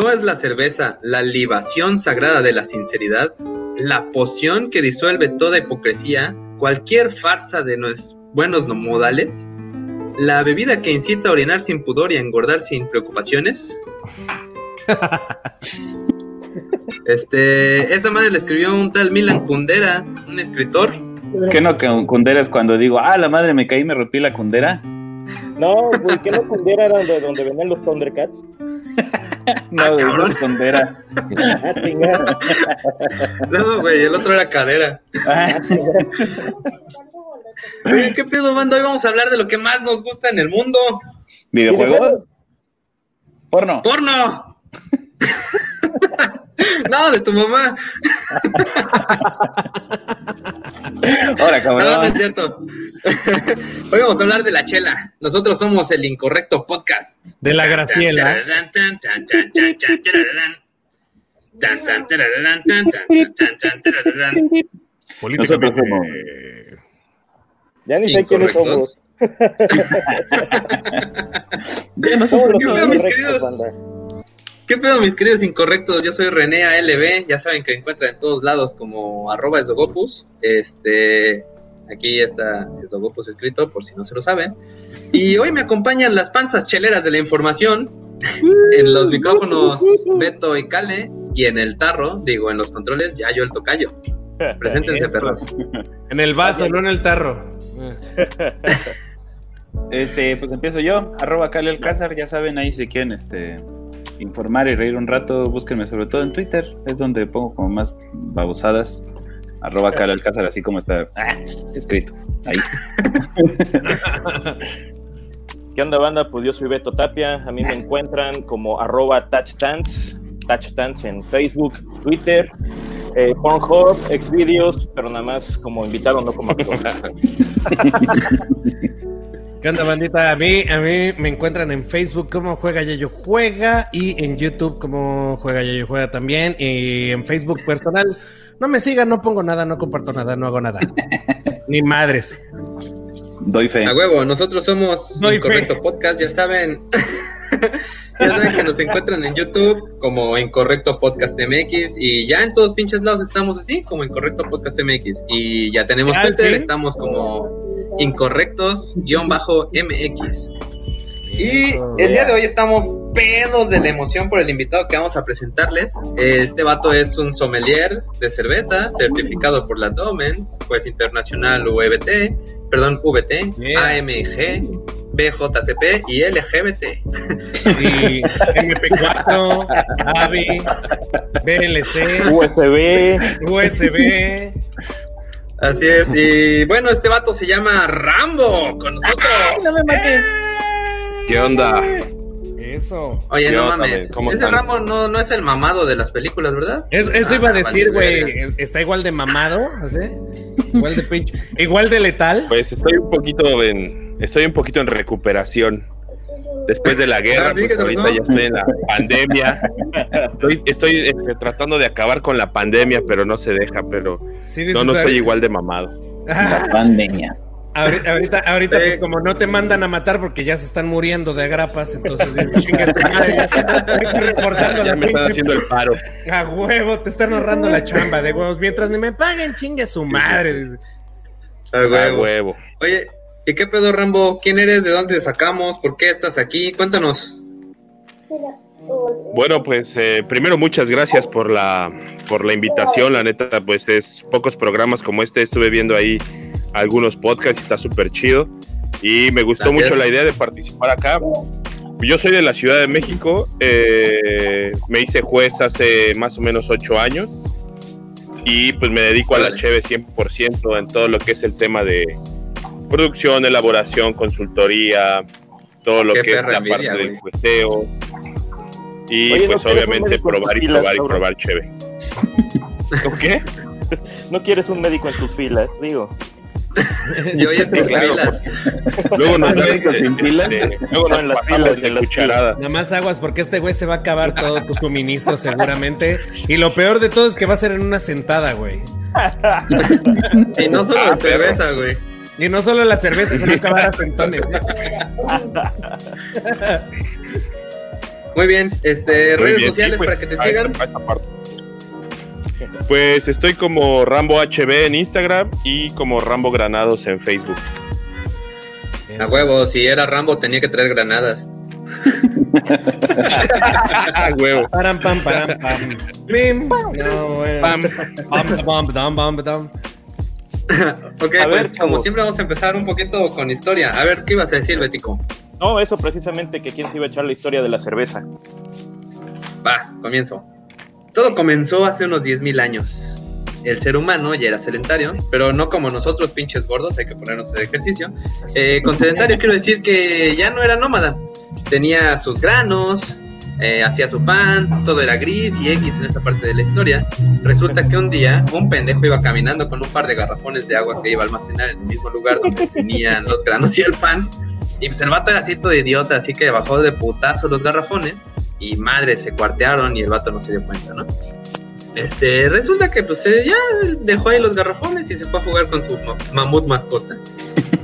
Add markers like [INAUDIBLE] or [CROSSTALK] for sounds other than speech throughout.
¿No es la cerveza la libación sagrada de la sinceridad? La poción que disuelve toda hipocresía, cualquier farsa de nuestros buenos modales? ¿La bebida que incita a orinar sin pudor y a engordar sin preocupaciones? [LAUGHS] Este, esa madre le escribió un tal Milan Kundera, un escritor. ¿Qué no Kundera es cuando digo, ah, la madre me caí, me rompí la Kundera? No, güey, ¿qué no Kundera era donde, donde venían los Thundercats? [LAUGHS] no, ah, güey, Kundera. no, güey, el otro era cadera. Oye, ¿qué pedo, mando? Hoy vamos a hablar de lo que más nos gusta en el mundo. ¿Videojuegos? Porno. ¡Porno! No, de tu mamá. Ahora, cabrón. No, no es cierto. Hoy vamos a hablar de la chela. Nosotros somos el incorrecto podcast. De la Graciela. Políticamente. Ya ni sé quiénes somos. [LAUGHS] ya no somos los mis queridos. ¿Qué pedo, mis queridos incorrectos? Yo soy René ALB, ya saben que me encuentran en todos lados como arroba esogopus. Este, aquí está esogopus escrito, por si no se lo saben. Y hoy me acompañan las panzas cheleras de la información, [LAUGHS] en los micrófonos Beto y Cale, y en el tarro, digo, en los controles, ya yo el tocayo. Preséntense, perros. En el vaso, no en el tarro. [LAUGHS] Este, pues empiezo yo, arroba Cale Alcázar, ya saben, ahí si quieren, este informar y reír un rato, búsquenme sobre todo en Twitter, es donde pongo como más babosadas. Arroba Cal Alcázar, así como está ah, escrito. Ahí. [LAUGHS] ¿Qué onda, banda? Pues yo soy Beto Tapia. A mí me encuentran como arroba touchdance, touchdance en Facebook, Twitter, eh, Pornhub, Xvideos, pero nada más como invitado, no como actor. [LAUGHS] ¿Qué onda, bandita? A mí, a mí me encuentran en Facebook como Juega Yayo Juega y en YouTube como Juega Yayo Juega también y en Facebook personal. No me sigan, no pongo nada, no comparto nada, no hago nada. Ni madres. Doy fe. A huevo, nosotros somos Incorrecto Podcast, ya saben. Ya saben que nos encuentran en YouTube como Incorrecto Podcast MX y ya en todos pinches lados estamos así, como Incorrecto Podcast MX. Y ya tenemos Twitter, estamos como incorrectos-mx. Y el día de hoy estamos pedos de la emoción por el invitado que vamos a presentarles. Este vato es un sommelier de cerveza, certificado por la Domens, pues internacional UEBT, perdón, VT, AMG, BJCP y LGBT. Y MP4, AVI, BLC, USB, USB. Así es, y bueno, este vato se llama Rambo con nosotros. no me mates. ¿Qué onda? Eso. Oye, no mames. Ese Rambo no, no es el mamado de las películas, ¿verdad? eso iba a ah, decir, güey. Está igual de mamado, ¿así? Igual de pinche. Igual de letal. Pues estoy un poquito en. Estoy un poquito en recuperación después de la guerra, ah, pues ahorita ya estoy en la pandemia. Estoy, este, tratando de acabar con la pandemia, pero no se deja, pero no, no estoy igual de mamado. La pandemia. Ahorita, ahorita, pues como no te mandan a matar porque ya se están muriendo de agrapas, entonces chingas madre, reforzando [LAUGHS] ya me están haciendo el paro. A huevo, te están ahorrando la chamba de huevos. Mientras ni me paguen, chingue su madre. A huevo. A huevo. Oye, ¿Y qué pedo, Rambo? ¿Quién eres? ¿De dónde te sacamos? ¿Por qué estás aquí? Cuéntanos. Bueno, pues eh, primero muchas gracias por la por la invitación. La neta, pues es pocos programas como este. Estuve viendo ahí algunos podcasts y está súper chido. Y me gustó mucho la idea de participar acá. Yo soy de la Ciudad de México. Eh, me hice juez hace más o menos ocho años. Y pues me dedico a la Cheve 100% en todo lo que es el tema de, producción, elaboración, consultoría, todo lo que es la parte del cuesteo. Y pues obviamente probar y probar y probar chévere. ¿Por qué? [LAUGHS] No quieres un médico en tus filas, digo. [LAUGHS] Yo ya tengo claro, Luego no médicos sin filas. Luego no en las filas de la cucharada. Nada más aguas porque este güey se va a acabar todo tu suministro seguramente. Y lo peor de todo es que va a ser en una sentada, güey. [LAUGHS] y no solo ah, cerveza, güey. Y no solo la cerveza, sino acabar a centones. Muy bien, este, redes sociales pues, para que te sigan. Pues estoy como Rambo HB en Instagram y como Rambo Granados en Facebook. A huevo, si era Rambo tenía que traer granadas. [LAUGHS] A huevo. Param, pam, param, pam. Bim. No, bueno. Pam. Bam, [LAUGHS] ok, A ver, pues como siempre vamos a empezar un poquito con historia. A ver, ¿qué ibas a decir, Betico? No, eso precisamente que quién se iba a echar la historia de la cerveza. Va, comienzo. Todo comenzó hace unos 10.000 años. El ser humano ya era sedentario, pero no como nosotros, pinches gordos, hay que ponernos de ejercicio. Eh, con sedentario quiero decir que ya no era nómada. Tenía sus granos, eh, hacía su pan, todo era gris y X en esa parte de la historia. Resulta que un día un pendejo iba caminando con un par de garrafones de agua que iba a almacenar en el mismo lugar donde [LAUGHS] tenían los granos y el pan. Y pues el vato era así todo idiota, así que bajó de putazo los garrafones y madre, se cuartearon y el vato no se dio cuenta, ¿no? Este, resulta que pues eh, ya dejó ahí los garrafones y se fue a jugar con su ma- mamut mascota.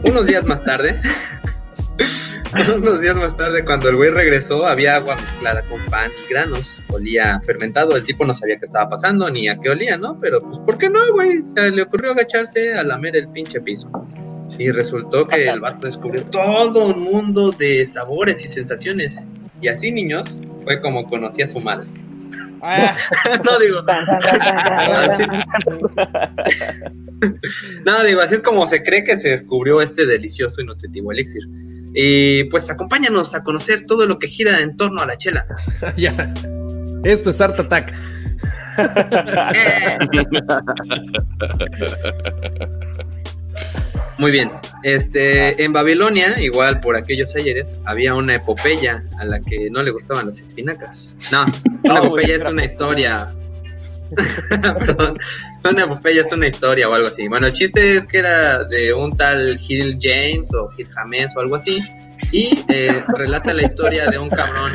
Unos días más tarde, [LAUGHS] [LAUGHS] unos días más tarde, cuando el güey regresó, había agua mezclada con pan y granos. Olía fermentado, el tipo no sabía qué estaba pasando ni a qué olía, ¿no? Pero pues, ¿por qué no, güey? Se le ocurrió agacharse a lamer el pinche piso. Y resultó que el vato descubrió todo un mundo de sabores y sensaciones. Y así, niños, fue como conocí a su madre. Ah, [LAUGHS] no digo. [LAUGHS] No, digo, así es como se cree que se descubrió este delicioso y nutritivo elixir. Y pues acompáñanos a conocer todo lo que gira en torno a la chela. [LAUGHS] ya. Esto es Art Attack. Eh. [LAUGHS] Muy bien. Este, en Babilonia, igual por aquellos ayeres, había una epopeya a la que no le gustaban las espinacas. No, una [LAUGHS] epopeya es una historia. [LAUGHS] Perdón, una epopeya es una historia o algo así. Bueno, el chiste es que era de un tal Gil James o Gil James o algo así. Y eh, relata la historia de un cabrón,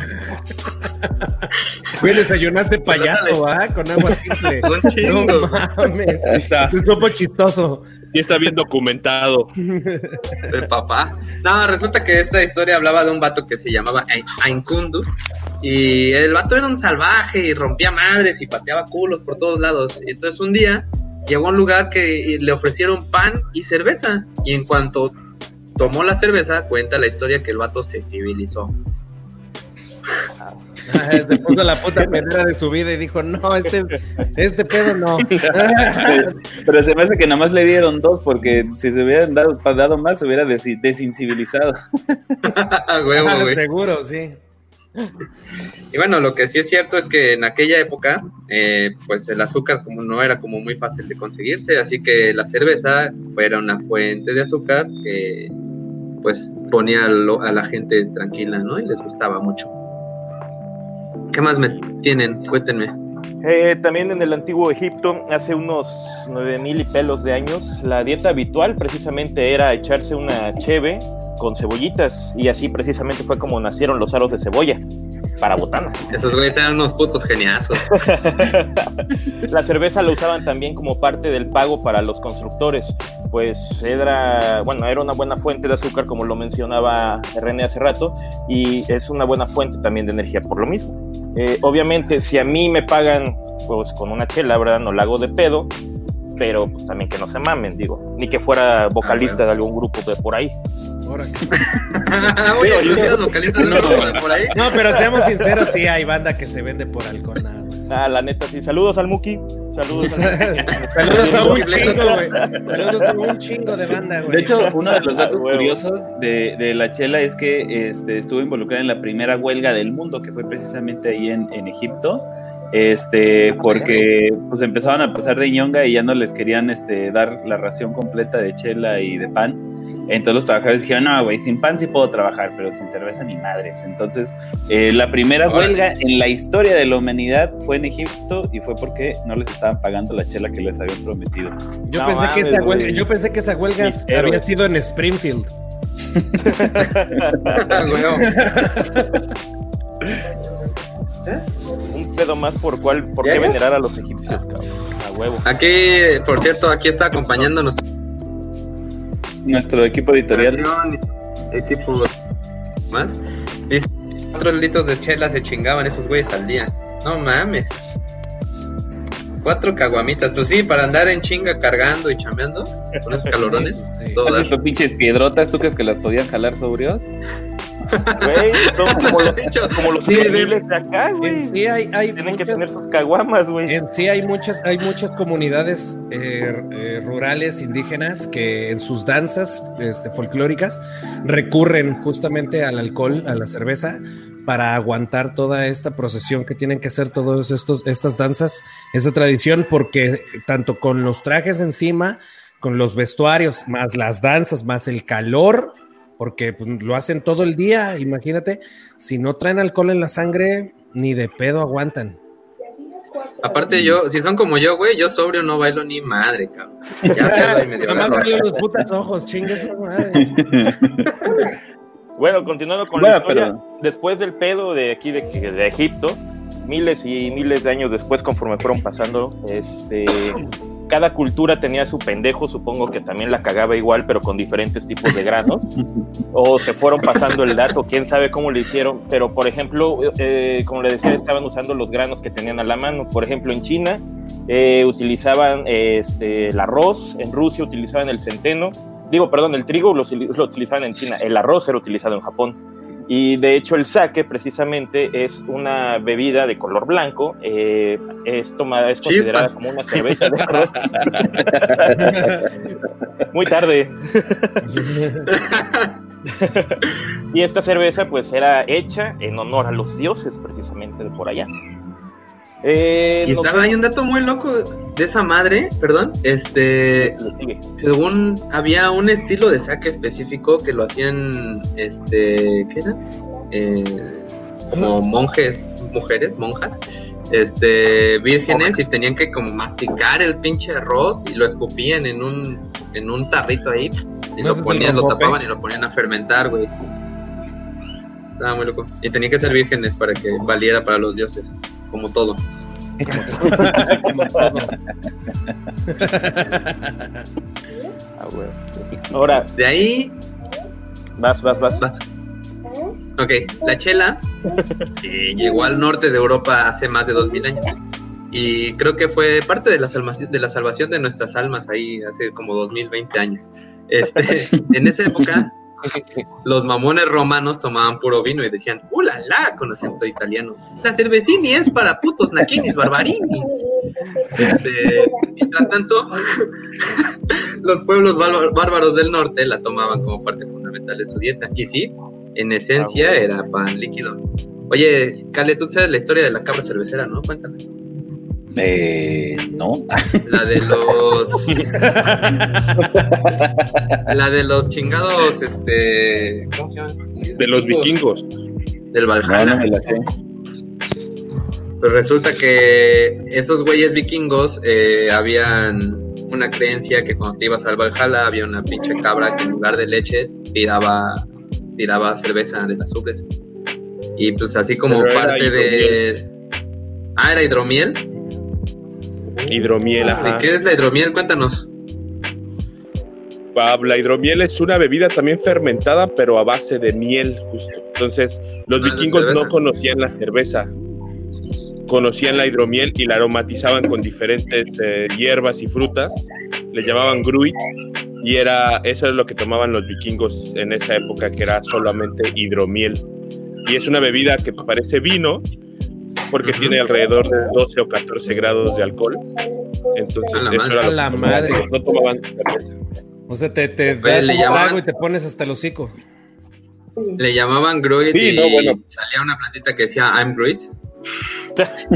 Güey, desayunaste payaso, ¿ah? Con agua simple. un No chingo. mames. Sí está, Es como chistoso. Sí está bien documentado. de papá. No, resulta que esta historia hablaba de un vato que se llamaba Ain- Ainkundu. Y el vato era un salvaje y rompía madres y pateaba culos por todos lados. Y entonces un día llegó a un lugar que le ofrecieron pan y cerveza. Y en cuanto tomó la cerveza, cuenta la historia que el vato se civilizó. [LAUGHS] Se puso la puta pedera de su vida y dijo, no, este, este pedo no. [LAUGHS] Pero se me hace que nada más le dieron dos, porque si se hubieran dado, dado más, se hubiera. [LAUGHS] Huevo, Ah, güey. Seguro, sí. Y bueno, lo que sí es cierto es que en aquella época, eh, pues el azúcar como no era como muy fácil de conseguirse, así que la cerveza fuera una fuente de azúcar que pues ponía a la gente tranquila, ¿no? Y les gustaba mucho. ¿Qué más me tienen? Cuéntenme. Eh, también en el antiguo Egipto, hace unos 9000 y pelos de años, la dieta habitual precisamente era echarse una cheve con cebollitas y así precisamente fue como nacieron los aros de cebolla para botana. [LAUGHS] Esos güeyes eran unos putos geniazos. [LAUGHS] La cerveza la usaban también como parte del pago para los constructores, pues era, bueno, era una buena fuente de azúcar, como lo mencionaba René hace rato, y es una buena fuente también de energía por lo mismo. Eh, obviamente, si a mí me pagan pues con una chela, ¿verdad? No la hago de pedo, pero pues también que no se mamen, digo, ni que fuera vocalista Ah, de algún grupo de por ahí. Ahora [LAUGHS] Oye, ¿tú eras vocalista de [LAUGHS] un grupo de por ahí? No, pero seamos sinceros, sí hay banda que se vende por alcohol nada. Ah, la neta, sí. Saludos al Muki. Saludos al [LAUGHS] Saludos a un chingo, güey. Saludos a un chingo de banda, güey. De hecho, uno de los datos Huevo. curiosos de, de la chela es que este, estuvo involucrada en la primera huelga del mundo, que fue precisamente ahí en, en Egipto, este, porque pues empezaban a pasar de ñonga y ya no les querían este, dar la ración completa de chela y de pan. Entonces los trabajadores dijeron, no, güey, sin pan sí puedo trabajar, pero sin cerveza ni madres. Entonces, eh, la primera huelga en la historia de la humanidad fue en Egipto y fue porque no les estaban pagando la chela que les habían prometido. Yo, No pensé que mames, esta güey. huelga, yo pensé que esa huelga Mis héroes. había sido en Springfield. [LAUGHS] Un pedo más por cuál, por ¿Ya, qué venerar a los egipcios, cabrón. A huevo. Aquí, por cierto, aquí está acompañándonos Nuestro equipo editorial. Equipo más. Dice, cuatro litros de chela se chingaban esos güeyes al día. No mames. Cuatro caguamitas, pues sí, para andar en chinga cargando y chameando con esos [LAUGHS] calorones. ¿Has visto pinches piedrotas? ¿Tú crees que las podían jalar sobrios? Güey, son [LAUGHS] como los, como los sí, de, acá, güey. Sí hay, hay Tienen muchas, que tener sus caguamas, güey. En sí hay muchas, hay muchas comunidades eh, eh, rurales indígenas que en sus danzas este, folclóricas recurren justamente al alcohol, a la cerveza, para aguantar toda esta procesión que tienen que hacer todas estas danzas, esta tradición, porque tanto con los trajes encima, con los vestuarios, más las danzas, más el calor, porque pues, lo hacen todo el día, imagínate, si no traen alcohol en la sangre, ni de pedo aguantan. Aparte yo, si son como yo, güey, yo sobrio no bailo ni madre, cabrón. Ya Nada más los putas ojos, chingue madre. [LAUGHS] Bueno, continuando con la historia, después del pedo de aquí de, de, Egipto, miles y miles de años después, conforme fueron pasando, este, cada cultura tenía su pendejo, supongo que también la cagaba igual, pero con diferentes tipos de granos, [LAUGHS] o se fueron pasando el dato, quién sabe cómo le hicieron, pero por ejemplo, eh, como le decía, estaban usando los granos que tenían a la mano, por ejemplo, en China eh, utilizaban este, el arroz, en Rusia utilizaban el centeno, digo, perdón, el trigo lo, utilizaban en China, el arroz era utilizado en Japón. Y de hecho el sake precisamente es una bebida de color blanco, eh, es, tomada, es considerada como una cerveza de arroz. [LAUGHS] Muy tarde. [LAUGHS] y esta cerveza pues era hecha en honor a los dioses precisamente de por allá. Eh, y estaba ahí un dato muy loco de esa madre, perdón. Este, según había un estilo de saque específico que lo hacían, este, ¿qué era? Eh, como monjes, mujeres, monjas, este, vírgenes y tenían que como masticar el pinche arroz y lo escupían en un, en un tarrito ahí y lo ponían, lo tapaban y lo ponían a fermentar, güey. Estaba muy loco. Y tenía que ser vírgenes para que valiera para los dioses como todo. como todo. ah, Ahora, de ahí. Vas, vas, vas. vas. Ok, la chela eh, llegó al norte de Europa hace más de dos mil años. Y creo que fue parte de la, salvación, de la salvación de nuestras almas ahí hace como 2020 años. Este, en esa época los mamones romanos tomaban puro vino y decían, ¡Ula la! con acento italiano. La cervecini es para putos naquinis barbarinis. Este, mientras tanto, [LAUGHS] los pueblos bárbaros del norte la tomaban como parte fundamental de su dieta. Y sí, en esencia ah, era pan líquido. Oye, Cale, tú sabes la historia de la cabra cervecera, ¿no? Cuéntame. Eh, no. La de los. la de los chingados, este. ¿Cómo se llama? De los vikingos. Del Valhalla. Pues resulta que esos güeyes vikingos eh, habían una creencia que cuando te ibas al Valhalla había una pinche cabra que en lugar de leche tiraba, tiraba cerveza de las ubres. Y pues así como parte de. Ah, era hidromiel. Hidromiel, ajá. ¿Qué es la hidromiel? Cuéntanos. La hidromiel es una bebida también fermentada, pero a base de miel, justo. Entonces, los ah, vikingos no conocían la cerveza, conocían la hidromiel y la aromatizaban con diferentes eh, hierbas y frutas. Le llamaban gruit y era eso es lo que tomaban los vikingos en esa época, que era solamente hidromiel. Y es una bebida que parece vino, porque tiene alrededor de 12 o 14 grados de alcohol. Entonces, eso era la madre. No tomaban cerveza. O sea, te, te das un trago y te pones hasta el hocico. Le llamaban Gruit y salía una plantita que decía I'm Gruit. Vas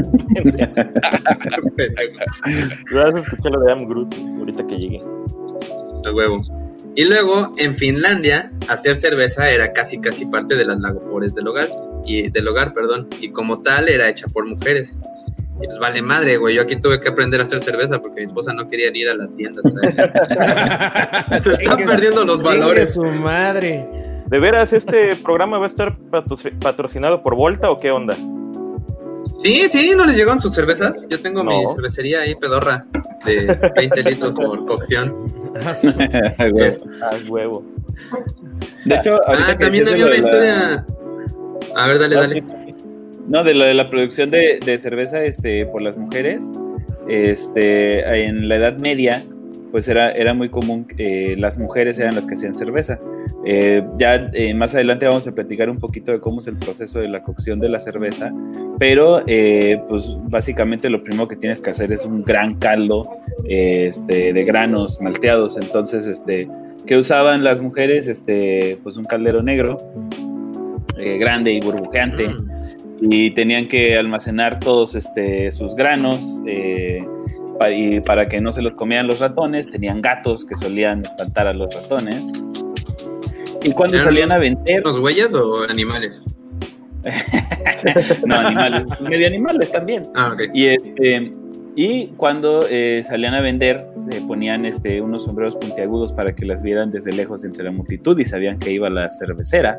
[LAUGHS] a escuchar lo de I'm Groot ahorita que llegue. A huevo. Y luego, en Finlandia, hacer cerveza era casi casi parte de las labores del hogar y del hogar, perdón, y como tal era hecha por mujeres. Y pues vale madre, güey. Yo aquí tuve que aprender a hacer cerveza porque mi esposa no quería ir a la tienda. [LAUGHS] Se están perdiendo los valores. su madre. ¿De veras este programa va a estar patrocinado por Volta o qué onda? Sí, sí, ¿no les llegan sus cervezas? Yo tengo mi cervecería ahí, pedorra, de 20 litros por cocción. [LAUGHS] Ah, huevo. De hecho, ah, también había una historia A ver, dale, dale. No, de lo de la producción de, de cerveza este, por las mujeres, este, en la Edad Media, pues era, era muy común que eh, las mujeres eran las que hacían cerveza. Eh, ya eh, más adelante vamos a platicar un poquito de cómo es el proceso de la cocción de la cerveza, pero pues básicamente lo primero que tienes que hacer es un gran caldo este, de granos malteados. Entonces, este, ¿qué usaban las mujeres? Este, pues un caldero negro, grande y burbujeante. Mm. Y tenían que almacenar todos este, sus granos, y para que no se los comieran los ratones, tenían gatos que solían espantar a los ratones. Y cuando salían a vender... ¿Los huellas o animales? [LAUGHS] no, animales, medio animales también. Ah, Y este, y cuando eh, salían a vender, se ponían este, unos sombreros puntiagudos para que las vieran desde lejos entre la multitud y sabían que iba la cervecera.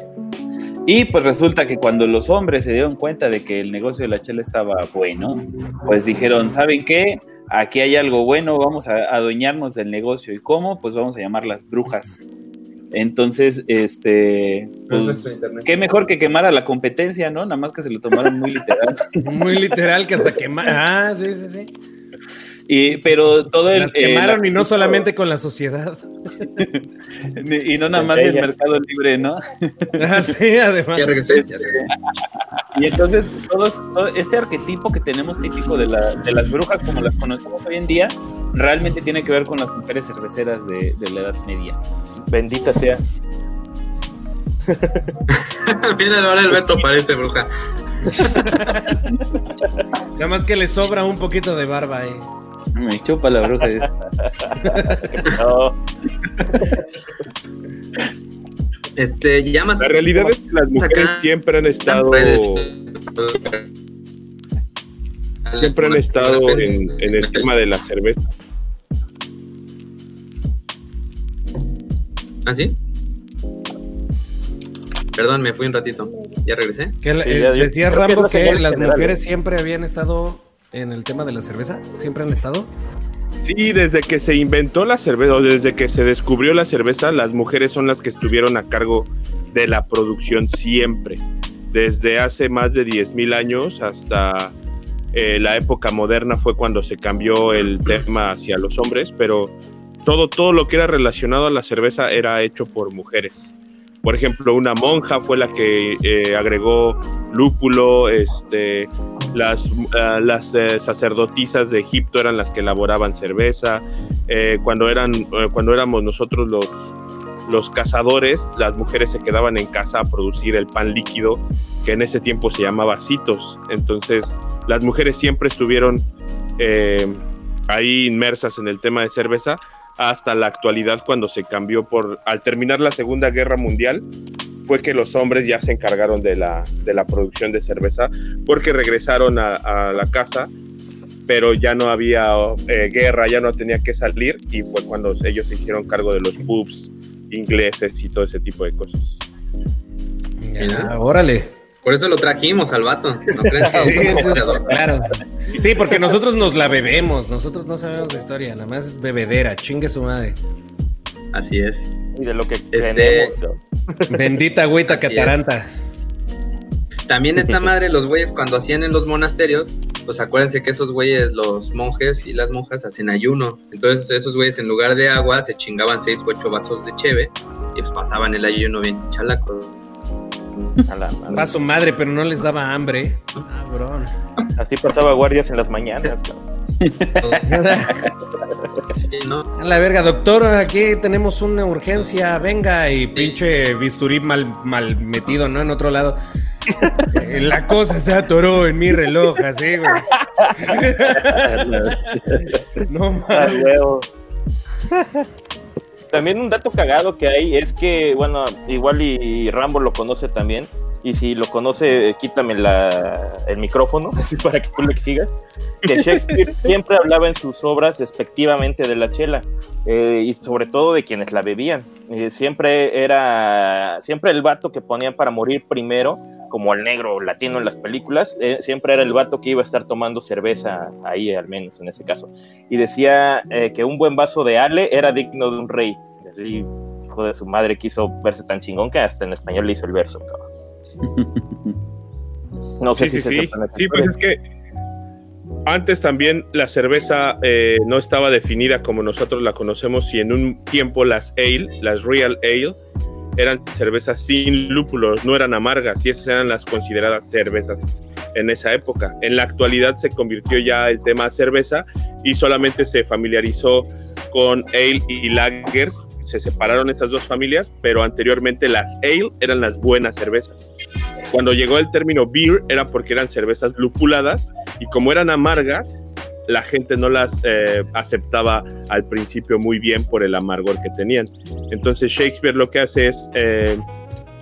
Y pues resulta que cuando los hombres se dieron cuenta de que el negocio de la chela estaba bueno, pues dijeron, ¿saben qué? Aquí hay algo bueno, vamos a adueñarnos del negocio. ¿Y cómo? Pues vamos a llamar las brujas. Entonces, este, pues, qué mejor que quemar a la competencia, ¿no? Nada más que se lo tomaron muy literal. [LAUGHS] muy literal, que hasta quemar. Ah, sí, sí, sí. Y, pero todo el. Las quemaron y no solamente con la sociedad. [LAUGHS] y no nada más el mercado libre, ¿no? ah, sí, además. y entonces, todo este arquetipo que tenemos típico de, la, de, las brujas, como las conocemos hoy en día, realmente tiene que ver con las mujeres cerveceras de, de la Edad Media. Bendita sea. [LAUGHS] Mira, ahora el Beto parece bruja. [LAUGHS] Nada más que le sobra un poquito de barba ahí. Me chupa la bruja. [LAUGHS] Este, ya más. La realidad es que las mujeres siempre han estado. Siempre han estado en, en el tema de la cerveza. ¿Ah, sí? Perdón, me fui un ratito. ¿Ya regresé? Eh, decía Rambo que, las mujeres siempre habían estado en el tema de la cerveza? ¿Siempre han estado? Sí, desde que se inventó la cerveza o desde que se descubrió la cerveza, las mujeres son las que estuvieron a cargo de la producción siempre. Desde hace más de 10.000 años hasta eh, la época moderna fue cuando se cambió el tema hacia los hombres, pero todo, todo lo que era relacionado a la cerveza era hecho por mujeres. Por ejemplo, una monja fue la que eh, agregó lúpulo, este, las, las eh, sacerdotisas de Egipto eran las que elaboraban cerveza, eh, cuando éramos nosotros los, los cazadores, las mujeres se quedaban en casa a producir el pan líquido, que en ese tiempo se llamaba citos. Entonces, las mujeres siempre estuvieron ahí inmersas en el tema de cerveza, hasta la actualidad cuando se cambió por, al terminar la Segunda Guerra Mundial, fue que los hombres ya se encargaron de la, de la producción de cerveza porque regresaron a, la casa, pero ya no había eh, guerra, ya no tenía que salir y fue cuando ellos se hicieron cargo de los pubs ingleses y todo ese tipo de cosas. órale. Por eso lo trajimos al vato. [LAUGHS] sí, claro. Sí, porque nosotros nos la bebemos. Nosotros no sabemos de historia. Nada más es bebedera. Chingue su madre. Así es. Y de lo que este... Bendita agüita cataranta. También esta madre, los güeyes cuando hacían en los monasterios, pues acuérdense que esos güeyes, los monjes y las monjas hacen ayuno. Entonces esos güeyes en lugar de agua se chingaban seis o ocho vasos de cheve y pues pasaban el ayuno bien chalaco. A su madre, pero no les daba hambre. Así pasaba guardias en las mañanas. A la verga, doctor, aquí tenemos una urgencia, venga, y pinche bisturí mal, mal metido, ¿no? En otro lado. Eh, la cosa se atoró en mi reloj, así, güey. [LAUGHS] no mames. También un dato cagado que hay es que, bueno, igual y Rambo lo conoce también, y si lo conoce, quítame el micrófono, [LAUGHS] así para que tú le sigas, que Shakespeare [LAUGHS] siempre hablaba en sus obras despectivamente de la chela, eh, y sobre todo de quienes la bebían. Eh, siempre era, siempre el vato que ponían para morir primero, como el negro latino en las películas, eh, siempre era el vato que iba a estar tomando cerveza ahí, al menos en ese caso. Y decía eh, que un buen vaso de ale era digno de un rey. así, hijo de su madre quiso verse tan chingón que hasta en español le hizo el verso, [LAUGHS] No sé si sí, sí. sí, pues es que antes también la cerveza eh, no estaba definida como nosotros la conocemos y en un tiempo las ale, las real ale, eran cervezas sin lúpulos, no eran amargas y esas eran las consideradas cervezas en esa época. En la actualidad se convirtió ya el tema cerveza y solamente se familiarizó con ale y lagers. Se separaron estas dos familias, pero anteriormente las ale eran las buenas cervezas. Cuando llegó el término beer era porque eran cervezas lupuladas y como eran amargas, la gente no las eh, aceptaba al principio muy bien por el amargor que tenían. Entonces Shakespeare lo que hace es eh,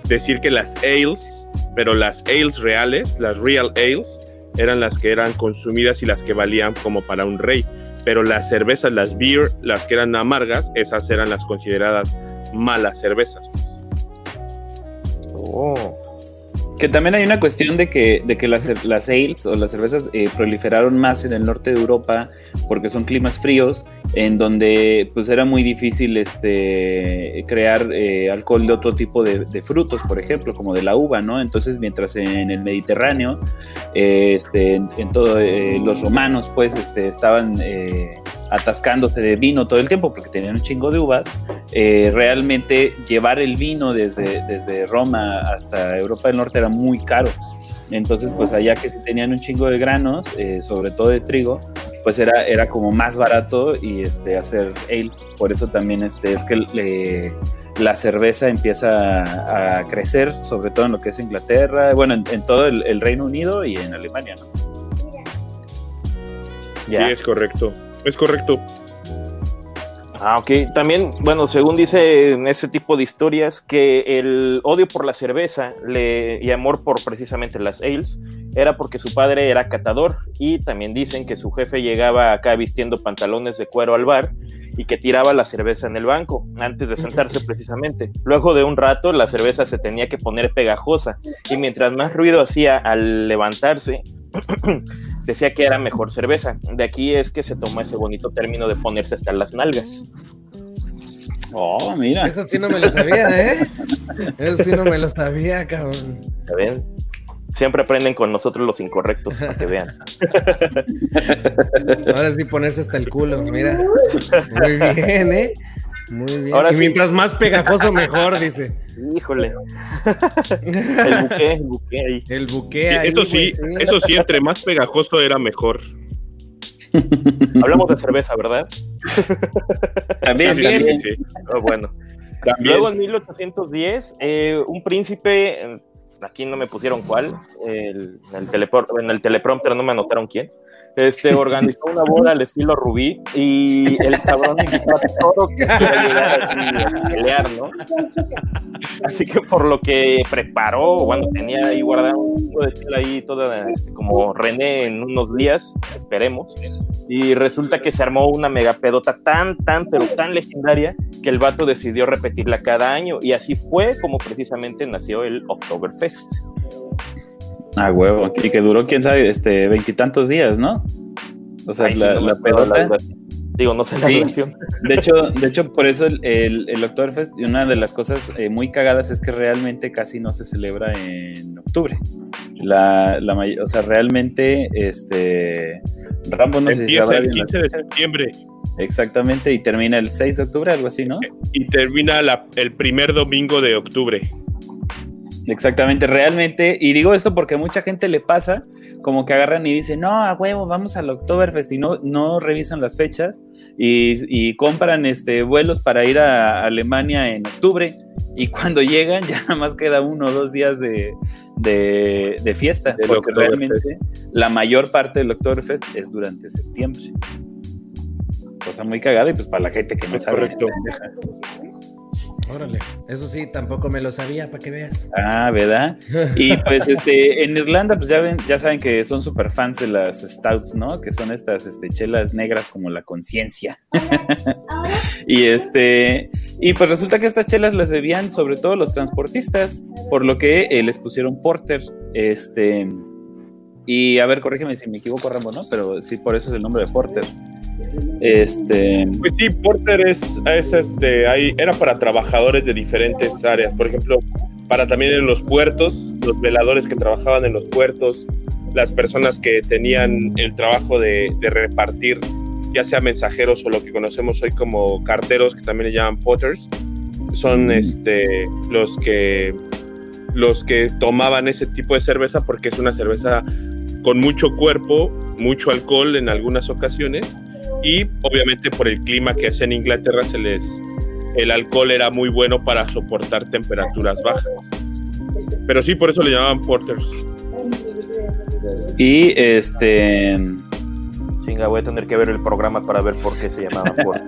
decir que las ales, pero las ales reales, las real ales, eran las que eran consumidas y las que valían como para un rey. Pero las cervezas, las beer, las que eran amargas, esas eran las consideradas malas cervezas. Oh. Que también hay una cuestión de que, de que las, las ales o las cervezas eh, proliferaron más en el norte de Europa porque son climas fríos, en donde pues era muy difícil este, crear eh, alcohol de otro tipo de, frutos, por ejemplo, como de la uva, ¿no? Entonces, mientras en el Mediterráneo, eh, este, en, todo, los romanos pues este, estaban atascándose de vino todo el tiempo porque tenían un chingo de uvas, eh, realmente llevar el vino desde, desde Roma hasta Europa del Norte era muy caro. Entonces, pues allá que se tenían un chingo de granos, eh, sobre todo de trigo, pues era, era como más barato y este, hacer ale. Por eso también este, es que la cerveza empieza a, crecer, sobre todo en lo que es Inglaterra, bueno, en, todo el, Reino Unido y en Alemania, ¿no? Sí, es correcto. Es correcto. Ah, ok. También, bueno, según dice en ese tipo de historias, que el odio por la cerveza le, y amor por precisamente las ales era porque su padre era catador y también dicen que su jefe llegaba acá vistiendo pantalones de cuero al bar y que tiraba la cerveza en el banco antes de sentarse [LAUGHS] precisamente. Luego de un rato la cerveza se tenía que poner pegajosa y mientras más ruido hacía al levantarse, [CLEARS THROAT] decía que era mejor cerveza. De aquí es que se tomó ese bonito término de ponerse hasta las nalgas. Oh, mira. Eso sí no me lo sabía, ¿eh? Eso sí no me lo sabía, cabrón. ven? Siempre aprenden con nosotros los incorrectos, para que vean. Ahora sí ponerse hasta el culo, mira. Muy bien, ¿eh? Muy bien. Ahora y mientras más pegajoso, mejor, dice. Híjole. [LAUGHS] El buque, el buque ahí. El buque ahí. Eso sí, eso sí, entre más pegajoso era mejor. [LAUGHS] Hablamos de cerveza, ¿verdad? También, [LAUGHS] también. Sí, oh, bueno. Luego en 1810, eh, un príncipe, aquí no me pusieron cuál, el, en el teleprompter no me anotaron quién, este, organizó una boda al estilo Rubí y el cabrón invitó a todo que a pelear, ¿no? Así que por lo que preparó, bueno, tenía ahí guardado un poco de tela ahí toda este, como René en unos días, esperemos, y resulta que se armó una mega pedota tan, tan, pero tan legendaria que el vato decidió repetirla cada año y así fue como precisamente nació el Oktoberfest. Ah, huevo. Y que duró, quién sabe, este, veintitantos días, ¿no? O sea, la, la pedota. Digo, no sé la sí. De hecho, de hecho, por eso el, el, el Oktoberfest, una de las cosas eh, muy cagadas es que realmente casi no se celebra en octubre. La, la o sea, realmente, este, Rambo no Empieza el 15 de septiembre. Exactamente, y termina el 6 de octubre, algo así, ¿no? Y termina la, el primer domingo de octubre. Exactamente, realmente, y digo esto porque a mucha gente le pasa, como que agarran y dicen, no, a huevo, vamos al Oktoberfest y no, no revisan las fechas y, compran este, vuelos para ir a Alemania en octubre y cuando llegan [LAUGHS] ya nada más queda uno o dos días de, fiesta, porque realmente la mayor parte del Oktoberfest es durante septiembre. Cosa muy cagada y pues para la gente que no sabe. Correcto. Órale, eso sí, tampoco me lo sabía, para que veas. Ah, ¿verdad? [LAUGHS] Y pues este, en Irlanda, pues ya ven, ya saben que son súper fans de las stouts, ¿no? Que son estas este, chelas negras como la conciencia. [LAUGHS] y este, y pues resulta que estas chelas las bebían sobre todo los transportistas, por lo que eh, les pusieron porter, este, y a ver, corrígeme si me equivoco, Rambo, ¿no? Pero sí, por eso es el nombre de porter. Este. Pues sí, Porter es, es este, ahí, era para trabajadores de diferentes áreas. Por ejemplo, para también en los puertos, los veladores que trabajaban en los puertos, las personas que tenían el trabajo de, repartir, ya sea mensajeros o lo que conocemos hoy como carteros, que también le llaman potters, son este, los que los que tomaban ese tipo de cerveza porque es una cerveza con mucho cuerpo, mucho alcohol en algunas ocasiones y obviamente por el clima que hace en Inglaterra se les el alcohol era muy bueno para soportar temperaturas bajas. Pero sí, por eso le llamaban porters. Y este. Chinga, voy a tener que ver el programa para ver por qué se porters.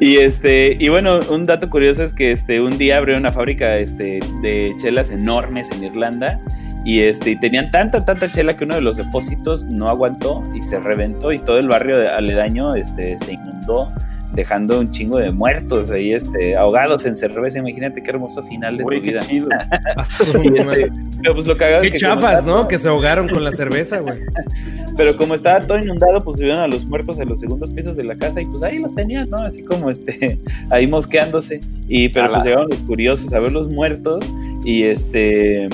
y este y bueno un dato curioso es que este un día abrió una fábrica este de chelas enormes en Irlanda y este y tenían tanta tanta chela que uno de los depósitos no aguantó y se reventó y todo el barrio aledaño este se inundó dejando un chingo de muertos ahí este ahogados en cerveza. Imagínate qué hermoso final de tu vida. [LAUGHS] este, pero pues lo cagado qué que chafas no que se ahogaron con la cerveza güey. [LAUGHS] Pero como estaba todo inundado pues subieron a los muertos en los segundos pisos de la casa y pues ahí los tenían no así como este [LAUGHS] ahí mosqueándose. Y pero pues llegaron los curiosos a ver los muertos y este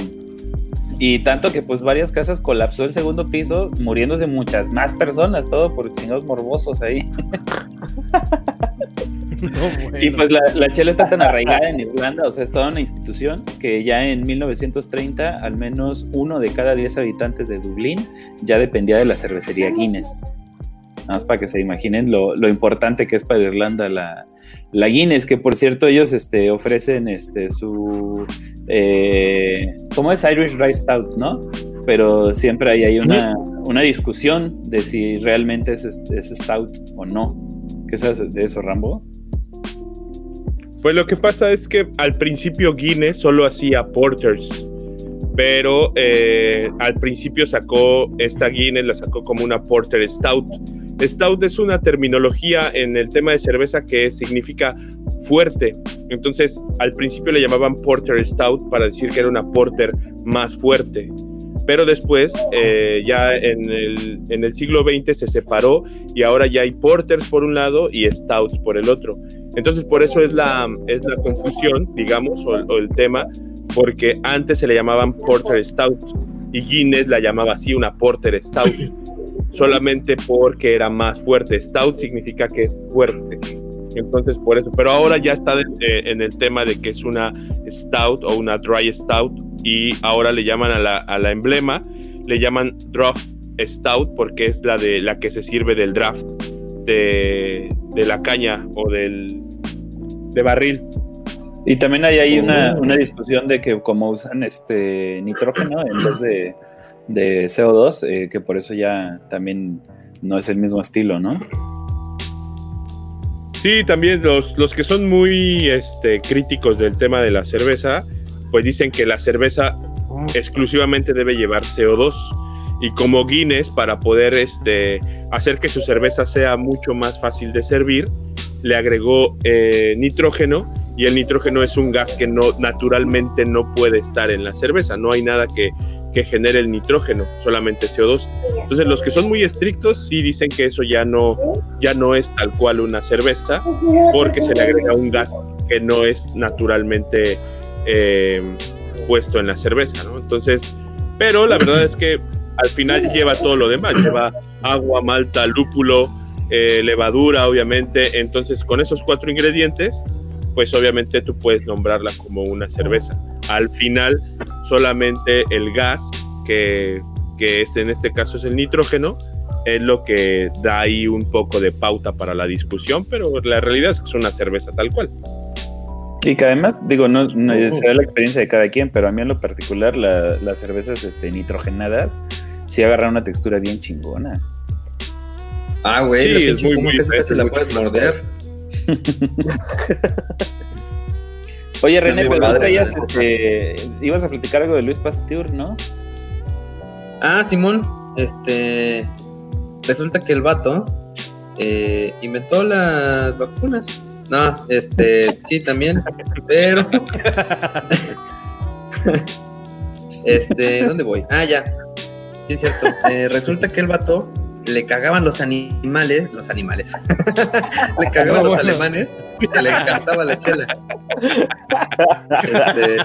y tanto que pues varias casas colapsó el segundo piso, muriéndose muchas más personas, todo por chingados morbosos ahí. [LAUGHS] Y pues la, chela está tan arraigada en Irlanda, o sea, es toda una institución que ya en 1930 al menos uno de cada diez habitantes de Dublín ya dependía de la cervecería Guinness. Nada más para que se imaginen lo, lo importante que es para Irlanda la, la Guinness, que por cierto ellos este, ofrecen este, su... Eh, ¿Cómo es Irish Rice Stout, no? Pero siempre hay, hay una, una discusión de si realmente es, es Stout o no. ¿Qué sabes de eso, Rambo? Pues lo que pasa es que al principio Guinness solo hacía porters, pero eh, al principio sacó esta Guinness, la sacó como una porter stout Stout es una terminología en el tema de cerveza que significa fuerte. Entonces, al principio le llamaban Porter Stout para decir que era una Porter más fuerte. Pero después, eh, ya en el, en el, siglo XX se separó y ahora ya hay porters por un lado y stouts por el otro. Entonces, por eso es la, es la confusión, digamos, o, o el tema, porque antes se le llamaban porter stout y Guinness la llamaba así, una porter stout solamente porque era más fuerte. Stout significa que es fuerte. Entonces, por eso. Pero ahora ya está en el tema de que es una stout o una dry stout. Y ahora le llaman a la, a la emblema, le llaman draft stout porque es la de la que se sirve del draft de, de la caña o del de barril. Y también hay ahí una, una discusión de que como usan este nitrógeno en vez de de CO2, eh, que por eso ya también no es el mismo estilo, ¿no? Sí, también los, los que son muy este, críticos del tema de la cerveza, pues dicen que la cerveza exclusivamente debe llevar CO2 y como Guinness para poder este, hacer que su cerveza sea mucho más fácil de servir, le agregó eh, nitrógeno y el nitrógeno es un gas que no naturalmente no puede estar en la cerveza, no hay nada que que genere el nitrógeno, solamente CO2. Entonces los que son muy estrictos sí dicen que eso ya no, ya no es tal cual una cerveza, porque se le agrega un gas que no es naturalmente eh, puesto en la cerveza, ¿no? Entonces, pero la verdad es que al final lleva todo lo demás, lleva agua, malta, lúpulo, eh, levadura, obviamente. Entonces, con esos cuatro ingredientes, pues obviamente tú puedes nombrarla como una cerveza. Al final, solamente el gas, que, que en este caso es el nitrógeno, es lo que da ahí un poco de pauta para la discusión, pero la realidad es que es una cerveza tal cual. Y que además, digo, no, no será la experiencia de cada quien, pero a mí en lo particular las cervezas este, nitrogenadas sí agarran una textura bien chingona. Ah, güey, sí, es muy, muy, que se la puedes morder. Oye, René, pero este, ibas a platicar algo de Luis Pasteur, ¿no? Ah, Simón, este, resulta que el vato eh, inventó las vacunas. No, este, [LAUGHS] sí, también, pero... [LAUGHS] este, ¿dónde voy? Ah, ya, sí es cierto. Eh, resulta que el vato le cagaban los animales, los animales, [LAUGHS] le cagaban los alemanes, que le encantaba la chela. Este... [LAUGHS]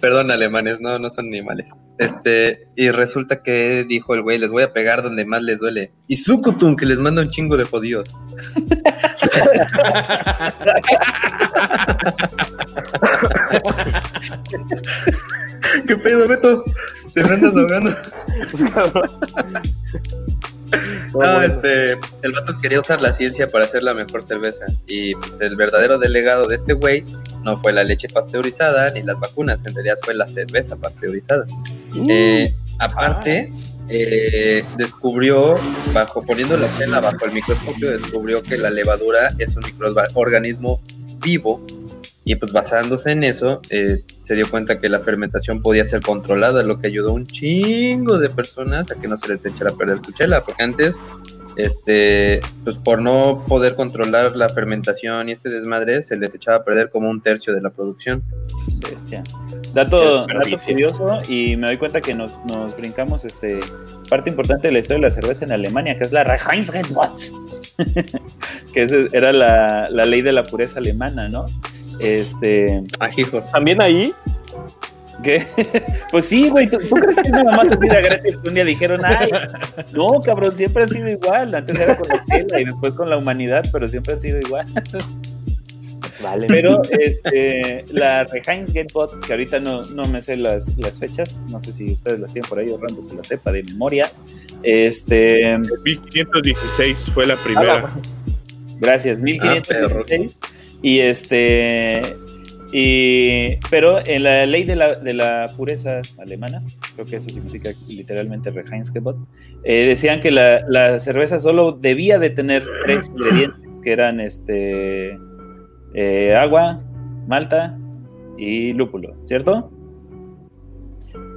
Perdón, alemanes, no, no son animales. Este, y resulta que dijo el güey, les voy a pegar donde más les duele. Y Sukutun, que les manda un chingo de jodidos. [LAUGHS] ¿Qué pedo, Beto? Te me andas ahogando. No, este, el vato quería usar la ciencia para hacer la mejor cerveza. Y pues el verdadero delegado de este güey no fue la leche pasteurizada ni las vacunas, en realidad fue la cerveza pasteurizada. Uh. Eh, aparte, eh, descubrió, bajo poniendo la chela bajo el microscopio, descubrió que la levadura es un microorganismo vivo y pues basándose en eso, eh, se dio cuenta que la fermentación podía ser controlada, lo que ayudó un chingo de personas a que no se les echara a perder su chela, porque antes, este, pues por no poder controlar la fermentación y este desmadre, se les echaba a perder como un tercio de la producción. Bestia. Dato, dato curioso, y me doy cuenta que nos, nos, brincamos este parte importante de la historia de la cerveza en Alemania, que es la Reinheitsgebot, [LAUGHS] que era la, la ley de la pureza alemana, ¿no? Este. Ajijos. Ah, ¿También ahí? ¿Qué? [LAUGHS] Pues sí, güey. ¿Tú, crees que nada más así de gratis que un día dijeron, ay, no, cabrón, siempre han sido igual. Antes era con la tela y después con la humanidad, pero siempre han sido igual. Vale. Pero este, la Heinz Gatebot, que ahorita no, no me sé las, las, fechas, no sé si ustedes las tienen por ahí, Orlando se la sepa de memoria. Este. 1516 fue la primera. Ah, gracias, 1516. Y este. Y, pero en la ley de la, de la pureza alemana, creo que eso significa literalmente Reinheitsgebot, eh, decían que la, la, cerveza solo debía de tener tres ingredientes, que eran este eh, agua, malta y lúpulo, ¿cierto?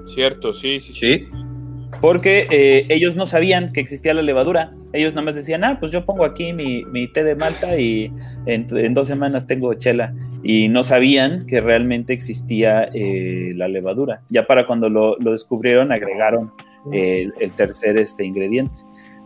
Cierto, sí, sí, sí porque eh, ellos no sabían que existía la levadura. Ellos nada más decían, ah, pues yo pongo aquí mi, té de malta y en, dos semanas tengo chela. Y no sabían que realmente existía eh, la levadura. Ya para cuando lo, descubrieron, agregaron el tercer este, ingrediente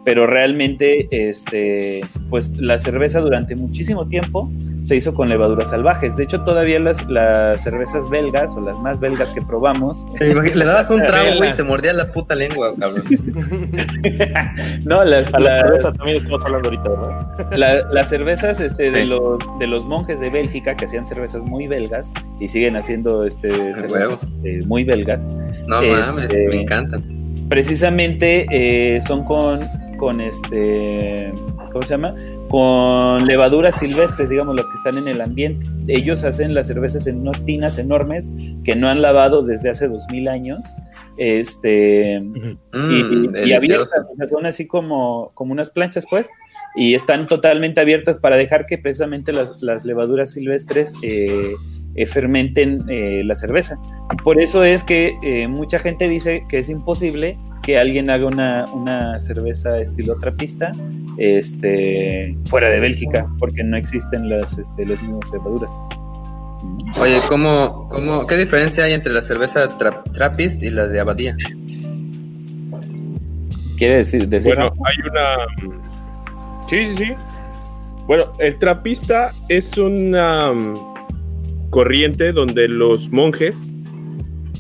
pero realmente este, pues la cerveza durante muchísimo tiempo se hizo con levaduras salvajes. De hecho, todavía las, las cervezas belgas o las más belgas que probamos. le dabas un [LAUGHS] trago, y te mordía la puta lengua, cabrón. [LAUGHS] no, las, a la, cerveza también estamos hablando ahorita, ¿no? las cervezas este, de, los, de los monjes de Bélgica que hacían cervezas muy belgas y siguen haciendo este, cervezas, eh, muy belgas. No mames, me este, encantan. Precisamente eh, son con con este, ¿cómo se llama? Con levaduras silvestres, digamos, las que están en el ambiente. Ellos hacen las cervezas en unas tinas enormes que no han lavado desde hace dos mil años. Este, y, mm, abiertas, son así como, como unas planchas, pues, y están totalmente abiertas para dejar que precisamente las, las levaduras silvestres eh, eh, fermenten eh, la cerveza. Por eso es que mucha gente dice que es imposible que alguien haga una, cerveza estilo trapista este, fuera de Bélgica, porque no existen las, este, las mismas levaduras. Oye, ¿cómo, cómo, ¿qué diferencia hay entre la cerveza trapist y la de abadía? ¿Quiere decir? decir bueno, hay una... Sí, sí, sí. Bueno, el trapista es una mm, corriente donde los monjes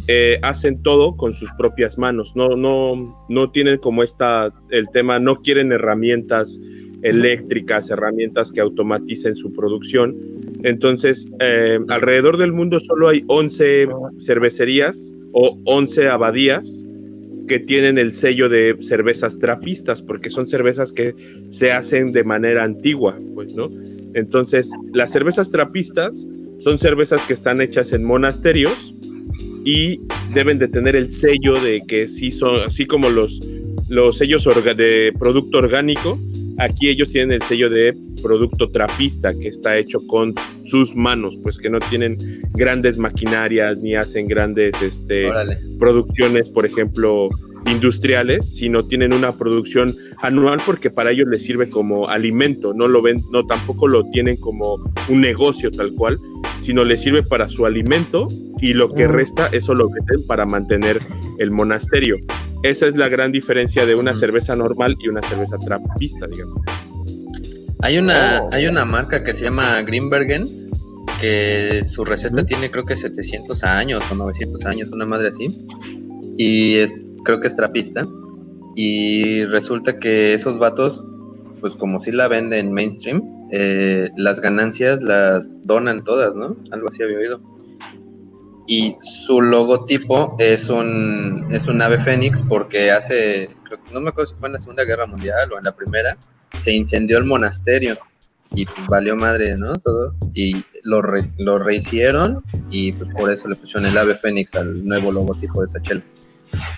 eh, hacen todo con sus propias manos, no, no, no tienen como esta, el tema, no quieren herramientas eléctricas, herramientas que automaticen su producción. Entonces, eh, alrededor del mundo solo hay 11 cervecerías o 11 abadías que tienen el sello de cervezas trapistas, porque son cervezas que se hacen de manera antigua, pues, ¿no? Entonces, las cervezas trapistas son cervezas que están hechas en monasterios, y deben de tener el sello de que sí son, así como los, los sellos de producto orgánico, aquí ellos tienen el sello de producto trapista que está hecho con sus manos, pues que no tienen grandes maquinarias ni hacen grandes este, producciones, por ejemplo, industriales, sino tienen una producción anual porque para ellos les sirve como alimento, no lo ven, no tampoco lo tienen como un negocio tal cual, sino les sirve para su alimento y lo que resta eso lo venden para mantener el monasterio. esa es la gran diferencia de una cerveza normal y una cerveza trapista, digamos. Hay una, oh. hay una marca que se llama Greenbergen, que su receta tiene creo que 700 años o 900 años, una madre así. Y es, creo que es trapista. Y resulta que esos vatos, pues como si la venden mainstream, eh, las ganancias las donan todas, ¿no? Algo así había oído y su logotipo es un, es un ave fénix porque hace, no me acuerdo si fue en la Segunda Guerra Mundial o en la Primera, se incendió el monasterio y valió madre, ¿no? Todo. Y lo, lo rehicieron y por eso le pusieron el ave fénix al nuevo logotipo de esa chela.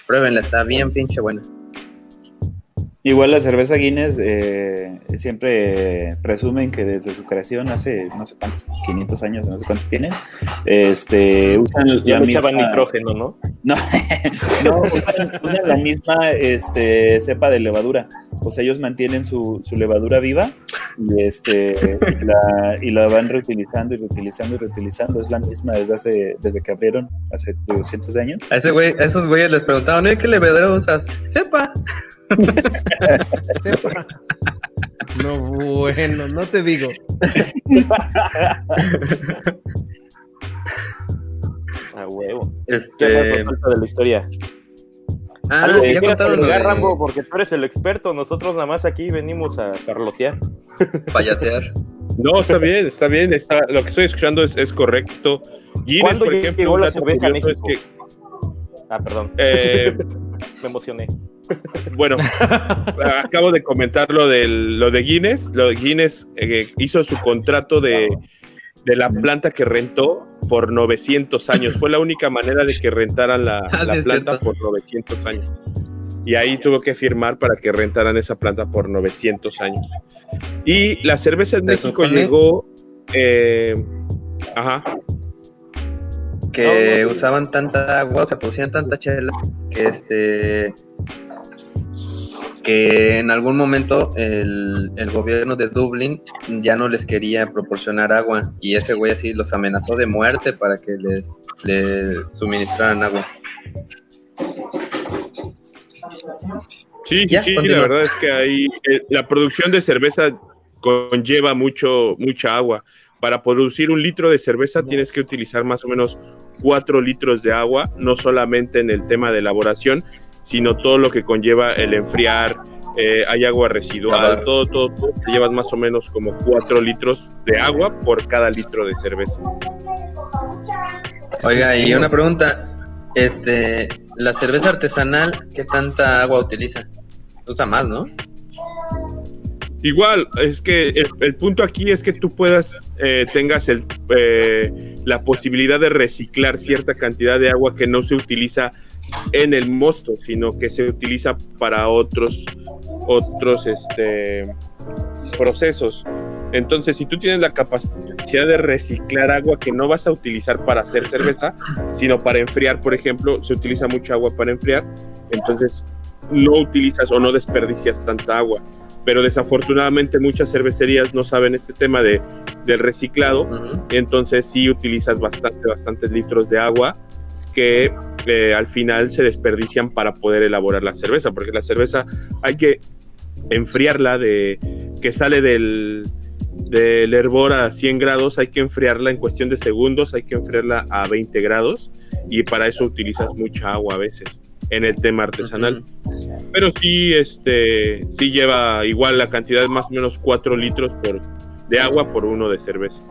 Pruébenla, está bien pinche buena. Igual la cerveza Guinness eh, siempre presumen que desde su creación hace no sé cuántos, 500 años, no sé cuántos tienen, este, usan ya la nitrógeno, ¿no? No, [LAUGHS] no usan, la misma este, cepa de levadura. O sea, ellos mantienen su, su levadura viva y, este, la, y la van reutilizando y reutilizando y reutilizando. Es la misma desde, hace, desde que abrieron, hace 200 años. A, ese güey, a esos güeyes les preguntaban, ¿qué levadura usas? Cepa. No, bueno, no te digo. A huevo. Este... ¿Qué más de la historia? Ah, Algo ya contaron de... Rambo, porque tú eres el experto, nosotros nada más aquí venimos a carlotear. Payasear. No, está bien, está bien, está, lo que estoy escuchando es, es correcto. Guinness, por ejemplo, la cerveza Es que... Ah, perdón. Eh... [LAUGHS] Me emocioné. Bueno, [LAUGHS] acabo de comentar lo, del, lo de Guinness. Lo de Guinness eh, hizo su contrato de, la planta que rentó por 900 años. Fue la única manera de que rentaran la, ah, planta por 900 años. Y ahí tuvo que firmar para que rentaran esa planta por 900 años. Y la cerveza en México llegó... Eh, ajá que usaban tanta agua, o sea, producían tanta chela que este que en algún momento el, gobierno de Dublín ya no les quería proporcionar agua y ese güey así los amenazó de muerte para que les, les suministraran agua. Sí, sí, sí, la verdad es que ahí eh, la producción de cerveza conlleva mucho, mucha agua. Para producir un litro de cerveza tienes que utilizar más o menos cuatro litros de agua, no solamente en el tema de elaboración, sino todo lo que conlleva el enfriar, eh, hay agua residual, todo, todo, todo, te llevas más o menos como 4 litros de agua por cada litro de cerveza. Oiga, y una pregunta, este, la cerveza artesanal, ¿qué tanta agua utiliza? Usa más, ¿no? Igual, es que el, punto aquí es que tú puedas, eh, tengas el, eh, la posibilidad de reciclar cierta cantidad de agua que no se utiliza en el mosto, sino que se utiliza para otros, otros este, procesos. Entonces, si tú tienes la capacidad de reciclar agua que no vas a utilizar para hacer cerveza, sino para enfriar, por ejemplo, se utiliza mucha agua para enfriar, entonces no utilizas o no desperdicias tanta agua pero desafortunadamente muchas cervecerías no saben este tema de, del reciclado, entonces sí utilizas bastante, bastantes litros de agua que eh, al final se desperdician para poder elaborar la cerveza, porque la cerveza hay que enfriarla de que sale del, del hervor a 100 grados, hay que enfriarla en cuestión de segundos, hay que enfriarla a 20 grados y para eso utilizas mucha agua a veces en el tema artesanal. Pero sí, este, sí lleva igual la cantidad, más o menos 4 litros por, de agua por uno de cerveza.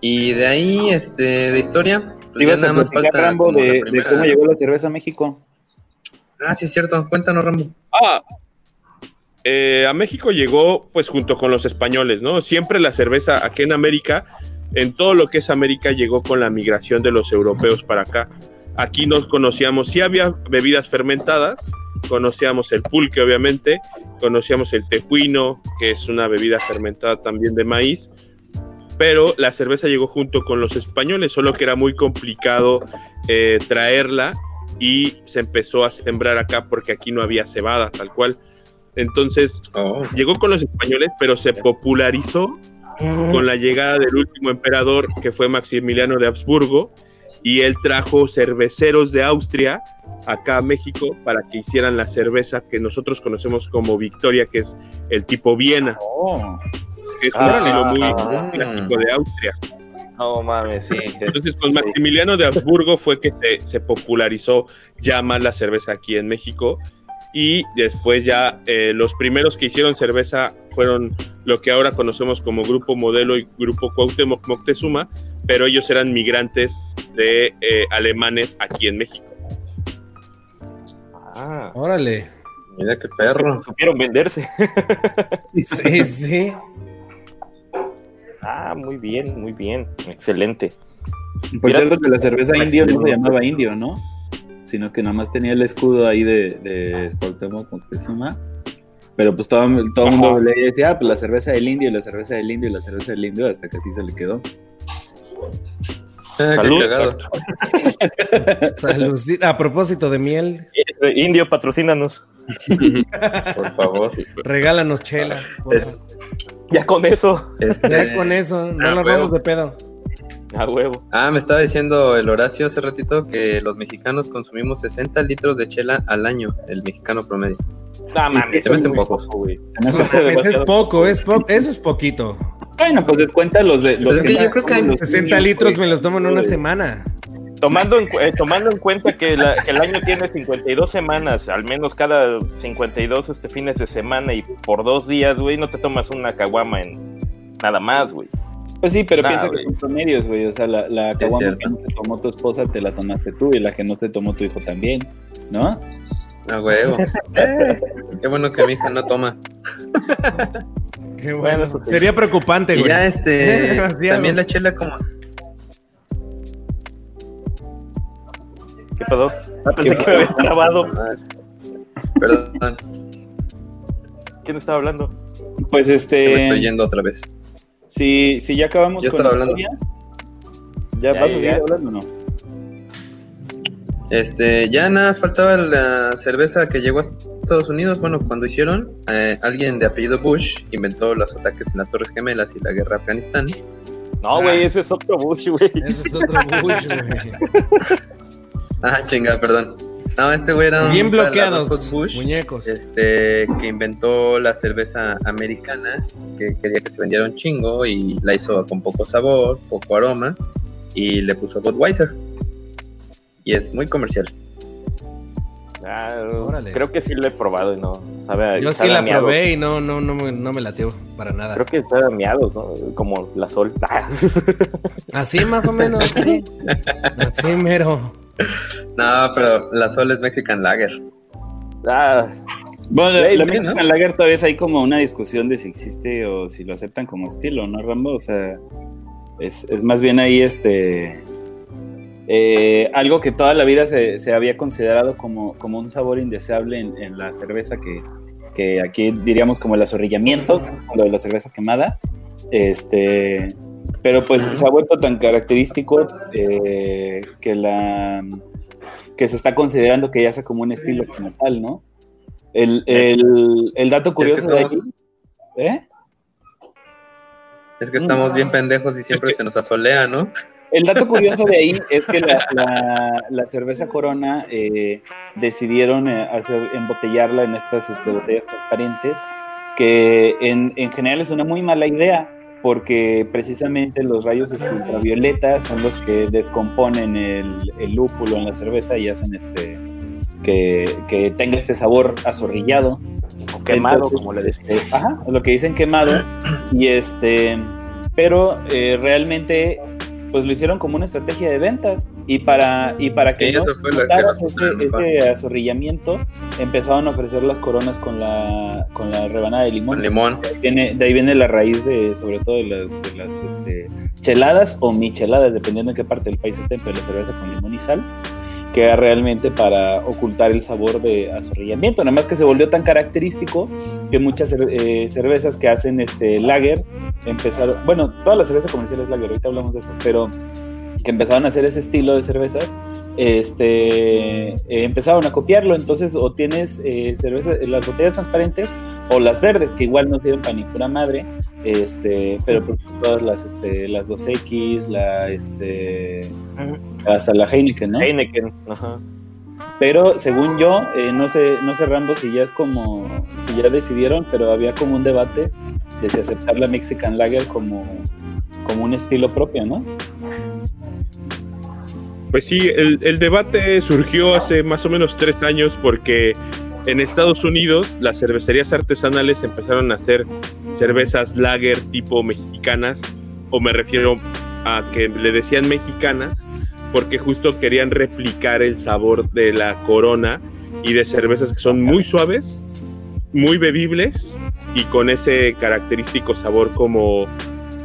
Y de ahí, este, de historia, pues ya nada más falta Rambo, de, cómo llegó la cerveza a México. Ah, sí es cierto, cuéntanos Rambo. Ah, eh, a México llegó pues junto con los españoles, ¿no? Siempre la cerveza aquí en América, en todo lo que es América, llegó con la migración de los europeos para acá. Aquí nos conocíamos, sí había bebidas fermentadas, conocíamos el pulque obviamente, conocíamos el tejuino, que es una bebida fermentada también de maíz, pero la cerveza llegó junto con los españoles, solo que era muy complicado eh, traerla y se empezó a sembrar acá porque aquí no había cebada tal cual. Entonces oh. llegó con los españoles, pero se popularizó con la llegada del último emperador que fue Maximiliano de Habsburgo y él trajo cerveceros de Austria acá a México para que hicieran la cerveza que nosotros conocemos como Victoria, que es el tipo Viena. Oh. Es un ah, estilo muy ah. clásico de Austria. No mames, sí. Entonces, con Maximiliano de Habsburgo fue que se, se, popularizó ya más la cerveza aquí en México. Y después ya eh, los primeros que hicieron cerveza fueron lo que ahora conocemos como Grupo Modelo y Grupo Cuauhtémoc Moctezuma, pero ellos eran migrantes de eh, alemanes aquí en México. Ah, órale. Mira qué perro. Supieron venderse. [LAUGHS] sí, sí. [LAUGHS] Ah, muy bien, muy bien. Excelente. Por cierto que la cerveza indio no se llamaba indio, ¿no? Sino que nada más tenía el escudo ahí de, de Cuauhtémoc Moctezuma. Pero pues todo, todo el mundo le decía, ah, pues la cerveza del indio, y la cerveza del indio, y la cerveza del indio, hasta que así se le quedó. Ah, Salud. [LAUGHS] Salud. A propósito de miel. Indio, patrocínanos. [LAUGHS] Por favor. Regálanos chela. Ya con eso. Este, ya con eso. No nos vamos de pedo. [LAUGHS] A huevo. Ah, me estaba diciendo el Horacio hace ratito que los mexicanos consumimos 60 litros de chela al año, el mexicano promedio. No mames. Se me hacen pocos. es [LAUGHS] poco, es poco, eso es poquito. Bueno, pues descuenta los de los. que yo creo que 60 litros me los tomo en una semana. Tomando en, eh, tomando en cuenta que, el año tiene 52 semanas, al menos cada 52 este fines de semana y por dos días, güey, no te tomas una caguama en nada más, güey. Pues sí, pero piensa que son promedios, güey. O sea, la, la caguama que no te tomó tu esposa te la tomaste tú y la que no te tomó tu hijo también, ¿no? A huevo. Eh, qué bueno que mi hija no toma. Qué bueno. Sería preocupante, güey. Ya este. [LAUGHS] también la chela como. ¿Qué pasó? Ah, pensé que me había grabado. Perdón. ¿Quién estaba hablando? Pues este. Me estoy yendo otra vez. Si, si ya acabamos con la hablando. ¿ya, vas a seguir hablando o no? Este, ya nada, faltaba la cerveza que llegó a Estados Unidos. Bueno, cuando hicieron, eh, alguien de apellido Bush inventó los ataques en las Torres Gemelas y la guerra de Afganistán. No, güey, ese es otro Bush, güey. Ese es otro Bush, güey. [LAUGHS] ah, chinga, perdón. No, este güey era Bien bloqueados, Bush, muñecos. Este, que inventó la cerveza americana, que quería que se vendiera un chingo y la hizo con poco sabor, poco aroma, y le puso Budweiser. Y es muy comercial. Ah, creo que sí lo he probado y no sabe Yo sí la probé y no, no, no, me, no me lateo para nada. Creo que sabe miados, ¿no? Como la sol. [LAUGHS] Así más o menos, [LAUGHS] sí. Así mero. No, pero la Sol es Mexican Lager. Ah. Bueno, la Mexican Lager todavía es ahí como una discusión de si existe o si lo aceptan como estilo, ¿no, Rambo? O sea, es, más bien ahí este. Eh, algo que toda la vida se, había considerado como, como, un sabor indeseable en, la cerveza, que, que, aquí diríamos como el azorrillamiento, lo de la cerveza quemada. Este, pero pues se ha vuelto tan característico eh, que la que se está considerando que ya sea como un estilo como tal, ¿no? El, dato curioso de ahí. ¿Eh? Es que estamos bien pendejos y siempre se nos asolea, ¿no? El dato curioso de ahí [LAUGHS] es que la, cerveza Corona eh, decidieron eh, hacer, embotellarla en estas este, botellas transparentes, que en, en general es una muy mala idea, porque precisamente los rayos ultravioletas son los que descomponen el, lúpulo en la cerveza y hacen este que, tenga este sabor azorrillado. O quemado, como le decía. Ajá, lo que dicen quemado. Y este, pero eh, realmente pues lo hicieron como una estrategia de ventas y para y para que no ese, azorrillamiento empezaron a ofrecer las coronas con la con la rebanada de limón. limón. De ahí, viene, de ahí viene la raíz de sobre todo de las, de las este, cheladas o micheladas dependiendo en qué parte del país estén, pero la cerveza con limón y sal que era realmente para ocultar el sabor de azorrillamiento. Nada más que se volvió tan característico que muchas eh, cervezas que hacen este lager empezaron, bueno, todas las cervezas comerciales lager, ahorita hablamos de eso, pero que empezaron a hacer ese estilo de cervezas, este, eh, empezaron a copiarlo. Entonces, o tienes eh, cervezas, las botellas transparentes o las verdes, que igual no sirven para ni pura madre, Este, pero pues todas las, este, las 2X, la, este, hasta la Heineken, ¿no? Heineken, ajá. Pero según yo, eh, no sé, no sé Rambo si ya es como, si ya decidieron, pero había como un debate de si aceptar la Mexican Lager como, como un estilo propio, ¿no? Pues sí, el, el debate surgió hace más o menos tres años porque en Estados Unidos las cervecerías artesanales empezaron a hacer cervezas lager tipo mexicanas, o me refiero a que le decían mexicanas, porque justo querían replicar el sabor de la corona y de cervezas que son muy suaves, muy bebibles y con ese característico sabor como,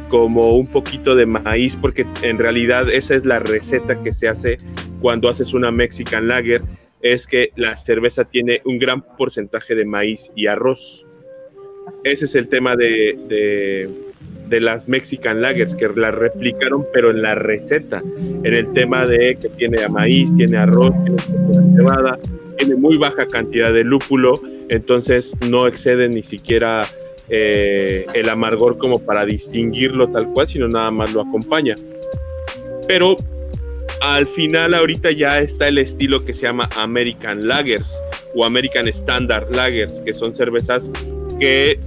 como un poquito de maíz, porque en realidad esa es la receta que se hace cuando haces una Mexican Lager es que la cerveza tiene un gran porcentaje de maíz y arroz. Ese es el tema de, de, las Mexican Lagers, que la replicaron, pero en la receta, en el tema de que tiene maíz, tiene arroz, tiene cebada, tiene muy baja cantidad de lúpulo, entonces no excede ni siquiera eh, el amargor como para distinguirlo tal cual, sino nada más lo acompaña. Pero al final ahorita ya está el estilo que se llama American Lagers o American Standard Lagers, que son cervezas que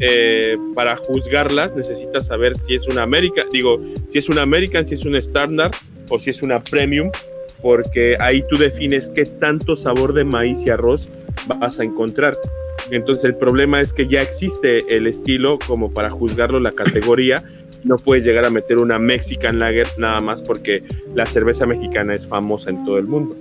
eh, para juzgarlas necesitas saber si es una American, digo, si es una American, si es una Standard o si es una Premium, porque ahí tú defines qué tanto sabor de maíz y arroz vas a encontrar. Entonces el problema es que ya existe el estilo como para juzgarlo la categoría no puedes llegar a meter una Mexican Lager nada más porque la cerveza mexicana es famosa en todo el mundo.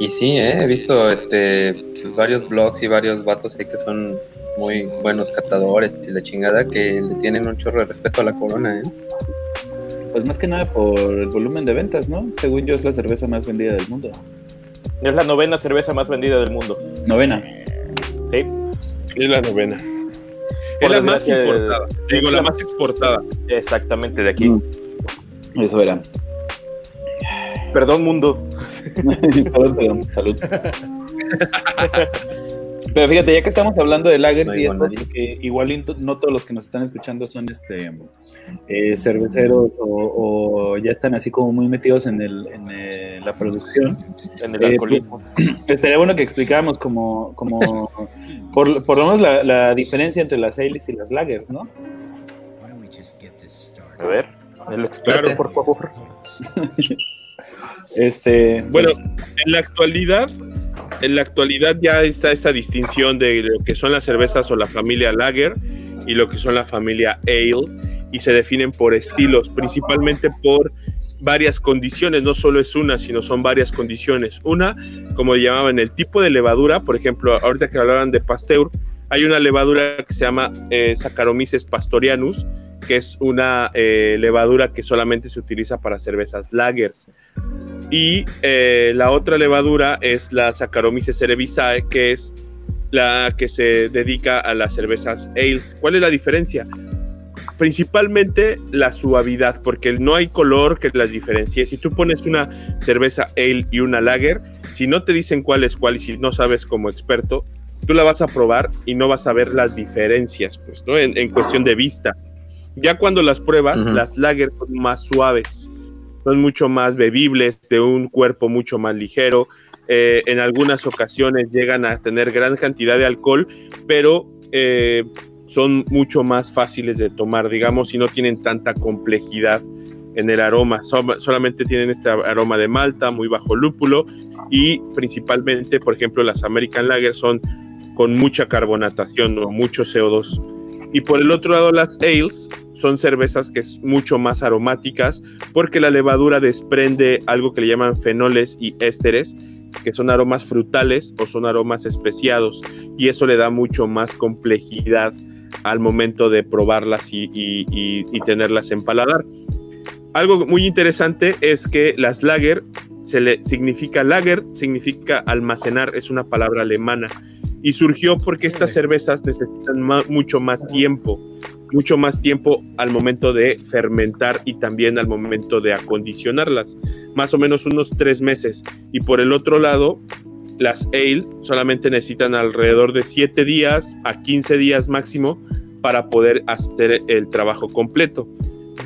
Y sí, ¿eh? he visto este varios blogs y varios vatos ahí que son muy buenos catadores y la chingada que le tienen un chorro de respeto a la corona, ¿eh? Pues más que nada por el volumen de ventas, ¿no? Según yo es la cerveza más vendida del mundo. Es la novena cerveza más vendida del mundo. Novena. Sí. Es la novena es la más importada. Digo, la, más exportada. Exactamente, de aquí. Mm. Eso era. Perdón, mundo. [LAUGHS] perdón, perdón. Salud. [LAUGHS] Pero fíjate, ya que estamos hablando de lagers y esto, porque igual no todos los que nos están escuchando son este eh, cerveceros o, ya están así como muy metidos en, el, en la producción. En el alcoholismo. Eh, estaría bueno que explicáramos como, como [LAUGHS] por, por lo menos la, la, diferencia entre las ales y las lagers, ¿no? A ver, el experto, por favor. [LAUGHS] este, bueno, pues en la actualidad en la actualidad ya está esta distinción de lo que son las cervezas o la familia Lager y lo que son la familia Ale y se definen por estilos, principalmente por varias condiciones, no solo es una, sino son varias condiciones. Una, como llamaban, el tipo de levadura, por ejemplo, ahorita que hablaban de Pasteur, hay una levadura que se llama eh, Saccharomyces pastorianus, que es una eh, levadura que solamente se utiliza para cervezas lagers. Y eh, la otra levadura es la Saccharomyces cerevisiae, que es la que se dedica a las cervezas ales. ¿Cuál es la diferencia? Principalmente la suavidad, porque no hay color que las diferencie. Si tú pones una cerveza ale y una lager, si no te dicen cuál es cuál y si no sabes como experto, tú la vas a probar y no vas a ver las diferencias, pues, ¿no? En, cuestión de vista. Ya cuando las pruebas, las lager son más suaves son mucho más bebibles, de un cuerpo mucho más ligero. Eh, en algunas ocasiones llegan a tener gran cantidad de alcohol, pero eh, son mucho más fáciles de tomar, digamos, y no tienen tanta complejidad en el aroma. solamente tienen este aroma de malta, muy bajo lúpulo y principalmente, por ejemplo, las American Lager son con mucha carbonatación o mucho CO2. Y por el otro lado, las ales son cervezas que es mucho más aromáticas porque la levadura desprende algo que le llaman fenoles y ésteres, que son aromas frutales o son aromas especiados y eso le da mucho más complejidad al momento de probarlas y, y tenerlas en paladar. Algo muy interesante es que las lager se le significa lager, significa almacenar, es una palabra alemana y surgió porque estas cervezas necesitan mucho más tiempo, mucho más tiempo al momento de fermentar y también al momento de acondicionarlas, más o menos unos tres meses. Y por el otro lado, las ale solamente necesitan alrededor de 7 días a 15 días máximo para poder hacer el trabajo completo.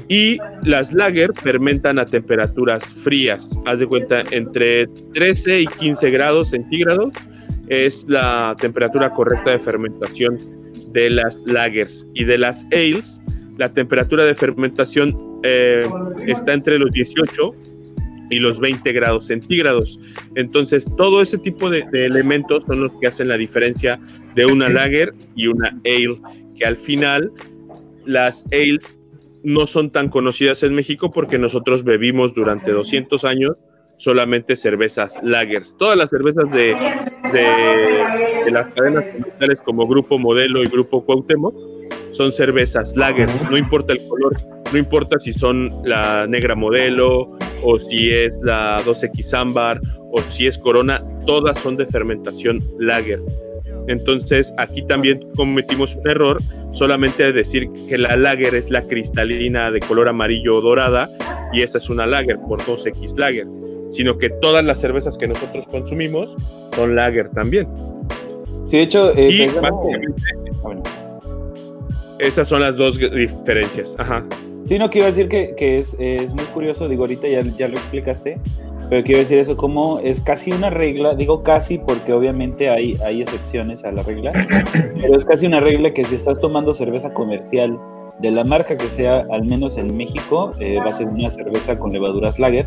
Y las lager fermentan a temperaturas frías, haz de cuenta entre 13 y 15 grados centígrados es la temperatura correcta de fermentación de las lagers y de las ales. La temperatura de fermentación eh, está entre los 18 y los 20 grados centígrados. Entonces, todo ese tipo de, de, elementos son los que hacen la diferencia de una lager y una ale, que al final las ales no son tan conocidas en México porque nosotros bebimos durante 200 años solamente cervezas lagers. Todas las cervezas de, de, las cadenas comerciales como Grupo Modelo y Grupo Cuauhtémoc son cervezas lagers, no importa el color, no importa si son la negra modelo o si es la 2X ámbar o si es corona, todas son de fermentación lager. Entonces aquí también cometimos un error solamente de decir que la lager es la cristalina de color amarillo o dorada y esa es una lager por 2X lager sino que todas las cervezas que nosotros consumimos son lager también. Sí, de hecho, eh, y esas son las dos diferencias. Ajá. Sí, no, quiero decir que, es, muy curioso, digo, ahorita ya, ya lo explicaste, pero quiero decir eso como es casi una regla, digo casi porque obviamente hay, hay excepciones a la regla, [COUGHS] pero es casi una regla que si estás tomando cerveza comercial de la marca que sea, al menos en México, eh, va a ser una cerveza con levaduras lager,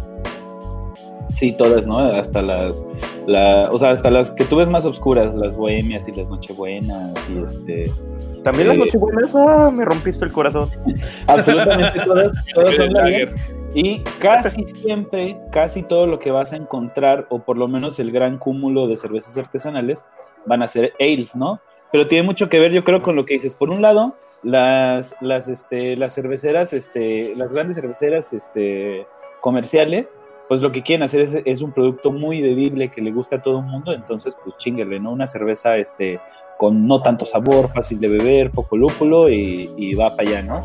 Sí, todas, ¿no? Hasta las, la, o sea, hasta las que tú ves más oscuras, las bohemias y las nochebuenas y este... También las eh, nochebuenas, ah, me rompiste el corazón. [LAUGHS] Absolutamente todas, todas son. Y casi siempre, casi todo lo que vas a encontrar, o por lo menos el gran cúmulo de cervezas artesanales, van a ser ales, ¿no? Pero tiene mucho que ver, yo creo, con lo que dices. Por un lado, las, las, este, las cerveceras, este, las grandes cerveceras este, comerciales, pues lo que quieren hacer es, un producto muy bebible que le gusta a todo el mundo, entonces pues chinguele, ¿no? Una cerveza este, con no tanto sabor, fácil de beber, poco lúpulo y, y va para allá, ¿no?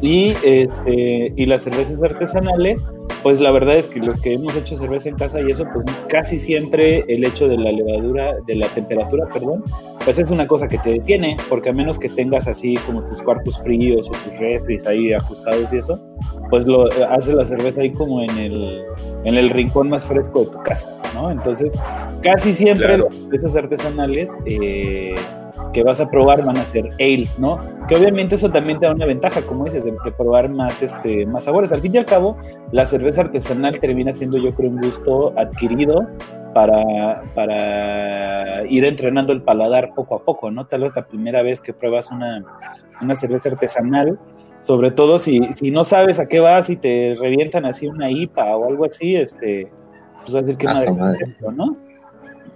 Y, este, y las cervezas artesanales, pues la verdad es que los que hemos hecho cerveza en casa y eso, pues casi siempre el hecho de la levadura, de la temperatura, perdón, pues es una cosa que te detiene, porque a menos que tengas así como tus cuartos fríos o tus refris ahí ajustados y eso, pues lo haces la cerveza ahí como en el, en el rincón más fresco de tu casa, ¿no? Entonces, casi siempre las cervezas artesanales eh, que vas a probar van a ser ales, ¿no? Que obviamente eso también te da una ventaja, como dices, de, probar más, este, más sabores. Al fin y al cabo, la cerveza artesanal termina siendo, yo creo, un gusto adquirido para, para ir entrenando el paladar poco a poco, ¿no? Tal vez la primera vez que pruebas una, una cerveza artesanal, sobre todo si, si no sabes a qué vas y te revientan así una IPA o algo así, este, pues a decir que madre, ¿no?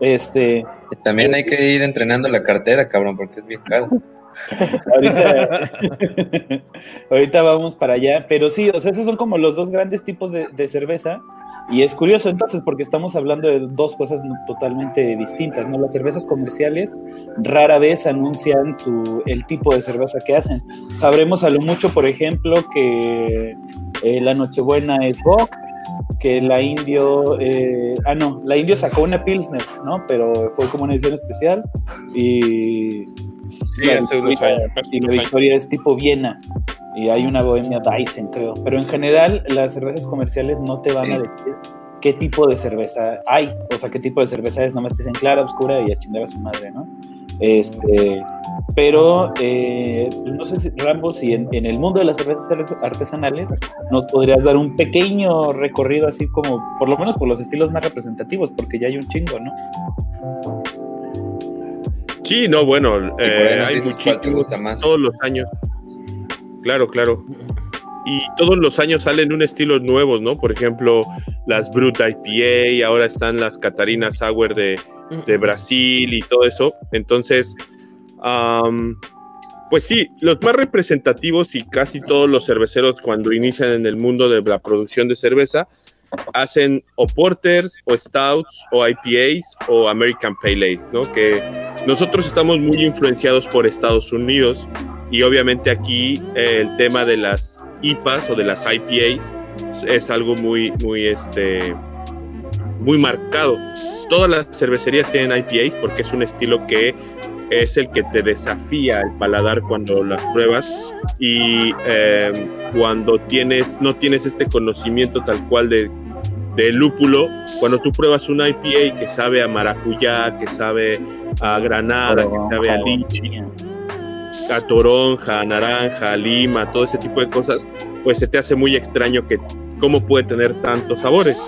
Este, También hay que ir entrenando la cartera, cabrón, porque es bien caro. [LAUGHS] [LAUGHS] ahorita, vamos para allá, pero sí, o sea, esos son como los dos grandes tipos de, cerveza. Y es curioso entonces porque estamos hablando de dos cosas totalmente distintas, ¿no? Las cervezas comerciales rara vez anuncian su, el tipo de cerveza que hacen. Sabremos a lo mucho, por ejemplo, que eh, la Nochebuena es Bock, que la Indio, eh, ah no, la Indio sacó una Pilsner, ¿no? Pero fue como una edición especial y, la, y la victoria es tipo Viena y hay una Bohemia Dyson, creo. Pero en general las cervezas comerciales no te van a decir qué tipo de cerveza hay, o sea, qué tipo de cerveza es, nomás te dicen clara, oscura y a chingar a su madre, ¿no? Este, pero eh, no sé si Rambo, si en, el mundo de las cervezas artesanales nos podrías dar un pequeño recorrido así como, por lo menos por los estilos más representativos, porque ya hay un chingo, ¿no? Sí, no, bueno, eh, hay muchísimos todos los años. Claro, claro. Y todos los años salen un estilo nuevos, ¿no? Por ejemplo, las Brut IPA, ahora están las Catarina Sour de, de Brasil y todo eso. Entonces, pues sí, los más representativos y casi todos los cerveceros cuando inician en el mundo de la producción de cerveza hacen o porters o stouts o IPAs o American Pale Ales, ¿no? Que nosotros estamos muy influenciados por Estados Unidos y obviamente aquí eh, el tema de las IPAs o de las IPAs es algo muy, muy, este, muy marcado. todas las cervecerías tienen IPAs porque es un estilo que es el que te desafía el paladar cuando las pruebas y em, cuando tienes no tienes este conocimiento tal cual de, de, lúpulo, cuando tú pruebas un IPA que sabe a maracuyá, que sabe a granada, que sabe a lichi, a toronja, a naranja, a lima, todo ese tipo de cosas, pues se te hace muy extraño que cómo puede tener tantos sabores.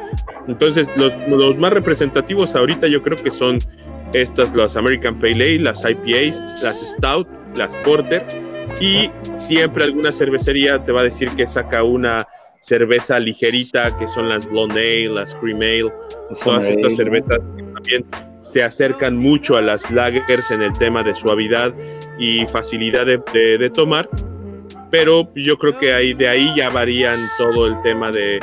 Entonces, los, los más representativos ahorita yo creo que son estas, las American Pale Ale, las IPAs, las Stout, las Porter, y siempre alguna cervecería te va a decir que saca una cerveza ligerita, que son las Blonde Ale, las Cream Ale, todas estas cervezas que también se acercan mucho a las lagers en el tema de suavidad y facilidad de, tomar, pero yo creo que ahí, de ahí ya varían todo el tema de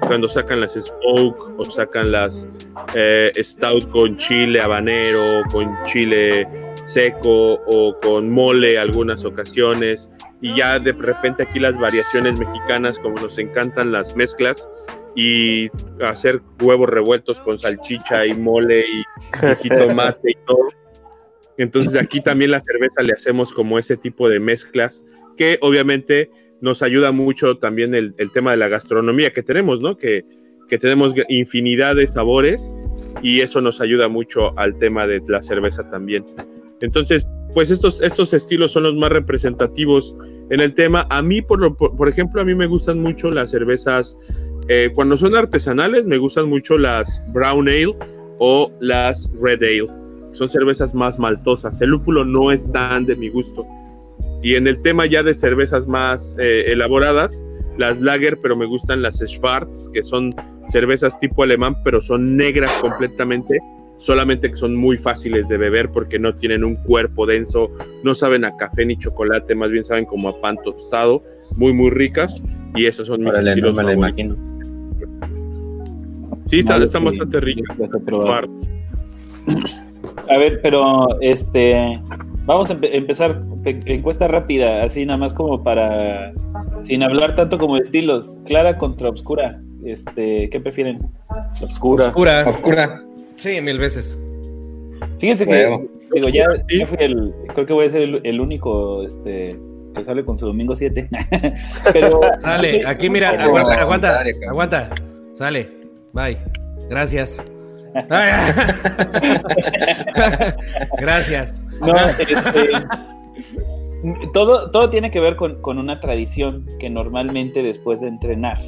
cuando sacan las smoke o sacan las eh, stout con chile habanero, con chile seco o con mole algunas ocasiones y ya de repente aquí las variaciones mexicanas como nos encantan las mezclas y hacer huevos revueltos con salchicha y mole y, y jitomate y todo. Entonces aquí también la cerveza le hacemos como ese tipo de mezclas que obviamente nos ayuda mucho también el, tema de la gastronomía que tenemos, ¿no? Que, tenemos infinidad de sabores y eso nos ayuda mucho al tema de la cerveza también. Entonces, pues estos, estos estilos son los más representativos en el tema. A mí, por, por, ejemplo, a mí me gustan mucho las cervezas, eh, cuando son artesanales, me gustan mucho las brown ale o las red ale. Son cervezas más maltosas. El lúpulo no es tan de mi gusto. Y en el tema ya de cervezas más eh, elaboradas, las lager, pero me gustan las Schwarz, que son cervezas tipo alemán, pero son negras completamente, solamente que son muy fáciles de beber porque no tienen un cuerpo denso, no saben a café ni chocolate, más bien saben como a pan tostado, muy muy ricas y esos son mis estilos no me imagino. Sí, están, bastante ricas. A ver, pero este Vamos a empezar encuesta rápida, así nada más como para, sin hablar tanto como de estilos, clara contra obscura. Este, ¿qué prefieren? Obscura. Obscura. Obscura. Sí, mil veces. Fíjense que, digo, ya, fui el, creo que voy a ser el, único, este, que sale con su domingo 7. [LAUGHS] Pero sale, [LAUGHS] aquí mira, aguanta, aguanta, aguanta. Sale. Bye. Gracias. [LAUGHS] Gracias. Este, todo, todo tiene que ver con, una tradición que normalmente después de entrenar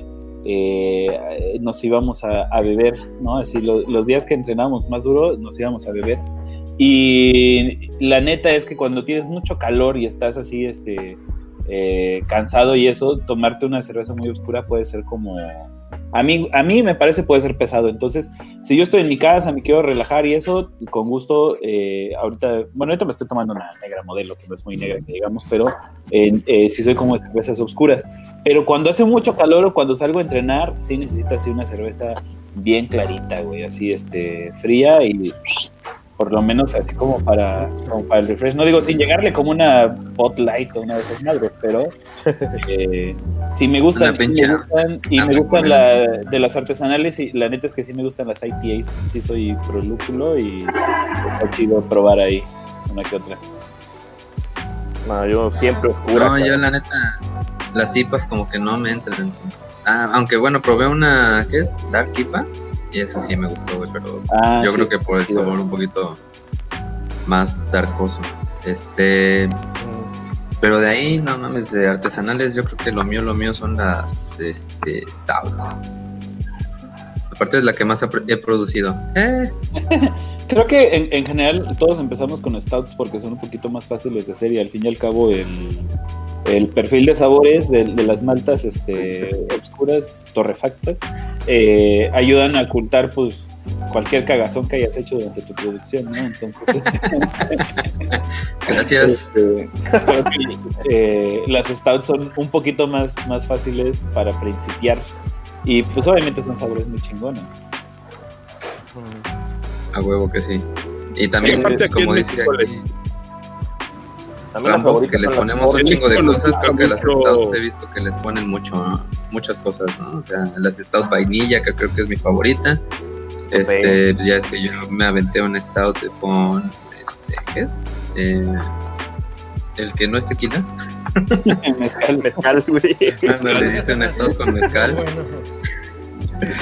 eh, nos íbamos a, beber, ¿no? Así los días que entrenamos más duro nos íbamos a beber. Y la neta es que cuando tienes mucho calor y estás así, este, eh, cansado y eso, tomarte una cerveza muy oscura puede ser como a mí, a mí me parece puede ser pesado. Entonces, si yo estoy en mi casa, me quiero relajar y eso, con gusto, eh, ahorita, bueno, ahorita me estoy tomando una negra modelo, que no es muy negra, digamos, pero eh, sí soy como de cervezas oscuras. Pero cuando hace mucho calor o cuando salgo a entrenar, sí necesito así una cerveza bien clarita, güey, así, este, fría y por lo menos así como para, para el refresh. No digo sin llegarle como una bot light o una de esas madres, pero [LAUGHS] eh, si me gustan, me gustan y me gustan la, de las artesanales y la neta es que sí me gustan las IPAs, sí soy pro lúpulo y he chido probar ahí una que otra. No, yo siempre oscura. No, yo la neta, las IPAs como que no me entran. Ah, aunque bueno, probé una, ¿qué es? Dark IPA y eso sí me gustó, güey, pero ah, yo creo que por el sabor un poquito más darkoso. Este. Pero de ahí, no mames, de artesanales, yo creo que lo mío, lo mío son las este, stouts. Aparte es la que más he producido. Eh. [LAUGHS] creo que en, en, general todos empezamos con stouts porque son un poquito más fáciles de hacer y al fin y al cabo el, el perfil de sabores de, las maltas este, oscuras, torrefactas, eh, ayudan a ocultar pues cualquier cagazón que hayas hecho durante tu producción, ¿no? Entonces, [LAUGHS] Gracias. Este, eh, las stouts son un poquito más, más fáciles para principiar y pues obviamente son sabores muy chingones. A huevo que sí. Y también, como decía aquí, también que les ponemos un chingo de cosas, creo que las stouts he visto que les ponen mucho, muchas cosas, ¿no? O sea, las stouts vainilla, que creo que es mi favorita. Este, ya es que yo me aventé un stout con, este, ¿qué es? Eh, el que no es tequila. [LAUGHS] mezcal, mezcal, güey. le dicen stout con mezcal. [LAUGHS]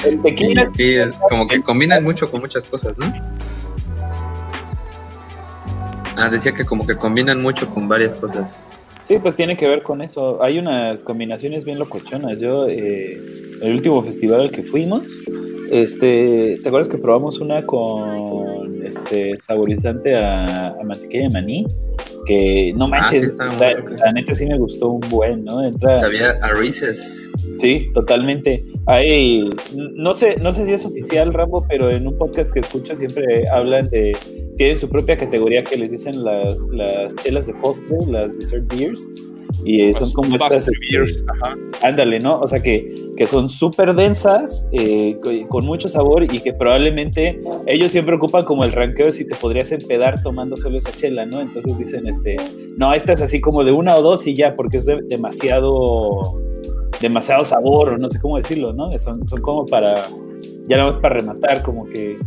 El tequila. Sí, como que combinan mucho con muchas cosas, ¿no? Ah, decía que como que combinan mucho con varias cosas. Sí, pues tiene que ver con eso. Hay unas combinaciones bien locochonas. Yo, eh, el último festival al que fuimos, este, ¿te acuerdas que probamos una con este saborizante a, mantequilla de maní? Que no ah, manches, la, neta sí me gustó un buen, ¿no? Sabía a Reese's. Sí, totalmente. Hay, no sé, no sé si es oficial, Rambo, pero en un podcast que escucho siempre hablan de tienen su propia categoría que les dicen las, las chelas de postre, las dessert beers. Y son como estas. Este, beers, Ándale, ¿no? O sea que, que son súper densas, eh, con mucho sabor y que probablemente ellos siempre ocupan como el ranqueo si te podrías empedar tomando solo esa chela, ¿no? Entonces dicen, este, no, esta es así como de una o dos y ya, porque es demasiado, demasiado sabor, o no sé cómo decirlo, ¿no? Son, son como para, ya nada más para rematar, como que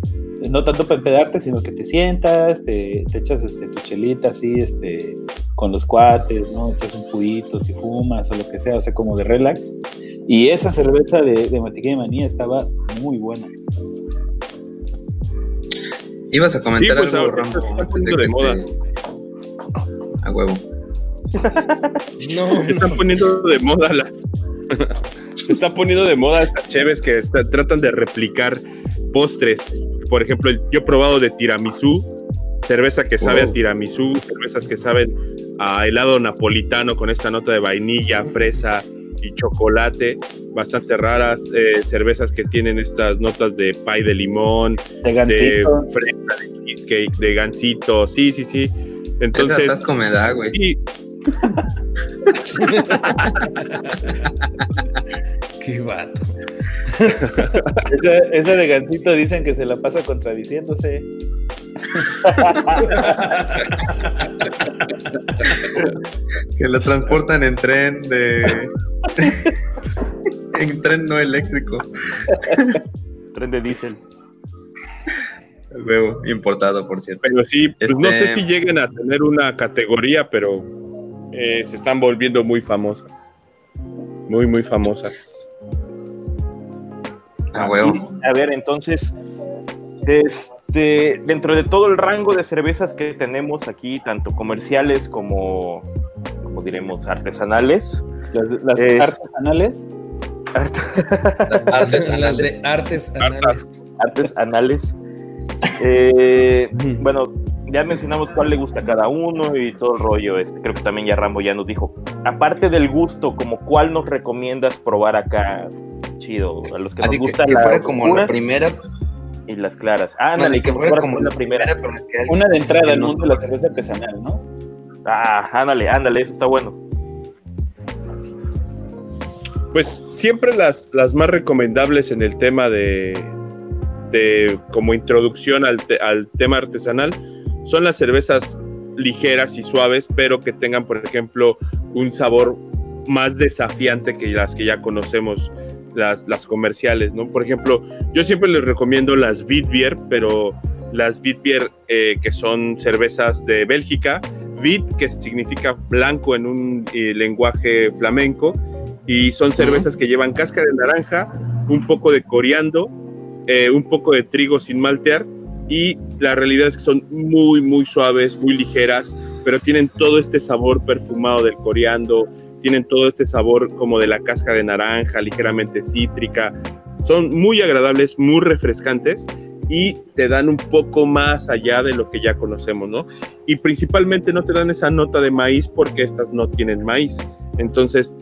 no tanto para empedarte, sino que te sientas, te, echas este, tu chelita así, este, con los cuates, ¿no? Echas un pudito, si fumas o lo que sea, o sea, como de relax. Y esa cerveza de, de mantequilla de manía estaba muy buena. Ibas a comentar pues, algo, Rambo, de, moda. A huevo. [LAUGHS] no, están poniendo de moda las. [LAUGHS] Se están poniendo de moda estas cheves que tratan de replicar postres por ejemplo, yo he probado de tiramisú, cerveza que sabe a tiramisú, cervezas que saben a helado napolitano con esta nota de vainilla, fresa y chocolate, bastante raras, eh, cervezas que tienen estas notas de pie de limón, de, gansito. de fresa, de cheesecake, de gansito, sí, sí, sí. Entonces, Esa me da, güey. [LAUGHS] Qué vato. ese, de Gancito dicen que se la pasa contradiciéndose. que lo transportan en tren de. en tren no eléctrico. tren de diésel. Luego, importado, por cierto. Pero sí, pues no sé este si lleguen a tener una categoría, pero eh, se están volviendo muy famosas. Muy, muy famosas. Ah, a ver, entonces, este, dentro de todo el rango de cervezas que tenemos aquí, tanto comerciales como, como diremos, artesanales. Las, artesanales. las artesanales. artes anales. Artes [LAUGHS] anales. Eh, bueno, ya mencionamos cuál le gusta a cada uno y todo el rollo. Este, creo que también ya Rambo ya nos dijo. Aparte del gusto, como cuál nos recomiendas probar acá, chido, a los que nos gusta la como la primera y las claras. Ah, ándale, que fuera como la primera. Una de entrada al mundo de la cerveza artesanal, ¿no? Ah, ándale, ándale, eso está bueno. Pues siempre las, las más recomendables en el tema de, de como introducción al, al tema artesanal son las cervezas ligeras y suaves, pero que tengan, por ejemplo, un sabor más desafiante que las que ya conocemos, las, las comerciales, ¿no? Por ejemplo, yo siempre les recomiendo las Witbier, pero las Witbier eh, que son cervezas de Bélgica, Wit, que significa blanco en un eh, lenguaje flamenco, y son cervezas que llevan cáscara de naranja, un poco de coriando, eh, un poco de trigo sin maltear, y la realidad es que son muy, muy suaves, muy ligeras, pero tienen todo este sabor perfumado del coriando, tienen todo este sabor como de la cáscara de naranja, ligeramente cítrica. Son muy agradables, muy refrescantes y te dan un poco más allá de lo que ya conocemos, ¿no? Y principalmente no te dan esa nota de maíz porque estas no tienen maíz. Entonces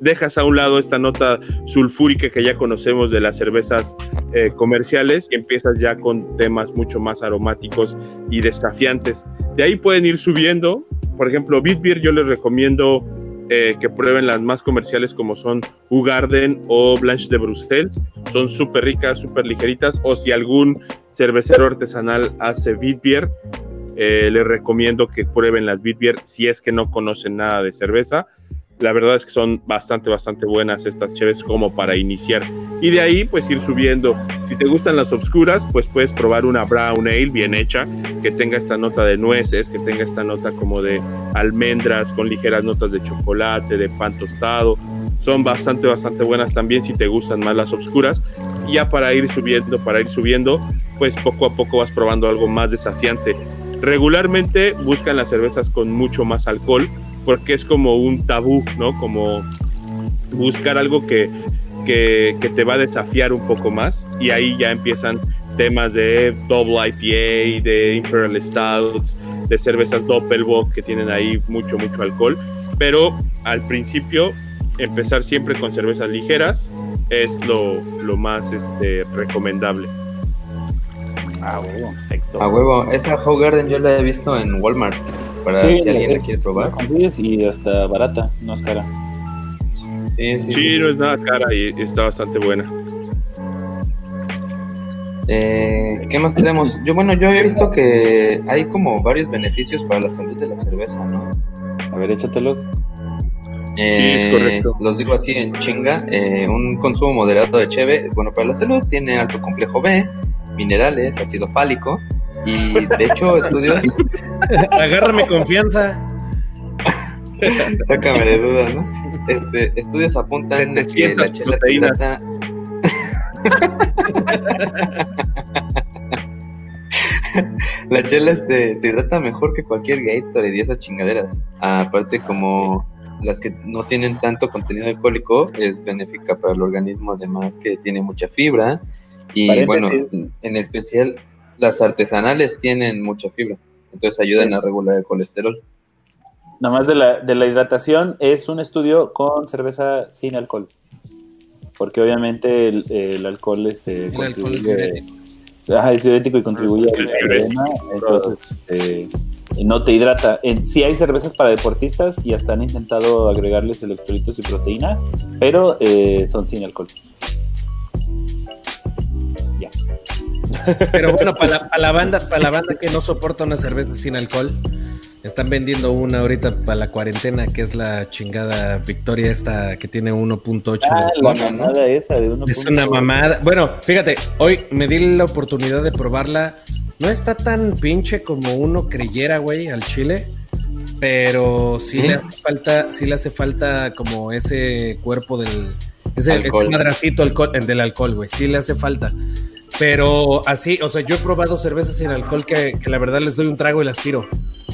dejas a un lado esta nota sulfúrica que ya conocemos de las cervezas eh, comerciales y empiezas ya con temas mucho más aromáticos y desafiantes. De ahí pueden ir subiendo, por ejemplo, Bitbeer yo les recomiendo eh, que prueben las más comerciales como son Ugarden o Blanche de Bruxelles. Son súper ricas, súper ligeritas. O si algún cervecero artesanal hace Bitbeer, eh, les recomiendo que prueben las Bitbeer si es que no conocen nada de cerveza la verdad es que son bastante, bastante buenas estas cheves como para iniciar. Y de ahí, pues ir subiendo. Si te gustan las obscuras, pues puedes probar una brown ale bien hecha, que tenga esta nota de nueces, que tenga esta nota como de almendras, con ligeras notas de chocolate, de pan tostado. Son bastante, bastante buenas también si te gustan más las obscuras. Y ya para ir subiendo, para ir subiendo, pues poco a poco vas probando algo más desafiante. Regularmente buscan las cervezas con mucho más alcohol porque es como un tabú, ¿no? Como buscar algo que, que, te va a desafiar un poco más y ahí ya empiezan temas de double IPA, de Imperial Stouts, de cervezas Doppelbock que tienen ahí mucho, mucho alcohol, pero al principio empezar siempre con cervezas ligeras es lo, lo más este, recomendable. A huevo, A huevo, esa Garden yo la he visto en Walmart para si alguien la quiere probar. Y hasta barata, no es cara. Sí, sí, sí, no es nada cara y está bastante buena. Eh, ¿Qué más tenemos? Yo, bueno, yo he visto que hay como varios beneficios para la salud de la cerveza, ¿no? A ver, échatelos. Eh, sí, es correcto. Los digo así en chinga. Eh, un consumo moderado de cheve es bueno para la salud, tiene alto complejo B, minerales, ácido fálico, y de hecho, [LAUGHS] estudios. Agárrame confianza. Sácame de dudas, ¿no? Este, estudios apuntan que la chela te hidrata. [LAUGHS] la chela este, te hidrata mejor que cualquier Gatorade y esas chingaderas. Aparte, como las que no tienen tanto contenido alcohólico, es benéfica para el organismo, además que tiene mucha fibra. Y bueno, en especial las artesanales tienen mucha fibra, entonces ayudan a regular el colesterol. Nada más de la, de la hidratación, es un estudio con cerveza sin alcohol. Porque obviamente el, alcohol, este, el contribuye, alcohol es, diurético y contribuye al problema, entonces este, no te hidrata. En, sí hay cervezas para deportistas y hasta han intentado agregarles electrolitos y proteína, pero eh, son sin alcohol. Pero bueno, para la, banda, para la banda que no soporta una cerveza sin alcohol, están vendiendo una ahorita para la cuarentena, que es la chingada Victoria esta que tiene 1.8. Ah, la mamada esa de 1.8. Es una mamada. Bueno, fíjate, hoy me di la oportunidad de probarla. No está tan pinche como uno creyera, güey, al chile. Pero sí, le hace falta, sí le hace falta como ese cuerpo del, ese, ese madracito del alcohol, güey. Sí le hace falta. Pero así, o sea, yo he probado cervezas sin alcohol que, la verdad les doy un trago y las tiro.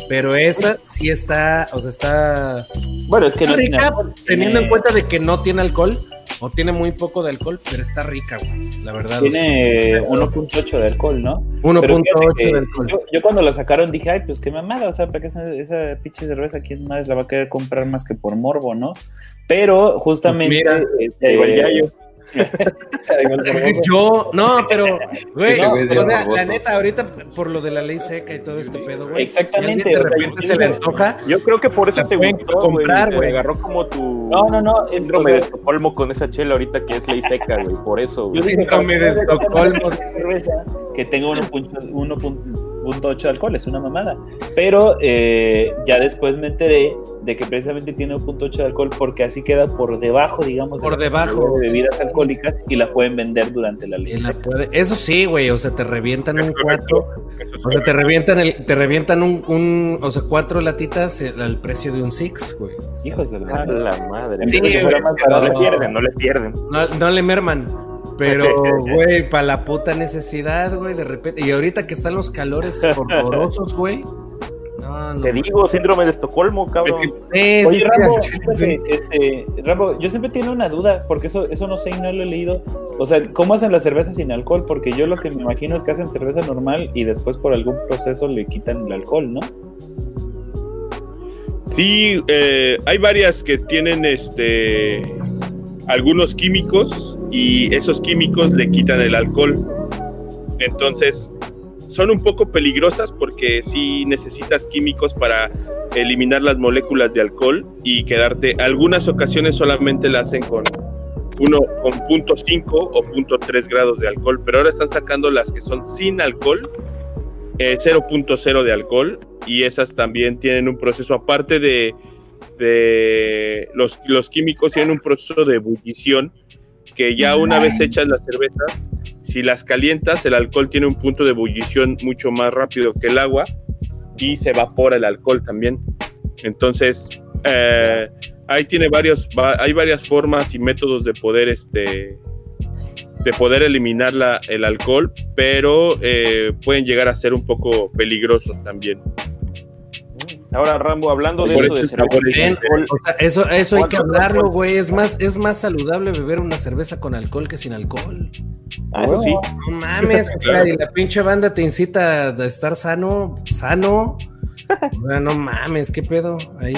Pero esta sí está, o sea, está. Bueno, es que no rica, teniendo en cuenta de que no tiene alcohol o tiene muy poco de alcohol, pero está rica, güey. La verdad. Tiene 1.8 de alcohol, ¿no? 1.8 de alcohol. Yo, cuando la sacaron dije, ay, pues qué mamada, o sea, ¿para qué esa, esa pinche cerveza quién más la va a querer comprar más que por morbo, no? Pero justamente. Pues mira, este, igual ya yo yo, no, pero, güey, la neta, ahorita por lo de la ley seca y todo este pedo, güey. Exactamente. De repente se le antoja. Yo creo que por eso te gustó, comprar, güey. Agarró como tu. No, no, no. Síndrome de Estocolmo con esa chela ahorita que es ley seca, güey. Por eso, güey. Síndrome de Estocolmo. Que tengo 1.8 de alcohol, es una mamada. Pero eh, ya después me enteré de que precisamente tiene 1.8 de alcohol porque así queda por debajo, digamos, por debajo de bebidas alcohólicas y la pueden vender durante la ley. Eso sí, güey, o sea, te revientan un cuatro, o sea, te revientan el, te revientan un, un o sea, cuatro latitas al precio de un six, güey. Hijos de la, madre. Sí, no le pierden, no le pierden. No, no le merman. Pero, [LAUGHS] güey, para la puta necesidad, güey, de repente. Y ahorita que están los calores [LAUGHS] horrorosos, güey. Te digo, síndrome de Estocolmo, cabrón. Oye, Rambo, este, Rambo, yo siempre tengo una duda, porque eso, eso no sé y no lo he leído. O sea, ¿cómo hacen la cerveza sin alcohol? Porque yo lo que me imagino es que hacen cerveza normal y después por algún proceso le quitan el alcohol, ¿no? Sí, eh, hay varias que tienen este algunos químicos y esos químicos le quitan el alcohol. Entonces, son un poco peligrosas porque si necesitas químicos para eliminar las moléculas de alcohol y quedarte. Algunas ocasiones solamente la hacen con uno con punto .5 o punto .3 grados de alcohol, pero ahora están sacando las que son sin alcohol, 0.0 eh, de alcohol y esas también tienen un proceso aparte de de los, los químicos tienen un proceso de ebullición que ya una vez hechas las cervezas, si las calientas, el alcohol tiene un punto de ebullición mucho más rápido que el agua y se evapora el alcohol también. Entonces, eh, ahí tiene varios, hay varias formas y métodos de poder, este, de poder eliminar la, el alcohol, pero eh, pueden llegar a ser un poco peligrosos también. Ahora, Rambo, hablando de eso de cerveza. eso, eso hay que hablarlo, güey. Es más, es más saludable beber una cerveza con alcohol que sin alcohol. Ah, eso sí. No mames, [LAUGHS] y la pinche banda te incita a estar sano, sano. [LAUGHS] no mames, qué pedo ahí.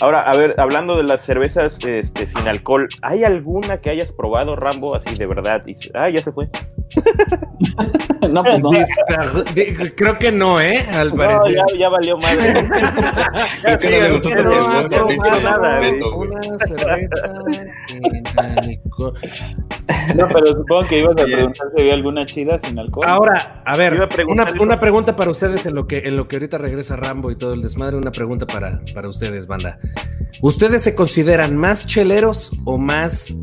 Ahora, a ver, hablando de las cervezas este, sin alcohol, ¿hay alguna que hayas probado, Rambo, así de verdad? Y, ah, ya se fue. [LAUGHS] no, pues no. Creo que no, ¿eh? Al no, ya, ya, valió madre. [LAUGHS] Creo que no le gustó no, nada. Una cerveza sin No, pero supongo que ibas a preguntar si había alguna chida sin alcohol. Ahora, a ver, una, una, pregunta para ustedes en lo que en lo que ahorita regresa Rambo y todo el desmadre, una pregunta para, para ustedes, banda. ¿Ustedes se consideran más cheleros o más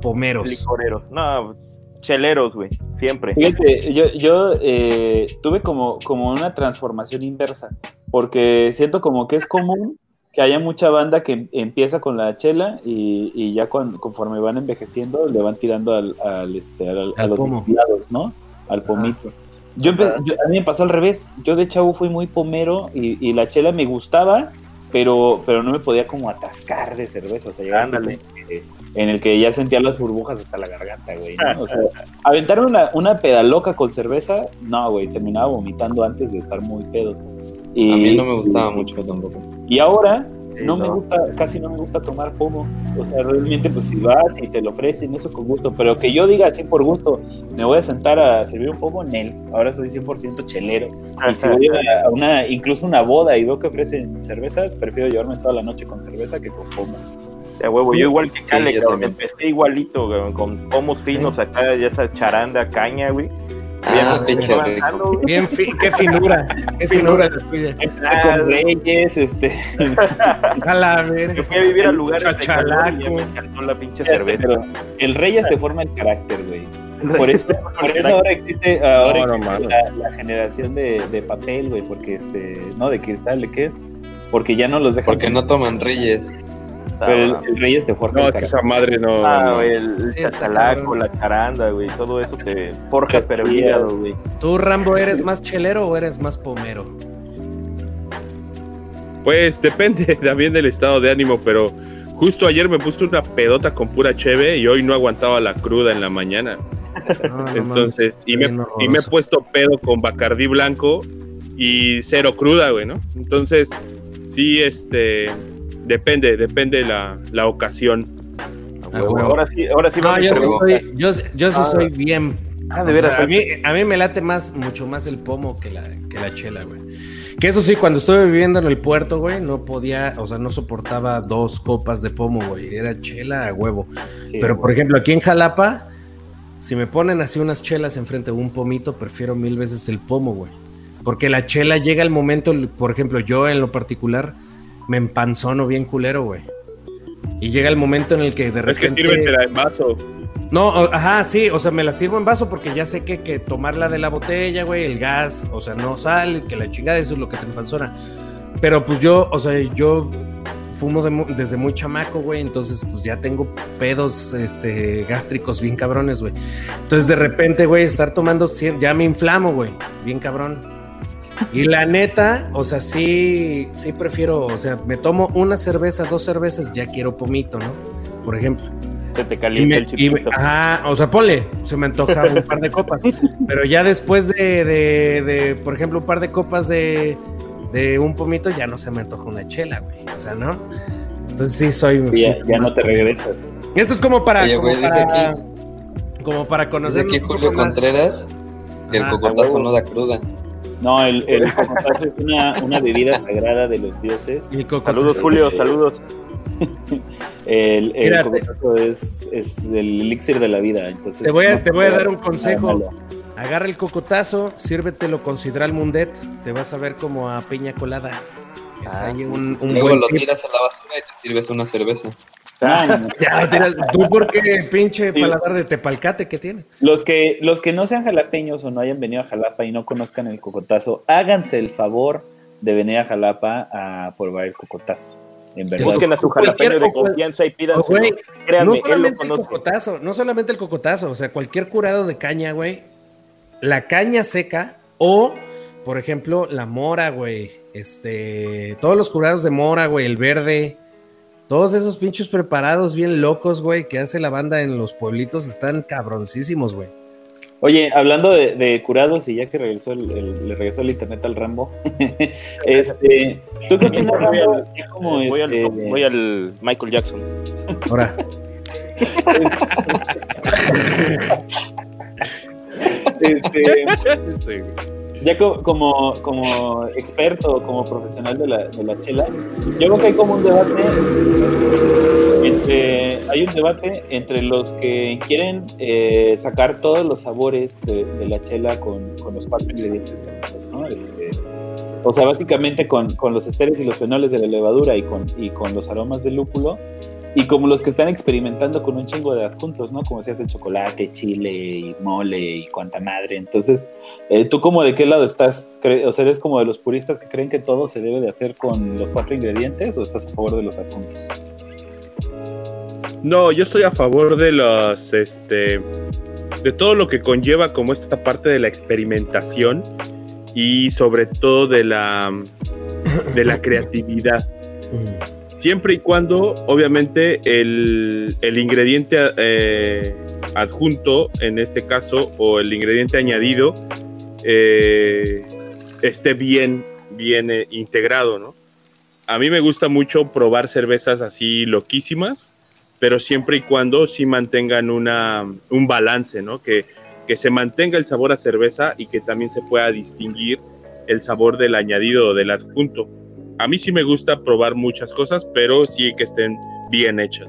pomeros? Licoreros. No, cheleros, güey, siempre. Fíjate, yo, yo eh, tuve como, como una transformación inversa, porque siento como que es común que haya mucha banda que empieza con la chela y, ya conforme van envejeciendo le van tirando al, este, a los lados, ¿no? Al pomito. Yo, a mí me pasó al revés. Yo de chavo fui muy pomero y, y la chela me gustaba, pero, pero no me podía como atascar de cerveza, o sea, llegaba en el que ya sentía las burbujas hasta la garganta, güey, O sea, [LAUGHS] aventar una, una pedaloca con cerveza, no, güey, terminaba vomitando antes de estar muy pedo. Y, a mí no me gustaba mucho tampoco. Y ahora, no, me gusta, casi no me gusta tomar pomo. O sea, realmente, pues si vas y te lo ofrecen, eso con gusto. Pero que yo diga así por gusto, me voy a sentar a servir un pomo en él. Ahora soy 100% chelero. Y si voy a una, incluso una boda y veo que ofrecen cervezas, prefiero llevarme toda la noche con cerveza que con pomo. Ya huevo, yo igual que Cale, sí, empecé igualito, con pomos finos acá, ya esa charanda, caña, güey. Ah, Bien, qué finura, qué finura [LAUGHS] Con reyes, este. [LAUGHS] A la verga. Yo fui a vivir a lugares de me encantó la pinche cerveza. el reyes te forma el carácter, güey. Por, esto, por eso ahora existe, ahora existe la, generación de, de papel, güey, porque este, no, de cristal, ¿de qué es? Porque ya no los dejan. Porque no toman reyes. Pero el, Reyes te forja. No, esa madre no. Ah, güey, el, chastalaco, la caranda, güey, todo eso te forja pero hígado, güey. ¿Tú, Rambo, eres más chelero o eres más pomero? Pues depende [LAUGHS] también del estado de ánimo, pero justo ayer me puse una pedota con pura cheve y hoy no aguantaba la cruda en la mañana. Entonces, y, me, y me he puesto pedo con Bacardí blanco y cero cruda, güey, ¿no? Entonces, sí, este, Depende, depende la, la ocasión. Ah, ahora sí, ahora sí. No, yo sí soy, yo, yo sí ah. soy bien. Ah, de veras. A mí, a mí me late más, mucho más el pomo que la, que la chela, güey. Que eso sí, cuando estuve viviendo en el puerto, güey, no podía, o sea, no soportaba dos copas de pomo, güey. Era chela a huevo. Pero, por ejemplo, aquí en Jalapa, si me ponen así unas chelas enfrente de un pomito, prefiero mil veces el pomo, güey. Porque la chela llega al momento, por ejemplo, yo en lo particular, me empanzono bien culero, güey. Y llega el momento en el que de repente. Es que sírvetela en vaso. No, ajá, sí, o sea, me la sirvo en vaso porque ya sé que, que tomarla de la botella, güey, el gas, o sea, no sale, que la chingada, eso es lo que te empanzona. Pero pues yo, o sea, yo fumo desde muy chamaco, güey, entonces pues ya tengo pedos este, gástricos bien cabrones, güey. Entonces de repente, güey, estar tomando, ya me inflamo, güey, bien cabrón. Y la neta, o sea, sí, sí prefiero, o sea, me tomo una cerveza, dos cervezas, ya quiero pomito, ¿no? Por ejemplo. Se te calienta el chipito. ajá, o sea, ponle, se me antoja un par de copas. Pero ya después de, de, de, por ejemplo, un par de copas de, de un pomito, ya no se me antoja una chela, güey. O sea, ¿no? Entonces sí soy. Ya, no te regresas. Esto es como para. como, para como para conocer. Dice aquí Julio Contreras que el cocotazo no da cruda. No, el, el es una, una, bebida sagrada de los dioses. Saludos, Julio, saludos. el el es, es, el elixir de la vida. Entonces, te voy a, te voy a dar un consejo. Agarra el cocotazo, sírvetelo con sidral mundet, te vas a ver como a piña colada. Ah, un, luego lo tiras a la basura y te sirves una cerveza. Ah, [LAUGHS] ya, ¿Tú por qué pinche paladar de tepalcate que tiene? Los que, los que no sean jalapeños o no hayan venido a Jalapa y no conozcan el cocotazo, háganse el favor de venir a Jalapa a probar el cocotazo. En verdad. Busquen a su jalapeño de confianza y pidan Créanme, no solamente el cocotazo, no solamente el cocotazo, o sea, cualquier curado de caña, güey. La caña seca o, por ejemplo, la mora, güey. Este, todos los curados de mora, güey, el verde. Todos esos pinchos preparados bien locos, güey, que hace la banda en los pueblitos están cabroncísimos, güey. Oye, hablando de, curados y ya que regresó el, le regresó el internet al Rambo, [LAUGHS] este, ¿tú qué opinas, voy, al, voy, al, este voy al Michael Jackson. Ahora. [LAUGHS] este, ya como, como experto, como profesional de la, de la chela, yo creo que hay como un debate entre, hay un debate entre los que quieren eh, sacar todos los sabores de, la chela con, los cuatro ingredientes ¿no? Este, o sea, básicamente con, con, los esteres y los fenoles de la levadura y con, y con los aromas del lúpulo, y como los que están experimentando con un chingo de adjuntos, ¿no? Como si hace chocolate, chile y mole y cuanta madre. Entonces, eh, ¿tú como de qué lado estás? ¿O sea, eres como de los puristas que creen que todo se debe de hacer con los cuatro ingredientes o estás a favor de los adjuntos? No, yo estoy a favor de los, este, de todo lo que conlleva como esta parte de la experimentación y sobre todo de la, de la [LAUGHS] creatividad. Siempre y cuando obviamente el, ingrediente eh, adjunto, en este caso, o el ingrediente añadido, eh, esté bien, bien eh, integrado, ¿no? A mí me gusta mucho probar cervezas así loquísimas, pero siempre y cuando sí mantengan una, un balance, ¿no? Que, que se mantenga el sabor a cerveza y que también se pueda distinguir el sabor del añadido o del adjunto a mí sí me gusta probar muchas cosas, pero sí que estén bien hechas.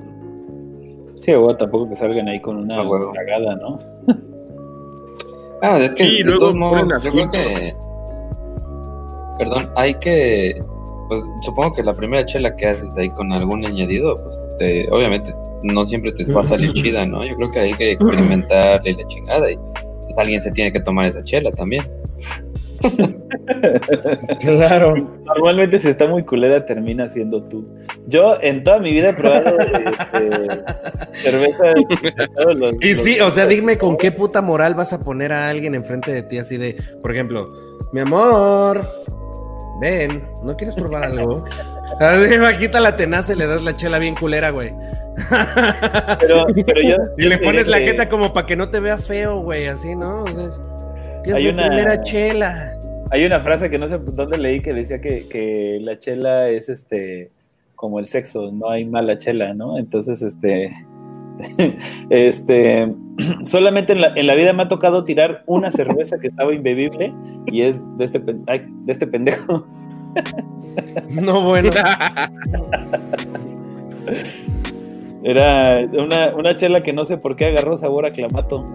Sí, o tampoco que salgan ahí con una ah, cagada, ¿no? ah, es que sí, luego yo creo que perdón, hay que pues supongo que la primera chela que haces ahí con algún añadido, pues te, obviamente no siempre te va a salir [LAUGHS] chida, ¿no? Yo creo que hay que experimentarle la chingada y pues, alguien se tiene que tomar esa chela también. Claro. Normalmente si está muy culera termina siendo tú. Yo en toda mi vida he probado este, cervezas. y sí, o sea, dime con qué puta moral vas a poner a alguien enfrente de ti así de, por ejemplo, mi amor, ven, ¿no quieres probar algo? A quita [LAUGHS] la tenaza y le das la chela bien culera, güey. Pero, yo, y le pones la jeta como para que no te vea feo, güey, así, ¿no? O sea, es hay una, primera chela. Hay una frase que no sé dónde leí que decía que, la chela es este como el sexo, no hay mala chela, ¿no? Entonces, este, [LAUGHS] este, [CLEARS THROAT] solamente en la, en la, vida me ha tocado tirar una cerveza que estaba imbebible y es de este, de este pendejo. [LAUGHS] No, bueno. Era una, una chela que no sé por qué agarró sabor a clamato.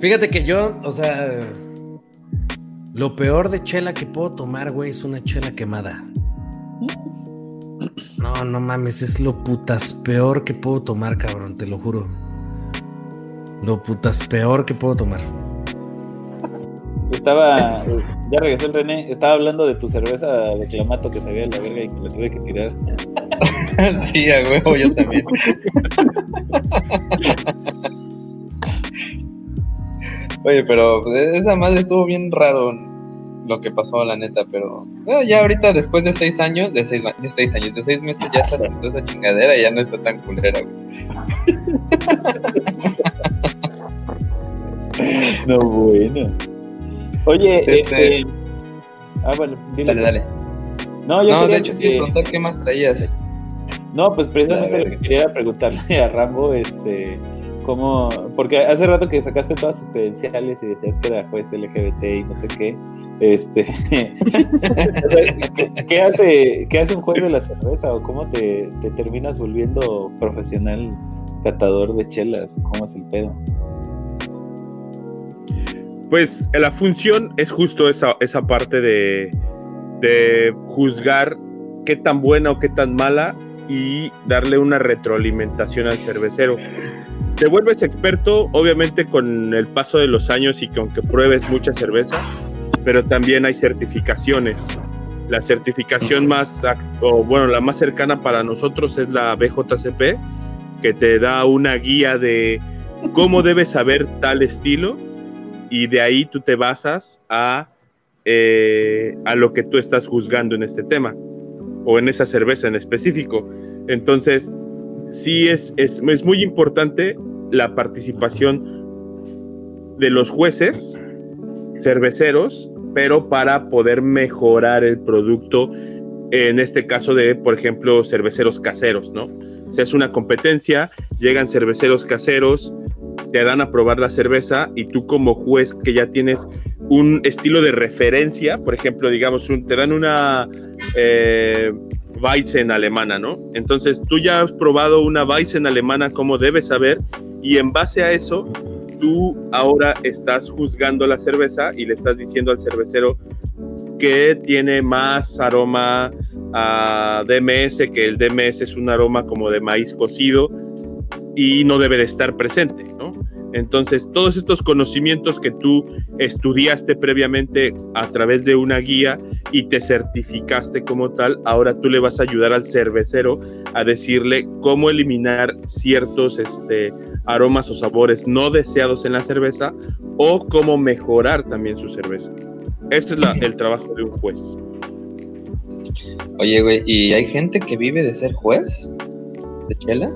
Fíjate que yo, o sea, lo peor de chela que puedo tomar, güey, es una chela quemada. No, no mames, es lo putas peor que puedo tomar, cabrón, te lo juro. Lo putas peor que puedo tomar. Estaba, ya regresó el René, estaba hablando de tu cerveza de clamato que sabía la verga y que la tuve que tirar. [LAUGHS] sí, a huevo, yo también. [LAUGHS] Oye, pero pues, esa madre estuvo bien raro lo que pasó, la neta, pero ya ahorita después de seis años, de seis, de seis años, de seis meses ya está haciendo esa chingadera y ya no está tan culera, [LAUGHS] no, bueno. Oye, este... este ah, bueno, dile. Dale, dale. No, yo no de hecho, quiero preguntar qué más traías. No, pues precisamente lo que quería preguntarle a Rambo, este cómo, porque hace rato que sacaste todas sus credenciales y decías que era juez LGBT y no sé qué, este, [LAUGHS] ¿qué, hace, ¿qué hace un juez de la cerveza o cómo te, terminas volviendo profesional catador de chelas? ¿Cómo es el pedo? Pues la función es justo esa, esa parte de, de juzgar qué tan buena o qué tan mala y darle una retroalimentación al cervecero. Te vuelves experto, obviamente, con el paso de los años y que aunque pruebes mucha cerveza, pero también hay certificaciones. La certificación más, o bueno, la más cercana para nosotros es la BJCP, que te da una guía de cómo [LAUGHS] debes saber tal estilo y de ahí tú te basas a, eh, a lo que tú estás juzgando en este tema o en esa cerveza en específico. Entonces, sí es, es, es muy importante la participación de los jueces cerveceros, pero para poder mejorar el producto, en este caso de, por ejemplo, cerveceros caseros, ¿no? Se hace una competencia, llegan cerveceros caseros, te dan a probar la cerveza y tú como juez que ya tienes un estilo de referencia, por ejemplo, digamos, te dan una eh, Weizen alemana, ¿no? Entonces tú ya has probado una Weizen alemana como debes saber y en base a eso tú ahora estás juzgando la cerveza y le estás diciendo al cervecero que tiene más aroma a DMS, que el DMS es un aroma como de maíz cocido y no debe de estar presente. Entonces, todos estos conocimientos que tú estudiaste previamente a través de una guía y te certificaste como tal, ahora tú le vas a ayudar al cervecero a decirle cómo eliminar ciertos este, aromas o sabores no deseados en la cerveza o cómo mejorar también su cerveza. Ese es el trabajo de un juez. Oye, güey, ¿y hay gente que vive de ser juez? ¿De chela?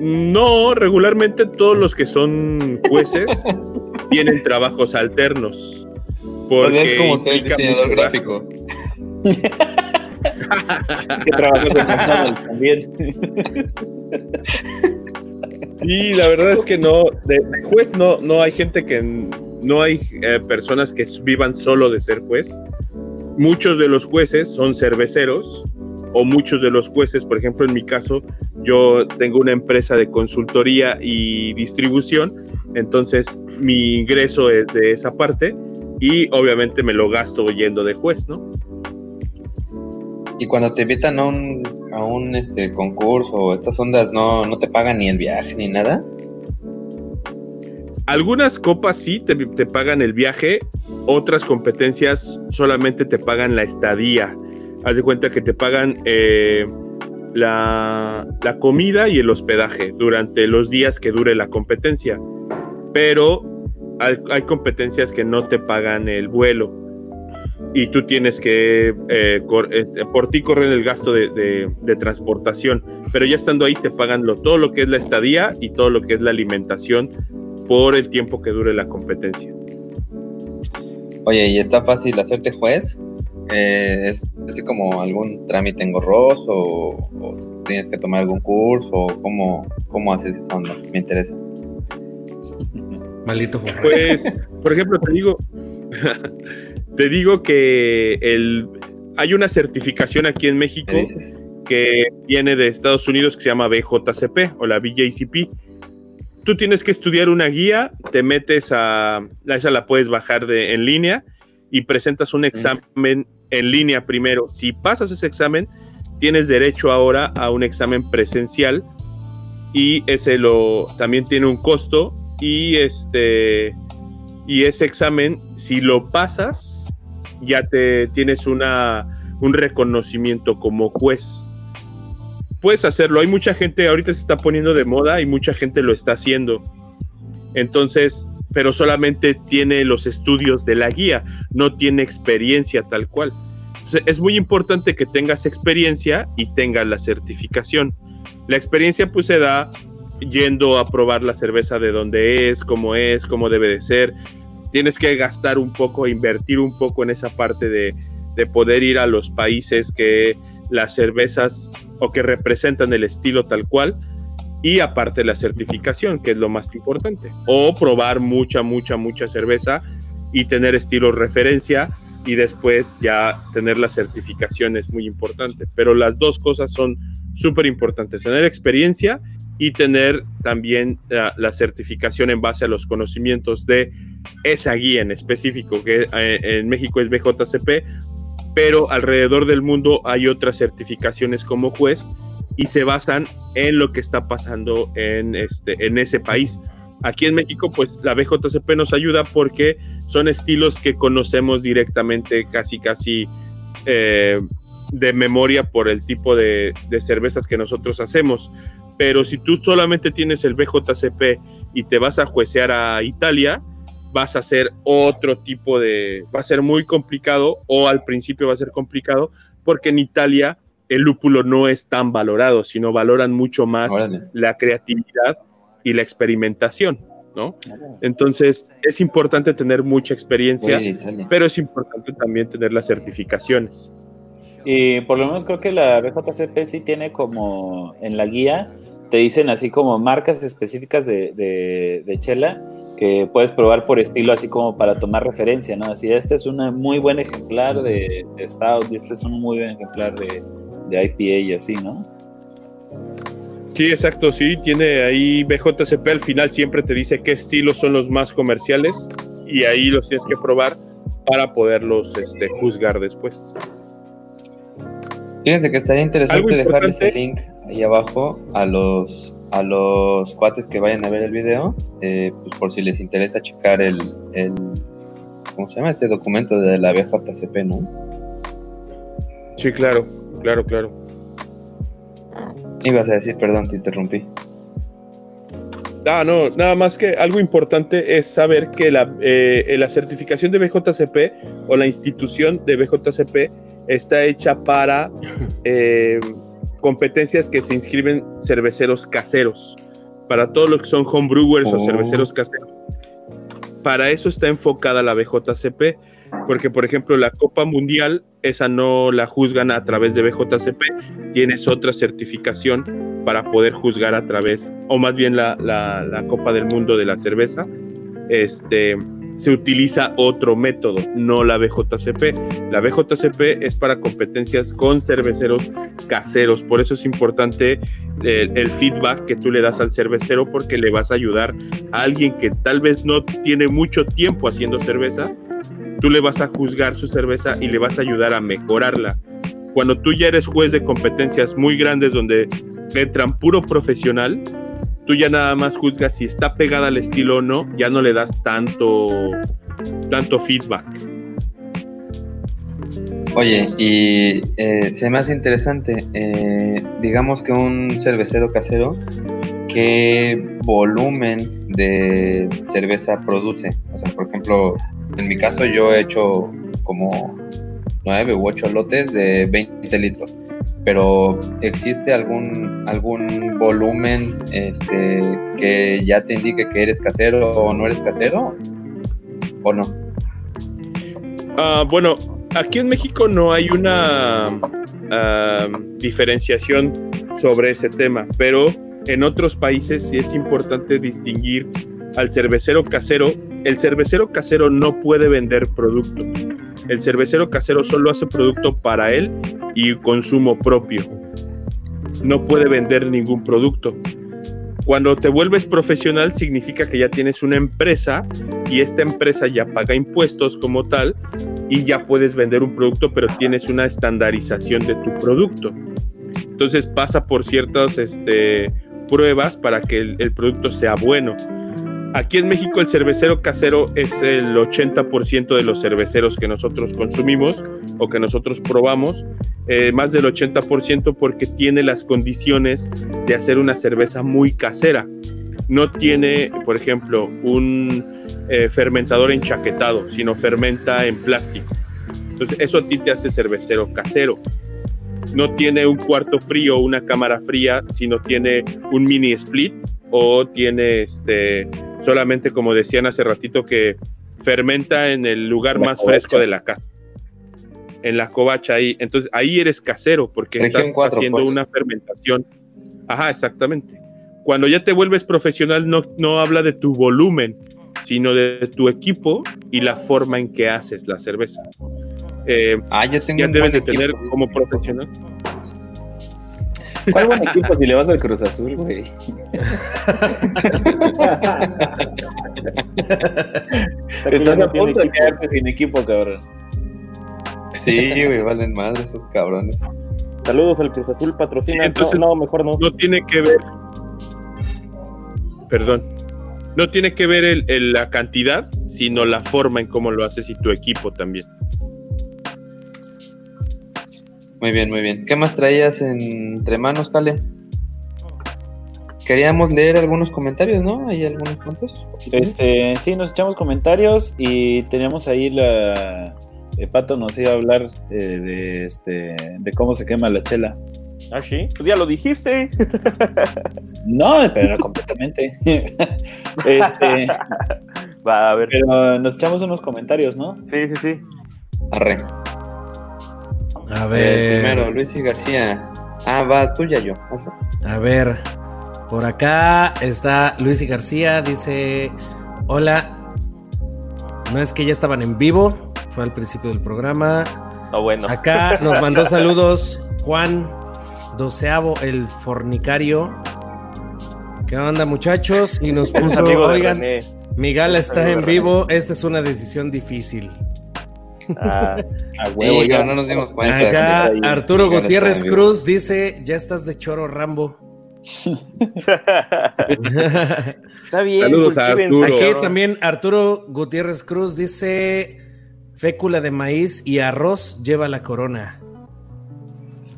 No, regularmente todos los que son jueces [LAUGHS] tienen trabajos alternos. Porque es como ser diseñador gráfico. que trabajas [LAUGHS] también. Sí, la verdad es que no, de, juez no, no hay gente que, no hay eh, personas que vivan solo de ser juez. Muchos de los jueces son cerveceros o muchos de los jueces, por ejemplo, en mi caso, yo tengo una empresa de consultoría y distribución, entonces mi ingreso es de esa parte y obviamente me lo gasto yendo de juez, ¿no? Y cuando te invitan a un, a un este, concurso o estas ondas, no, ¿no te pagan ni el viaje ni nada? Algunas copas sí te, te pagan el viaje, otras competencias solamente te pagan la estadía haz de cuenta que te pagan eh, la, comida y el hospedaje durante los días que dure la competencia. Pero hay, competencias que no te pagan el vuelo y tú tienes que, eh, eh, por ti correr el gasto de, transportación, pero ya estando ahí te pagan lo, todo lo que es la estadía y todo lo que es la alimentación por el tiempo que dure la competencia. Oye, ¿y está fácil hacerte juez? Eh, ¿Es así como algún trámite engorroso o, tienes que tomar algún curso o cómo, cómo haces esa onda? Me interesa. [LAUGHS] Maldito. Pues, por ejemplo, te digo, [LAUGHS] te digo que el, hay una certificación aquí en México que viene de Estados Unidos que se llama BJCP o la BJCP. Tú tienes que estudiar una guía, te metes a, esa la puedes bajar de, en línea y presentas un examen en línea primero. Si pasas ese examen, tienes derecho ahora a un examen presencial y ese lo también tiene un costo y este y ese examen si lo pasas ya te tienes una un reconocimiento como juez. Puedes hacerlo, hay mucha gente ahorita se está poniendo de moda y mucha gente lo está haciendo. Entonces, pero solamente tiene los estudios de la guía, no tiene experiencia tal cual. es muy importante que tengas experiencia y tengas la certificación. La experiencia pues se da yendo a probar la cerveza de dónde es, cómo es, cómo debe de ser. Tienes que gastar un poco, invertir un poco en esa parte de, de poder ir a los países que las cervezas o que representan el estilo tal cual y aparte la certificación, que es lo más importante. O probar mucha, mucha, mucha cerveza y tener estilos referencia y después ya tener la certificación es muy importante. Pero las dos cosas son súper importantes, tener experiencia y tener también la, certificación en base a los conocimientos de esa guía en específico, que eh, en México es BJCP, pero alrededor del mundo hay otras certificaciones como juez y se basan en lo que está pasando en, este, en ese país. Aquí en México, pues la BJCP nos ayuda porque son estilos que conocemos directamente, casi, casi eh, de memoria por el tipo de, de, cervezas que nosotros hacemos. Pero si tú solamente tienes el BJCP y te vas a juecear a Italia, vas a hacer otro tipo de, va a ser muy complicado o al principio va a ser complicado porque en Italia el lúpulo no es tan valorado, sino valoran mucho más la creatividad y la experimentación, ¿no? Entonces es importante tener mucha experiencia, pero es importante también tener las certificaciones. Y por lo menos creo que la BJCP sí tiene como en la guía, te dicen así como marcas específicas de, de chela que puedes probar por estilo, así como para tomar referencia, ¿no? Así, este es un muy buen ejemplar de, Stout y este es un muy buen ejemplar de, de IPA y así, ¿no? Sí, exacto, sí, tiene ahí BJCP al final siempre te dice qué estilos son los más comerciales y ahí los tienes que probar para poderlos este, juzgar después. Fíjense que estaría interesante dejarles el link ahí abajo a los a los cuates que vayan a ver el video, eh, pues por si les interesa checar el, el, ¿cómo se llama? Este documento de la BJCP, ¿no? Sí, claro, claro, claro. Ibas a decir, perdón, te interrumpí. Ah, no, nada más que algo importante es saber que la, eh, la certificación de BJCP o la institución de BJCP está hecha para [LAUGHS] eh, competencias que se inscriben cerveceros caseros, para todos los que son homebrewers o oh. cerveceros caseros. Para eso está enfocada la BJCP, porque por ejemplo la Copa Mundial, esa no la juzgan a través de BJCP, tienes otra certificación para poder juzgar a través, o más bien la, la, la Copa del Mundo de la cerveza. Este, se utiliza otro método, no la BJCP. La BJCP es para competencias con cerveceros caseros, por eso es importante el, feedback que tú le das al cervecero porque le vas a ayudar a alguien que tal vez no tiene mucho tiempo haciendo cerveza, tú le vas a juzgar su cerveza y le vas a ayudar a mejorarla. Cuando tú ya eres juez de competencias muy grandes donde entran puro profesional, tú ya nada más juzgas si está pegada al estilo o no, ya no le das tanto, tanto feedback. Oye, y eh, se me hace interesante, eh, digamos que un cervecero casero, ¿qué volumen de cerveza produce? O sea, por ejemplo, en mi caso yo he hecho como nueve u ocho lotes de 20 litros pero ¿existe algún, algún volumen este, que ya te indique que eres casero o no eres casero? ¿O no? Ah, bueno, aquí en México no hay una ah, diferenciación sobre ese tema, pero en otros países sí es importante distinguir al cervecero casero. El cervecero casero no puede vender producto. El cervecero casero solo hace producto para él y consumo propio. No puede vender ningún producto. Cuando te vuelves profesional significa que ya tienes una empresa y esta empresa ya paga impuestos como tal y ya puedes vender un producto, pero tienes una estandarización de tu producto. Entonces pasa por ciertas este, pruebas para que el producto sea bueno. Aquí en México el cervecero casero es el 80% de los cerveceros que nosotros consumimos o que nosotros probamos, eh, más del 80% porque tiene las condiciones de hacer una cerveza muy casera. No tiene, por ejemplo, un eh, fermentador enchaquetado, sino fermenta en plástico. Entonces eso a ti te hace cervecero casero no tiene un cuarto frío una cámara fría, sino tiene un mini split o tiene este solamente como decían hace ratito que fermenta en el lugar más fresco de la casa. En la covacha ahí, entonces ahí eres casero porque estás haciendo pues. una fermentación. Ajá, exactamente. Cuando ya te vuelves profesional no, no habla de tu volumen, sino de tu equipo y la forma en que haces la cerveza. Eh, ah, yo tengo ya debes de tener como profesional. ¿Cuál buen equipo si le vas al Cruz Azul, güey? Estás a punto de quedarte sin equipo, cabrón. Sí, güey, valen más esos cabrones. Saludos al Cruz Azul, patrocina. Sí, entonces- no, no, mejor no. No tiene que ver. Perdón. No tiene que ver el, el- la cantidad, sino la forma en cómo lo haces y tu equipo también. Muy bien, muy bien. ¿Qué más traías entre manos, Cale? Queríamos leer algunos comentarios, ¿no? Hay algunos cuantos. Este, sí, nos echamos comentarios y teníamos ahí la. El pato nos iba a hablar eh, de este de cómo se quema la chela. Ah, sí. Pues ya lo dijiste. [LAUGHS] No, pero completamente. [LAUGHS] este, Va, a ver. pero nos echamos unos comentarios, ¿no? Sí, sí, sí. Arre. A ver. primero, Luis y García. Ah, va, tú ya yo. Ojo. A ver, por acá está Luis y García, dice, hola, no es que ya estaban en vivo, fue al principio del programa. No, bueno. Acá nos mandó [LAUGHS] saludos Juan Doceavo, el fornicario. ¿Qué onda muchachos? Y nos [LAUGHS] puso, oigan, mi gala está en vivo, esta es una decisión difícil. Ah, A Sí, huevo, ya. no nos dimos cuenta. Acá ahí, Arturo Gutiérrez. Cruz dice, ya estás de choro Rambo. [LAUGHS] Está bien. Saludos a Arturo. Aquí también Arturo Gutiérrez Cruz dice fécula de maíz y arroz lleva la corona.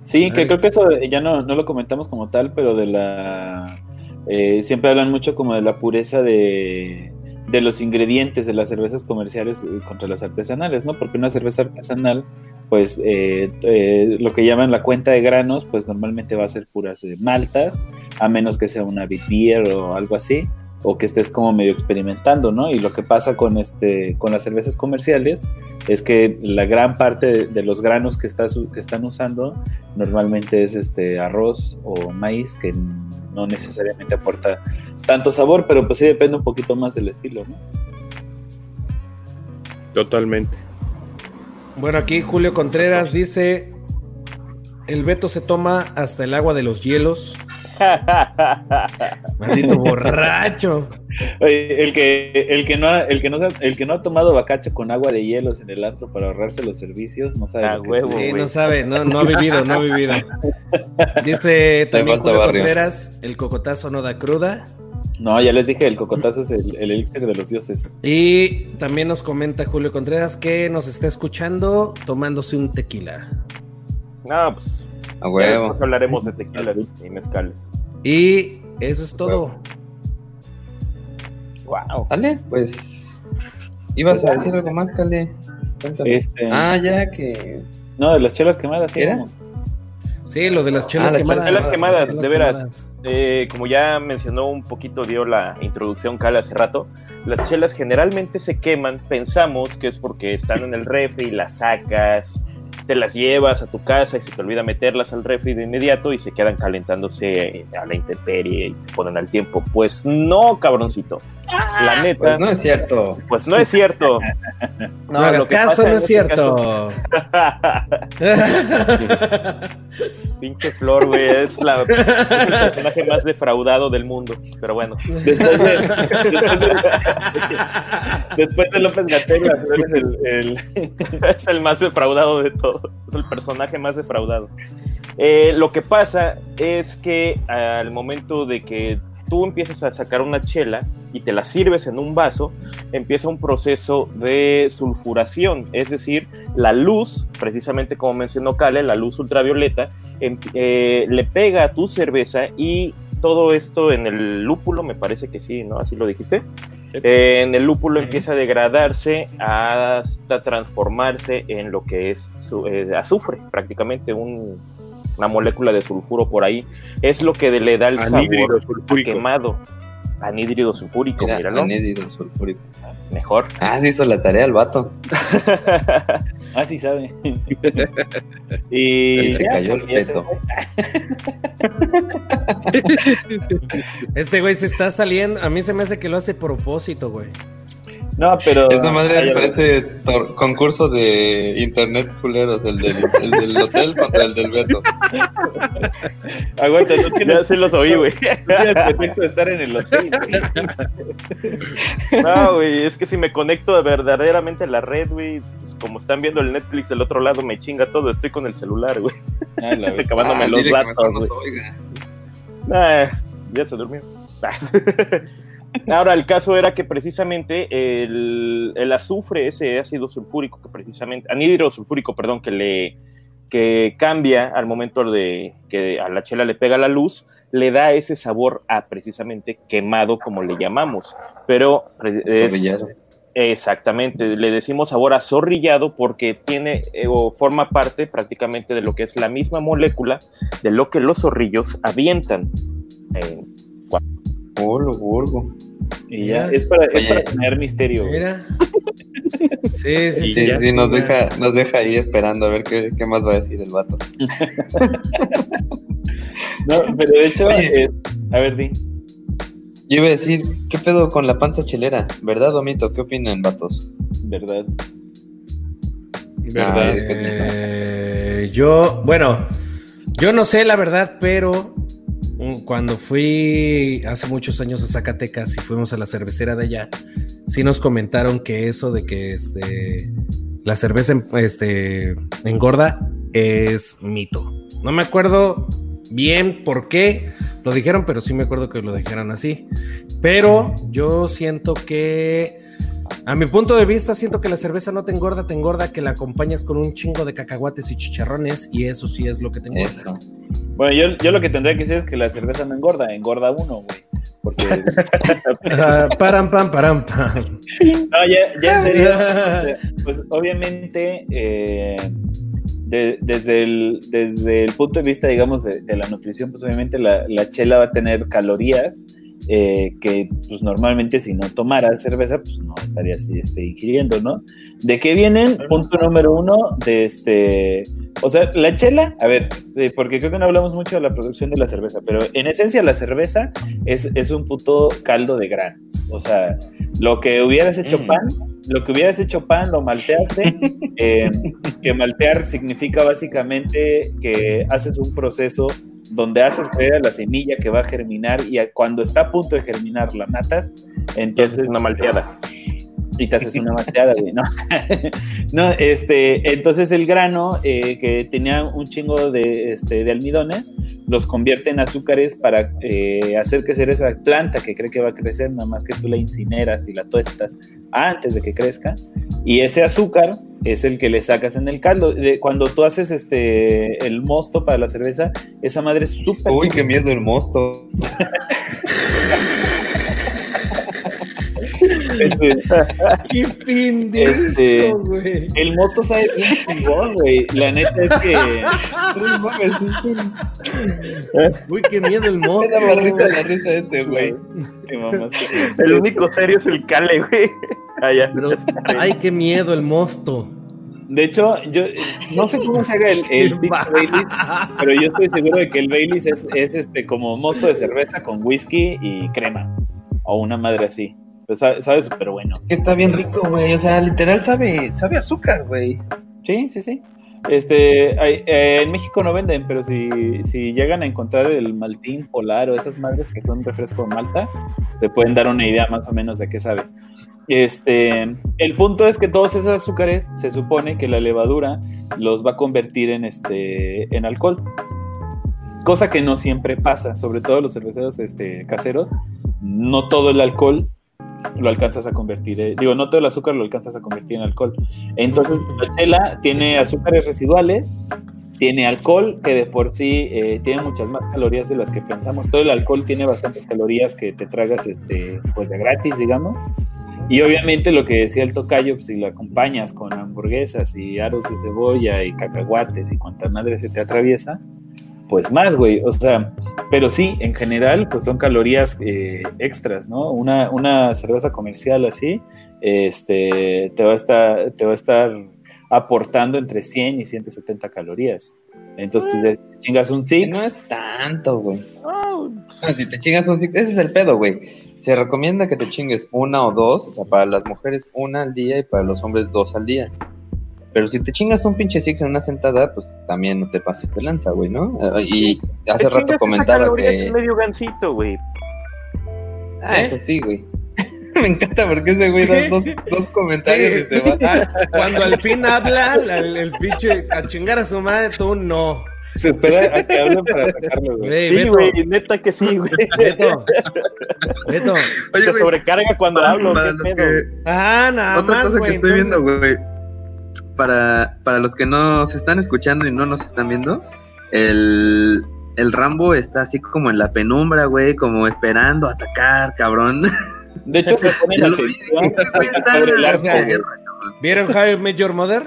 Sí, que creo que eso ya no, no lo comentamos como tal, pero de la... eh, siempre hablan mucho como de la pureza de, de los ingredientes de las cervezas comerciales eh, contra las artesanales, ¿no? Porque una cerveza artesanal, pues eh, eh, lo que llaman la cuenta de granos, pues normalmente va a ser puras eh, maltas, a menos que sea una big beer o algo así, o que estés como medio experimentando, ¿no? Y lo que pasa con, este, con las cervezas comerciales es que la gran parte de, los granos que, estás, que están usando normalmente es este arroz o maíz que no necesariamente aporta tanto sabor, pero pues sí depende un poquito más del estilo, ¿no? Totalmente. Bueno, aquí Julio Contreras dice el Beto se toma hasta el agua de los hielos. [LAUGHS] Maldito borracho. Oye, El que, el que no ha, el que no el que no ha tomado bacacho con agua de hielos en el antro para ahorrarse los servicios, no sabe Ah, lo que huevo. Sí, no sabe, no, no ha vivido, no ha vivido. [LAUGHS] Dice también Julio. Contreras, el cocotazo no da cruda. No, ya les dije, el cocotazo es el, el elixir de los dioses. Y también nos comenta Julio Contreras que nos está escuchando tomándose un tequila. no, pues. A huevo. hablaremos de tequilas y mezcales. Y eso es todo. Wow. ¿Sale? Pues. ¿Ibas a decir algo más, Cale? Cuéntame. Este, Ah, ya que. no, de las chelas quemadas, sí, ¿Era? vamos. Sí, lo de las chelas Ah, las quemadas. chelas quemadas, Las de veras. quemadas. Eh, como ya mencionó un poquito, dio la introducción Cal hace rato, las chelas generalmente se queman, pensamos que es porque están en el refri, las sacas, te las llevas a tu casa y se te olvida meterlas al refri de inmediato y se quedan calentándose a la intemperie y se ponen al tiempo. Pues no, cabroncito. La neta, Pues no es cierto. pues no es cierto. [LAUGHS] No, hagas lo que caso, pasa no es este cierto. [LAUGHS] Pinche Flor, güey, es, la, es el personaje más defraudado del mundo. Pero bueno, Después de, después de, después de López Gatell, es el, el- [LAUGHS] es el más defraudado de todos. Es el personaje más defraudado. Eh, lo que pasa es que al momento de que tú empiezas a sacar una chela y te la sirves en un vaso, empieza un proceso de sulfuración, es decir, la luz, precisamente como mencionó Kale, la luz ultravioleta, em- eh, le pega a tu cerveza y todo esto en el lúpulo, me parece que sí, ¿no? Así lo dijiste. Eh, en el lúpulo empieza a degradarse hasta transformarse en lo que es su- eh, azufre, prácticamente un- una molécula de sulfuro por ahí. Es lo que le da el Anhídrido sabor a quemado. Anhídrido sulfúrico, Mira, míralo. anédido sulfúrico. Mejor. Ah, sí hizo la tarea el vato. [LAUGHS] Ah, sí sabe. [LAUGHS] y Se cayó el peto. [LAUGHS] Este güey se está saliendo. A mí se me hace que lo hace a propósito, güey. No, pero. Esa madre me parece concurso de internet culeros, el del, el del hotel contra el del Beto. [LAUGHS] Aguanta, no tienes. Ya los oí, güey. No tienes pretexto de estar en el hotel, [LAUGHS] No, güey, es que si me conecto verdaderamente a la red, güey, pues, como están viendo el Netflix del otro lado, me chinga todo. Estoy con el celular, güey. Ah, [LAUGHS] Acabándome ah, los datos, güey. Ah, ya se durmió. Ahora, el caso era que precisamente el, el, azufre, ese ácido sulfúrico, que precisamente, anhídrido sulfúrico, perdón, que le que cambia al momento de que a la chela le pega la luz, le da ese sabor a precisamente quemado, como le llamamos. Pero es, exactamente, le decimos sabor a zorrillado porque tiene eh, o forma parte prácticamente de lo que es la misma molécula de lo que los zorrillos avientan. Eh, Oh, lo burgo. Y ya, es para, es para tener misterio. Mira. Sí, sí, sí, sí, nos deja, nos deja ahí esperando a ver qué, qué más va a decir el vato. [LAUGHS] no, pero de hecho, eh, a ver, di. Yo iba a decir, ¿qué pedo con la panza chelera? ¿Verdad o mito? ¿Qué opinan, vatos? Verdad. Verdad. Eh, yo, bueno, yo no sé la verdad, pero cuando fui hace muchos años a Zacatecas y fuimos a la cervecera de allá, sí nos comentaron que eso de que este, la cerveza este, engorda es mito. No me acuerdo bien por qué lo dijeron, pero sí me acuerdo que lo dijeron así. Pero yo siento que a mi punto de vista, siento que la cerveza no te engorda, te engorda que la acompañas con un chingo de cacahuates y chicharrones, y eso sí es lo que te engorda. Bueno, yo, yo, lo que tendría que decir es que la cerveza no engorda, engorda uno, güey. Porque. uh, [LAUGHS] param, pam, param, pam. No, ya, ya en serio. [LAUGHS] pues obviamente. Eh, desde, el, desde el punto de vista, digamos, de, de la nutrición, pues obviamente la, la, chela va a tener calorías eh, que pues normalmente si no tomaras cerveza, pues no estarías este, ingiriendo, ¿no? ¿De qué vienen? Punto número uno, de este, o sea, la chela, a ver, porque creo que no hablamos mucho de la producción de la cerveza, pero en esencia la cerveza es, es un puto caldo de granos, o sea, lo que hubieras hecho mm. pan, lo que hubieras hecho pan, lo malteaste, [LAUGHS] eh, que maltear significa básicamente que haces un proceso donde haces creer a la semilla que va a germinar y cuando está a punto de germinar la matas, entonces una malteada. Y te haces una malteada, güey, ¿no? [LAUGHS] no, este, entonces el grano eh, que tenía un chingo de, este, de almidones, los convierte en azúcares para eh, hacer crecer esa planta que cree que va a crecer, nada más que tú la incineras y la tuestas antes de que crezca. Y ese azúcar es el que le sacas en el caldo. De, cuando tú haces este el mosto para la cerveza, esa madre es súper. Uy, qué miedo el mosto. [LAUGHS] Este, [LAUGHS] qué fin de este, güey. El mosto sabe bien chingón, güey. La neta es que. Uy, qué miedo el mosto. Me da risa la risa ese, güey. [LAUGHS] El único serio es el cale, güey. ay, qué miedo el mosto. De hecho, yo no sé cómo se haga el, el Baileys, pero yo estoy seguro de que el Baileys es, es, este como mosto de cerveza con whisky y crema. O una madre así. Pues sabe súper bueno. Está bien rico, güey. O sea, literal sabe, sabe azúcar, güey. Sí, sí, sí. Este, eh, en México no venden, pero si, si llegan a encontrar el maltín polar o esas madres que son refresco de malta, se pueden dar una idea más o menos de qué sabe. Este, el punto es que todos esos azúcares se supone que la levadura los va a convertir en, este, en alcohol. Cosa que no siempre pasa, sobre todo los cerveceros este, caseros. No todo el alcohol lo alcanzas a convertir, eh, digo, no todo el azúcar lo alcanzas a convertir en alcohol. Entonces, la chela tiene azúcares residuales, tiene alcohol, que de por sí eh, tiene muchas más calorías de las que pensamos. Todo el alcohol tiene bastantes calorías que te tragas este, pues de gratis, digamos. Y obviamente lo que decía el tocayo, pues si lo acompañas con hamburguesas y aros de cebolla y cacahuates y cuanta madre se te atraviesa, pues más, güey. O sea, pero sí, en general, pues son calorías eh, extras, ¿no? Una, una cerveza comercial así, este, te va a estar, te va a estar aportando entre 100 y 170 calorías. Entonces, pues te chingas un six. No es tanto, güey. si te chingas un six, ese es el pedo, güey se recomienda que te chingues una o dos, o sea, para las mujeres una al día y para los hombres dos al día. Pero si te chingas un pinche six en una sentada, pues también no te pases de lanza, güey, ¿no? Eh, y hace rato comentaba que... Es medio gancito, güey. Ah, eso sí, güey. [LAUGHS] Me encanta porque ese güey da dos, dos comentarios y se va. Ah, cuando al fin habla, el, el pinche a chingar a su madre, tú no. Se espera a que hablen para sacarlo, güey. sí, güey, neta que sí, güey. Neto. Neto. Oye, Se sobrecarga cuando hablo. Para los que... Ah, nada Otra más, cosa güey, que estoy entonces- viendo, güey. Para, para los que no se están escuchando y no nos están viendo, el, el Rambo está así como en la penumbra, güey, como esperando atacar, cabrón. De hecho, se pone Ya la lo vi, atención [LAUGHS] este. ¿Vieron How I Met Your Mother?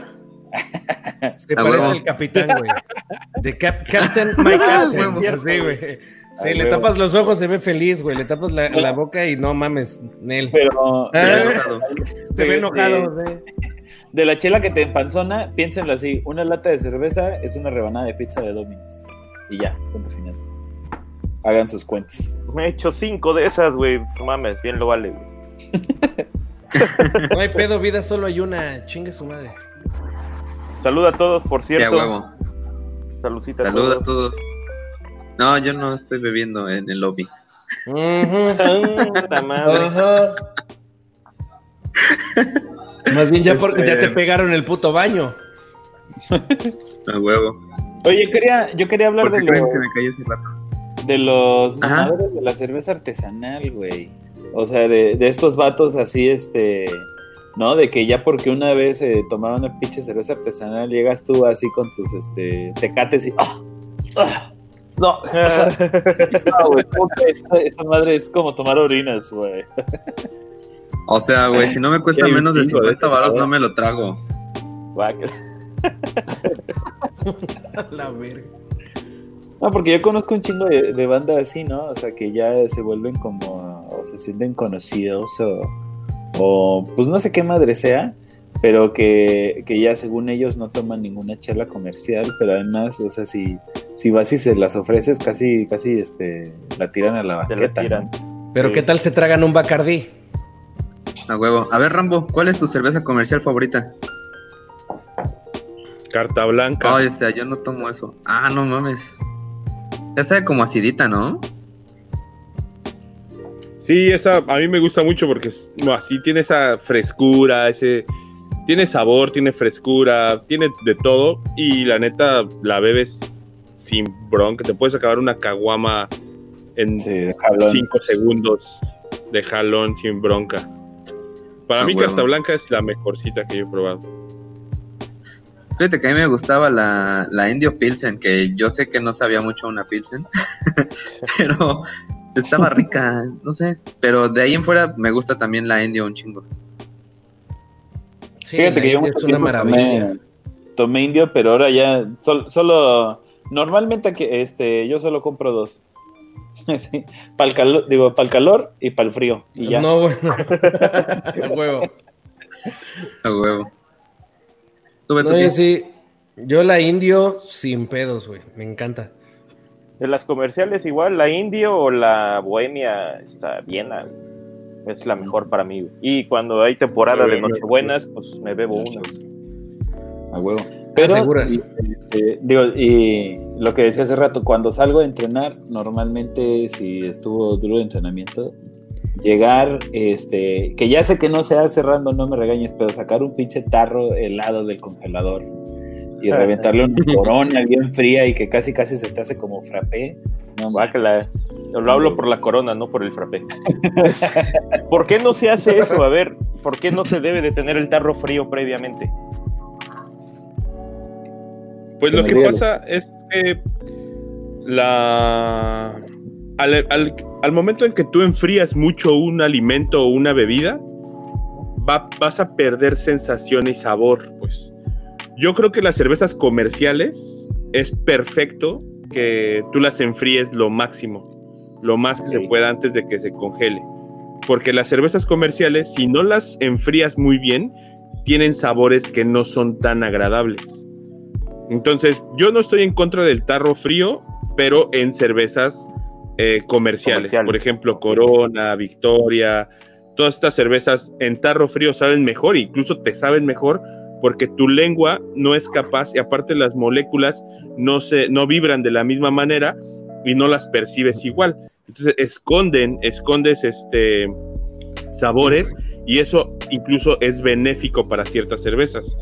Se A parece al capitán, güey. De Cap- Captain, [LAUGHS] my Captain. Sí, güey. Sí, le huevo. tapas los ojos, se ve feliz, güey. Le tapas la, la boca y no mames, Nel. Pero Ah, Está enojado. se ve enojado, güey. De la chela que te empanzona, piénsenlo así: una lata de cerveza es una rebanada de pizza de Domino's. Y ya, punto final. Hagan sus cuentas. Me he hecho cinco de esas, güey. No Mames, bien lo vale, güey. [LAUGHS] No hay pedo, vida, solo hay una. Chingue su madre. Saluda a todos, por cierto. huevo. Saludcita a Saluda a todos. todos. No, yo no estoy bebiendo en el lobby. [LAUGHS] Puta madre. Más bien ya, por- Este- ya te pegaron el puto baño. A huevo. Oye, quería, yo quería hablar ¿Por de, qué creen lo- que me rato? de los de la cerveza artesanal, güey. O sea, de, de estos vatos así, este, ¿no? De que ya porque una vez eh, tomaron una pinche cerveza artesanal, llegas tú así con tus, este, tecates y, ¡ah! ¡ah! No, o sea, [LAUGHS] no, güey, ¿cómo que esa, esa madre es como tomar orinas, güey. [LAUGHS] O sea, güey, si no me [LAUGHS] cuesta menos de chingo de 50 este baros, no me lo trago. [LAUGHS] La verga. No, porque yo conozco un chingo de, de banda así, ¿no? O sea, que ya se vuelven como, o se sienten conocidos, o, o pues no sé qué madre sea, pero que, que ya según ellos no toman ninguna chela comercial, pero además, o sea, si, si vas y se las ofreces, casi, casi, este, la tiran a la Te banqueta, la tiran. ¿no? Pero Sí. ¿qué tal se tragan un Bacardí? A huevo. A ver, Rambo, ¿cuál es tu cerveza comercial favorita? Carta blanca. Ay, o sea, yo no tomo eso. Ah, no mames. Ya sabe como acidita, ¿no? Sí, esa a mí me gusta mucho porque es- no, así tiene esa frescura, ese tiene sabor, tiene frescura, tiene de todo y la neta la bebes sin bronca, te puedes acabar una caguama en Sí, de jalón. 5 segundos de jalón sin bronca. Para Ah, mí huevo. Carta Blanca es la mejorcita que yo he probado. Fíjate que a mí me gustaba la, la Indio Pilsen, que yo sé que no sabía mucho una Pilsen, [LAUGHS] pero estaba rica, no sé. Pero de ahí en fuera me gusta también la Indio un chingo. Sí, Fíjate que yo mucho es una maravilla. Tomé, tomé indio, pero ahora ya sol- solo normalmente aquí, este yo solo compro dos. [LAUGHS] para el calor, digo, para el calor y para el frío y ya. No, bueno. [LAUGHS] A huevo. A huevo. ¿Tú, Beto, No, yo sí. Yo la indio sin pedos, güey. Me encanta. De las comerciales, igual, la indio o la bohemia está Viena. Es la mejor para mí. güey. Y cuando hay temporada de Nochebuenas, pues me bebo unas. A huevo. aseguras. y, eh, digo, y lo que decía hace rato, cuando salgo a entrenar, normalmente si estuvo duro el entrenamiento, llegar, este, que ya sé que no se hace cerrando, no me regañes, pero sacar un pinche tarro helado del congelador y Ah. reventarle una corona bien fría y que casi casi se te hace como frappé. No. Yo lo hablo por la corona, no por el frappé. [LAUGHS] ¿Por qué no se hace eso? A ver, ¿por qué no se debe de tener el tarro frío previamente? Pues lo que pasa es que la al, al- al momento en que tú enfrías mucho un alimento o una bebida, va- vas a perder sensación y sabor, pues. Yo creo que las cervezas comerciales es perfecto que tú las enfríes lo máximo, lo más que se pueda antes de que se congele. Porque las cervezas comerciales, si no las enfrías muy bien, tienen sabores que no son tan agradables. Entonces, yo no estoy en contra del tarro frío, pero en cervezas eh, comerciales. Por ejemplo, Corona, Victoria, todas estas cervezas en tarro frío saben mejor, incluso te saben mejor porque tu lengua no es capaz y aparte las moléculas no se no vibran de la misma manera y no las percibes igual. Entonces esconden, escondes este sabores y eso incluso es benéfico para ciertas cervezas.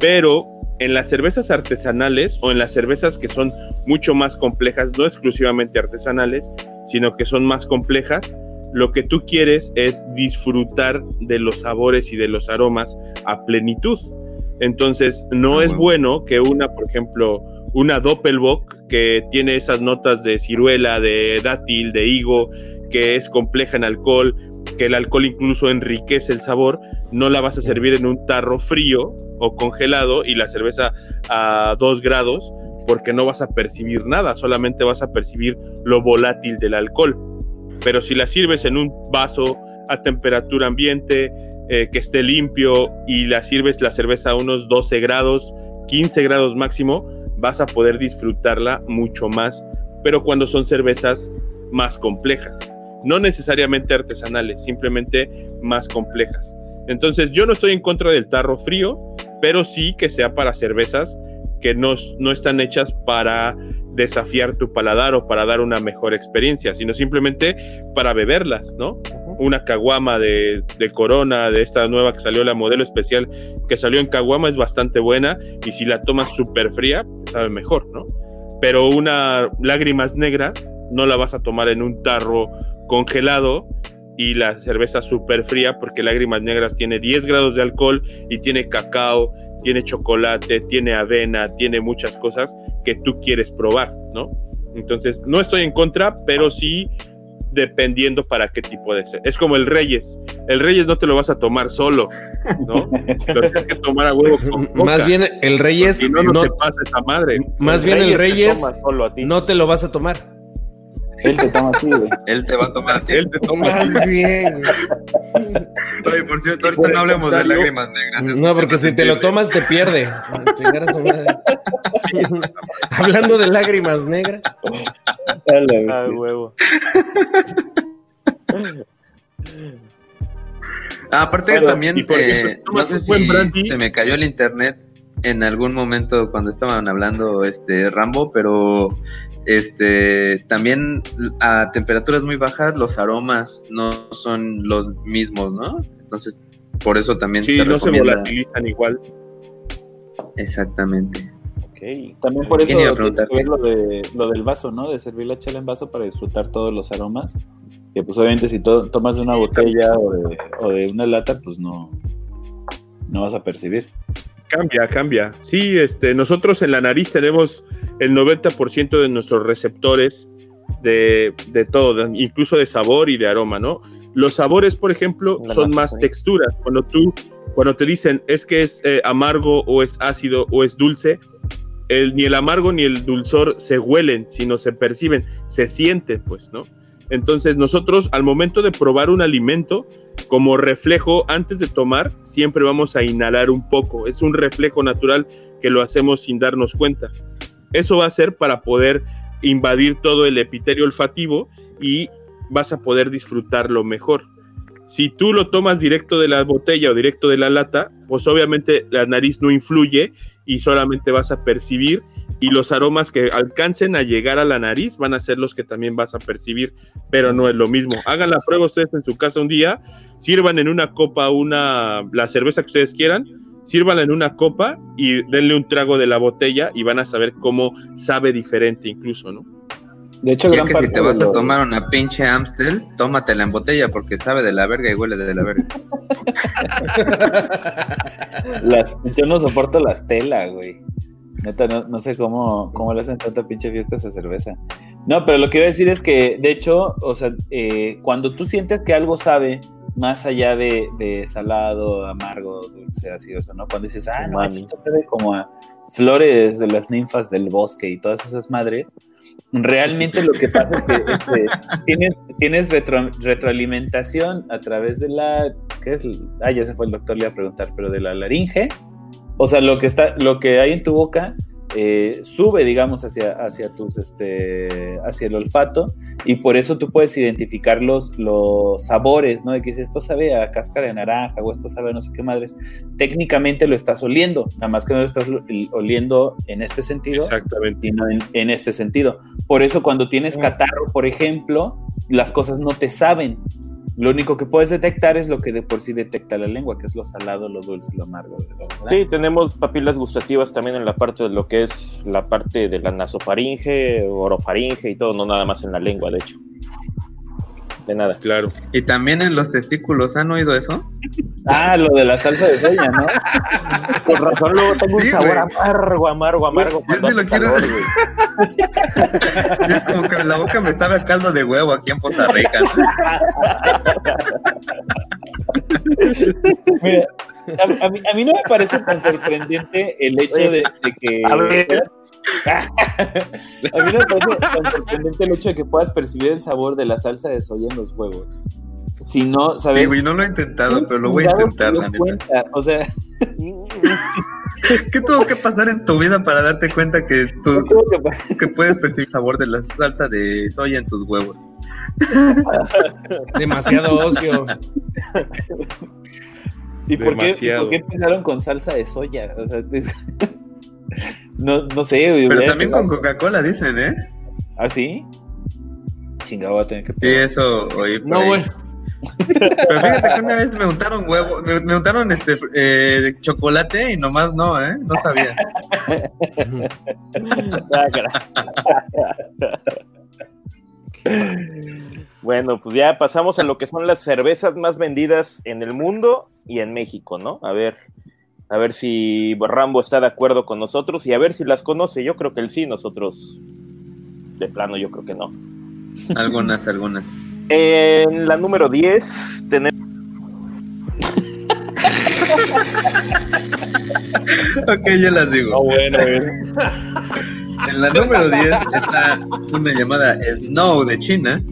Pero en las cervezas artesanales o en las cervezas que son mucho más complejas, no exclusivamente artesanales, sino que son más complejas, lo que tú quieres es disfrutar de los sabores y de los aromas a plenitud. Entonces, no ah, es bueno que una, por ejemplo, una Doppelbock que tiene esas notas de ciruela, de dátil, de higo, que es compleja en alcohol, que el alcohol incluso enriquece el sabor, no la vas a servir en un tarro frío o congelado y la cerveza a 2 grados porque no vas a percibir nada, solamente vas a percibir lo volátil del alcohol. Pero si la sirves en un vaso a temperatura ambiente, eh, que esté limpio y la sirves la cerveza a unos 12 grados, 15 grados máximo, vas a poder disfrutarla mucho más, pero cuando son cervezas más complejas, no necesariamente artesanales, simplemente más complejas. Entonces yo no estoy en contra del tarro frío, pero sí que sea para cervezas que no, no están hechas para desafiar tu paladar o para dar una mejor experiencia, sino simplemente para beberlas, ¿no? Una caguama de, de, Corona, de esta nueva que salió, la modelo especial que salió en caguama, es bastante buena y si la tomas súper fría, sabe mejor, ¿no? Pero una lágrimas negras no la vas a tomar en un tarro congelado y la cerveza súper fría porque lágrimas negras tiene 10 grados de alcohol y tiene cacao tiene chocolate, tiene avena, tiene muchas cosas que tú quieres probar, ¿no? Entonces, no estoy en contra, pero sí dependiendo para qué tipo de ser. Es como el Reyes. El Reyes no te lo vas a tomar solo, ¿no? [LAUGHS] lo tienes que tomar a huevo con coca, Más bien el Reyes no, no, te pasa esa madre. Más bien el Reyes no te lo vas a tomar. Él te toma así, güey. [LAUGHS] Él te va a tomar. Él te toma. Más bien. Oye, por cierto, ahorita no hablemos de lágrimas negras. No, porque si te lo tomas te pierde. [LAUGHS] [LAUGHS] Hablando de lágrimas negras. Ah, huevo. Ah, aparte también, eh, no sé si se me cayó el internet en algún momento cuando estaban hablando este Rambo, pero este también a temperaturas muy bajas los aromas no son los mismos, ¿no? Entonces, por eso también sí, no se volatilizan igual. Exactamente. Okay. También por eso lo, de, lo del vaso, ¿no? De servir la chela en vaso para disfrutar todos los aromas. Que pues obviamente si tomas de una botella o de, o de una lata, pues no, no vas a percibir. Cambia, cambia. Sí, este, nosotros en la nariz tenemos el 90% de nuestros receptores de, de, todo, incluso de sabor y de aroma, ¿no? Los sabores, por ejemplo, son más texturas. Cuando tú, cuando te dicen es que es eh, amargo o es ácido o es dulce, el, ni el amargo ni el dulzor se huelen, sino se perciben, se sienten, pues, ¿no? Entonces nosotros al momento de probar un alimento, como reflejo antes de tomar, siempre vamos a inhalar un poco. Es un reflejo natural que lo hacemos sin darnos cuenta. Eso va a ser para poder invadir todo el epitelio olfativo y vas a poder disfrutarlo mejor. Si tú lo tomas directo de la botella o directo de la lata, pues obviamente la nariz no influye y solamente vas a percibir y los aromas que alcancen a llegar a la nariz van a ser los que también vas a percibir, pero no es lo mismo. Hagan la prueba ustedes en su casa un día, sirvan en una copa una la cerveza que ustedes quieran, sírvanla en una copa y denle un trago de la botella y van a saber cómo sabe diferente incluso, ¿no? De hecho, gran que si te vas a tomar una pinche Amstel, tómatela en botella porque sabe de la verga y huele de la verga. [LAUGHS] las, yo no soporto las telas, güey. Neta, no, sé cómo, cómo le hacen tanta pinche fiesta a esa cerveza. No, pero lo que iba a decir es que, de hecho, o sea, eh, cuando tú sientes que algo sabe, más allá de, de salado, amargo, dulce, ácido, ¿no? Cuando dices, ah, no, esto sabe como a flores de las ninfas del bosque y todas esas madres, realmente lo que pasa es que este, [LAUGHS] tienes, tienes retroalimentación a través de la, ¿qué es? Ah, ya se fue el doctor, le iba a preguntar, pero de la laringe, o sea, lo que está, lo que hay en tu boca eh, sube, digamos, hacia, hacia tus, este, hacia el olfato, y por eso tú puedes identificar los, los sabores, ¿no? De que si esto sabe a cáscara de naranja o esto sabe a no sé qué madres. Técnicamente lo estás oliendo, nada más que no lo estás oliendo en este sentido, Exactamente. sino en, en este sentido. Por eso cuando tienes catarro, por ejemplo, las cosas no te saben, lo único que puedes detectar es lo que de por sí detecta la lengua, que es lo salado, lo dulce, lo amargo. ¿verdad? Sí, tenemos papilas gustativas también en la parte de lo que es la parte de la nasofaringe, orofaringe y todo, no nada más en la lengua, de hecho. De nada. Claro. Y también en los testículos, ¿han oído eso? Ah, lo de la salsa de soya, ¿no? Con razón luego tengo un Sí, sabor amargo, amargo, amargo. Yo cuando sí lo quiero. [LAUGHS] Ya como que la boca me sabe a caldo de huevo aquí en Poza Rica. Mira, a, a mí, a mí no me parece tan sorprendente el hecho de, de que. A ver. [LAUGHS] A mí no me parece tan sorprendente el hecho de que puedas percibir el sabor de la salsa de soya en los huevos. Si no, ¿sabes? Sí, güey, no lo he intentado, pero lo voy a intentar, la neta. O sea, [LAUGHS] [LAUGHS] ¿Qué tuvo que pasar en tu vida para darte cuenta que, tú, que- que puedes percibir el sabor de la salsa de soya en tus huevos? [LAUGHS] Demasiado ocio. ¿Y por qué, por qué empezaron con salsa de soya? O sea, [LAUGHS] no, no sé. Pero también con Coca-Cola dicen, ¿eh? ¿Ah, sí? Chingado, voy a tener que Sí, probar. eso oí por No, ahí. güey. Pero fíjate que una vez me untaron huevo, me, me untaron este eh, chocolate y nomás no, ¿eh? No sabía. Bueno, pues ya pasamos a lo que son las cervezas más vendidas en el mundo y en México, ¿no? A ver, a ver si Rambo está de acuerdo con nosotros y a ver si las conoce. Yo creo que él sí, nosotros de plano yo creo que no. Algunas, algunas. En la número 10 tenemos Ok, yo las digo. bueno, En la número 10 está una llamada Snow de China.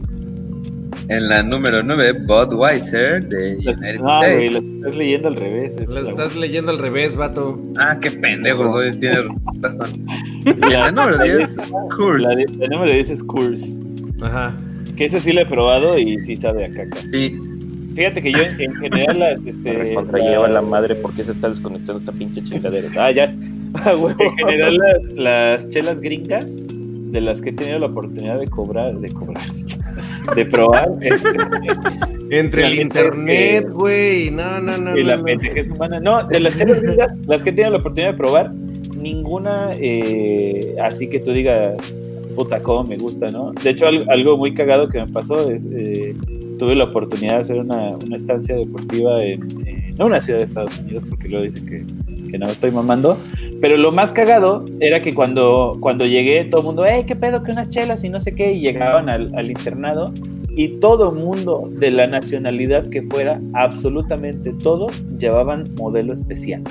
En la número 9, Budweiser de United No, güey, lo States. estás leyendo al revés. es Lo la- estás leyendo al revés, vato. Ah, qué pendejos, hoy tienes razón. [LAUGHS] Y en la número 10, Coors. La, la número 10 es Coors. Ajá. Que ese sí lo he probado y sí sabe a caca. Sí, Fíjate que yo en, en general las, este, [LAUGHS] contra la- lleva la madre porque se está desconectando esta pinche chingadera. Ah, ya. [LAUGHS] Ah, en general las, las chelas gringas de las que he tenido la oportunidad de cobrar, de cobrar, [LAUGHS] de probar, este, Entre el internet, güey. No, no, no. y la no, no. pendejez humana. No, de las chelas gringas, las que he tenido la oportunidad de probar, ninguna eh, así que tú digas, puta, cómo me gusta, ¿no? De hecho, al- algo muy cagado que me pasó es, eh, tuve la oportunidad de hacer una, una estancia deportiva en, en- no una ciudad de Estados Unidos, porque luego dicen que, que no me estoy mamando, pero lo más cagado era que cuando, cuando llegué, todo el mundo, hey, qué pedo, que unas chelas y no sé qué, y llegaban al, al internado, y todo mundo de la nacionalidad que fuera, absolutamente todos, llevaban modelo especial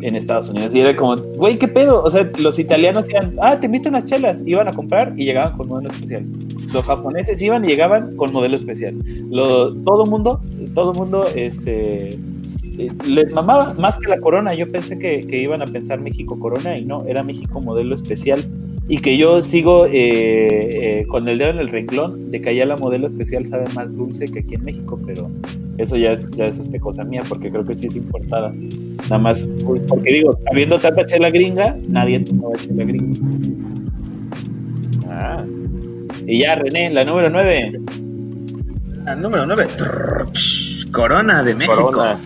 en Estados Unidos. Y era como, güey, ¿qué pedo? O sea, los italianos eran, ah, te invito unas chelas, iban a comprar y llegaban con modelo especial. Los japoneses iban y llegaban con modelo especial. Todo mundo, todo mundo, este, eh, les mamaba más que la corona. Yo pensé que iban a pensar México corona y no, era México modelo especial. Y que yo sigo eh, eh, con el dedo en el renglón de que allá la modelo especial sabe más dulce que aquí en México, pero eso ya es, ya es este cosa mía, porque creo que sí es importada. Nada más, porque digo, habiendo tanta chela gringa, nadie tomaba chela gringa. Ah, Y ya, René, la número 9. la número 9, Corona de México. Corona.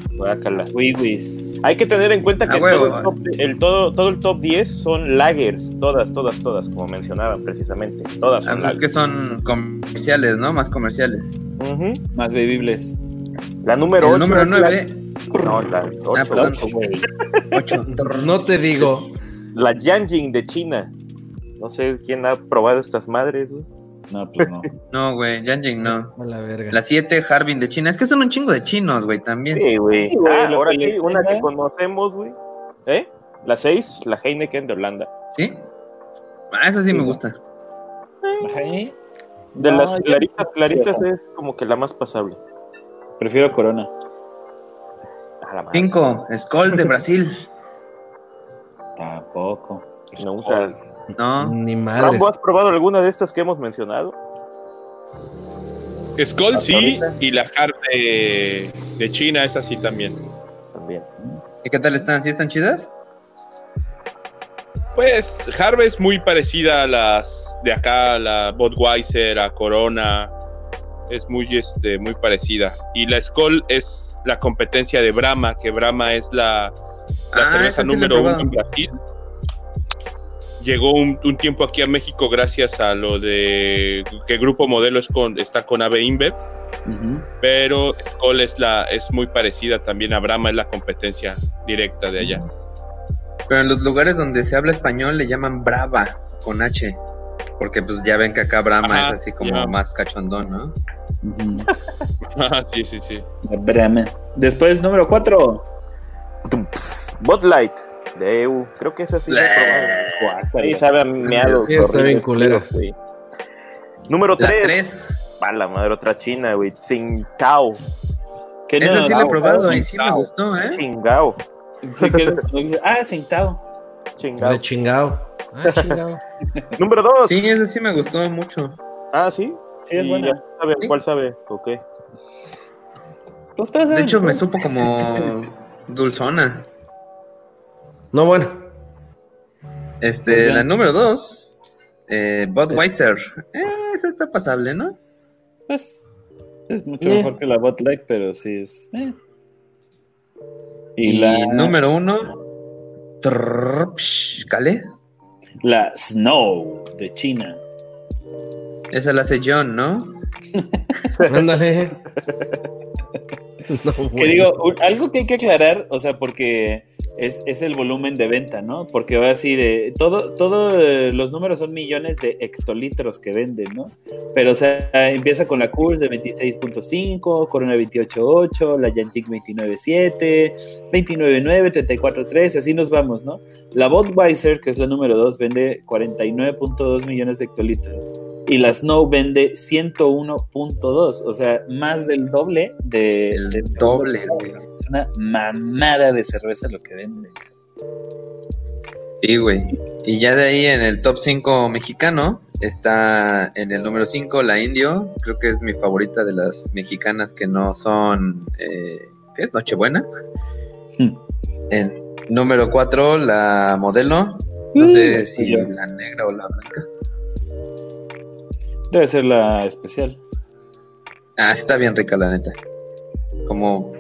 Wiwis. Hay que tener en cuenta que Ah, huevo. todo, el top, el todo, todo el top 10 son lagers, todas, todas, todas, como mencionaban precisamente. Todas Ah, son pues es que son comerciales, ¿no? Más comerciales. lagers. Ujú. Más bebibles. La número El 8 número es la- 9, No, la 8, Ah, perdón. güey. 8. [LAUGHS] No te digo. La Yanjing de China. No sé quién ha probado estas madres, güey. No, pues no. [LAUGHS] No, güey, Yanjing no. A la verga. La 7, Harbin de China. Es que son un chingo de chinos, güey, también. Sí, güey. Sí, Ah, ahora que sí, una que conocemos, güey. ¿Eh? La 6, la Heineken de Holanda. ¿Sí? Ah, esa sí me gusta. Ajá. De No, las claritas, claritas Sí, es como que la más pasable. Prefiero Corona. A la madre. 5, Skol de [LAUGHS] Brasil. Tampoco. Nunca. No. Ni. ¿Rambo, has probado alguna de estas que hemos mencionado? Skull sí, ahorita. y la Hard de, de China, esa sí también. También. ¿Y qué tal están? ¿Sí están chidas? Pues Harvey es muy parecida a las de acá, a la Budweiser, a Corona. Es muy, este, muy parecida. Y la Skoll es la competencia de Brahma, que Brahma es la, la Ah, cerveza sí número uno en Brasil. Llegó un, un tiempo aquí a México gracias a lo de que Grupo Modelo es con, está con Ave InBev, pero Skoll es, la, es muy parecida también a Brahma, es la competencia directa de allá. Pero en los lugares donde se habla español le llaman Brava, con H. Porque pues ya ven que acá Brahma Ajá, es así como más cachondón, ¿no? [LAUGHS] Ah, sí, sí, sí. Brahma. Después, número 4. Bot Light de EU. Creo que esa sí la he probado. Sí, sabe a meado. Sí, está bien culera. güey. Número La 3. 3. Pa' la madre, otra china, güey. Tsingtao. No, Esa sí la he probado y sí me gustó, ¿eh? Chingao. Sí, que [LAUGHS] ah, sentado. Chingao. De chingado. Ah, chingado. [LAUGHS] Número 2. Sí, esa sí me gustó mucho. Ah, sí. Sí, es ¿Y buena. ya saben Sí. ¿Cuál sabe? Pues todas De hecho, me supo como [LAUGHS] dulzona. No, bueno. Este, bien. la número 2. Eh, Budweiser. Eh, esa está pasable, ¿no? Pues es mucho Eh. mejor que la Bot Light, pero sí es. eh. Y, Y, la, número 1. ¿Cale? la Snow de China. Esa la hace John, ¿no? [LAUGHS] Ándale. [LAUGHS] No, Que bueno. digo, un- algo que hay que aclarar, o sea, porque es, es el volumen de venta, ¿no? Porque va así de. Todo, todo eh, los números son millones de hectolitros que venden, ¿no? Pero, o sea, empieza con la Kurs de 26.5, Corona 28.8, la Yanjing 29.7, 29.9, 34.3, así nos vamos, ¿no? La Budweiser, que es la número 2, vende 49.2 millones de hectolitros. Y la Snow vende 101.2, o sea, más del doble de, El de- doble, güey. Es una mamada de cerveza lo que vende. Sí, güey. Y ya de ahí en el top 5 mexicano está en el número 5 la Indio. Creo que es mi favorita de las mexicanas que no son. Eh, ¿Qué es? Nochebuena. Hmm. En número 4 la Modelo. No sé Mm, si la negra o la blanca. Debe ser la especial. Ah, sí está bien rica, la neta. Como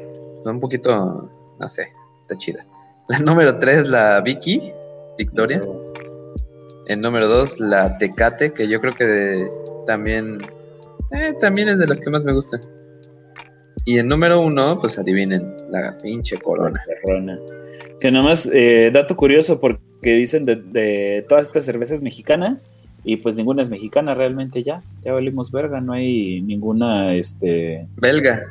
un poquito, no sé, está chida. La número 3, la Vicky, Victoria. En número 2, la Tecate, que yo creo que de- también, eh, también es de las que más me gustan. Y en número 1, pues adivinen, la pinche Corona. Perrona. Que nomás, eh, dato curioso, porque dicen de, de todas estas cervezas mexicanas, y pues ninguna es mexicana realmente ya. Ya valimos verga, no hay ninguna, este, Belga.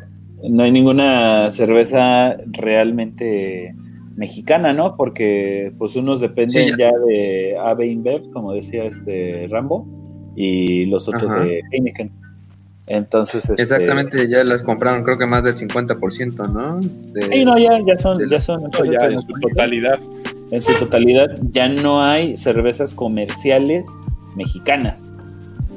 no hay ninguna cerveza realmente mexicana, ¿no? Porque pues unos dependen Sí, ya. de AB InBev, como decía este Rambo, y los otros Ajá. de Heineken. Entonces, este, Exactamente, ya las compraron, creo que más del 50%, ¿no? De- Sí, no, ya, ya son, ya son ya, en su totalidad. en su totalidad ya no hay cervezas comerciales mexicanas.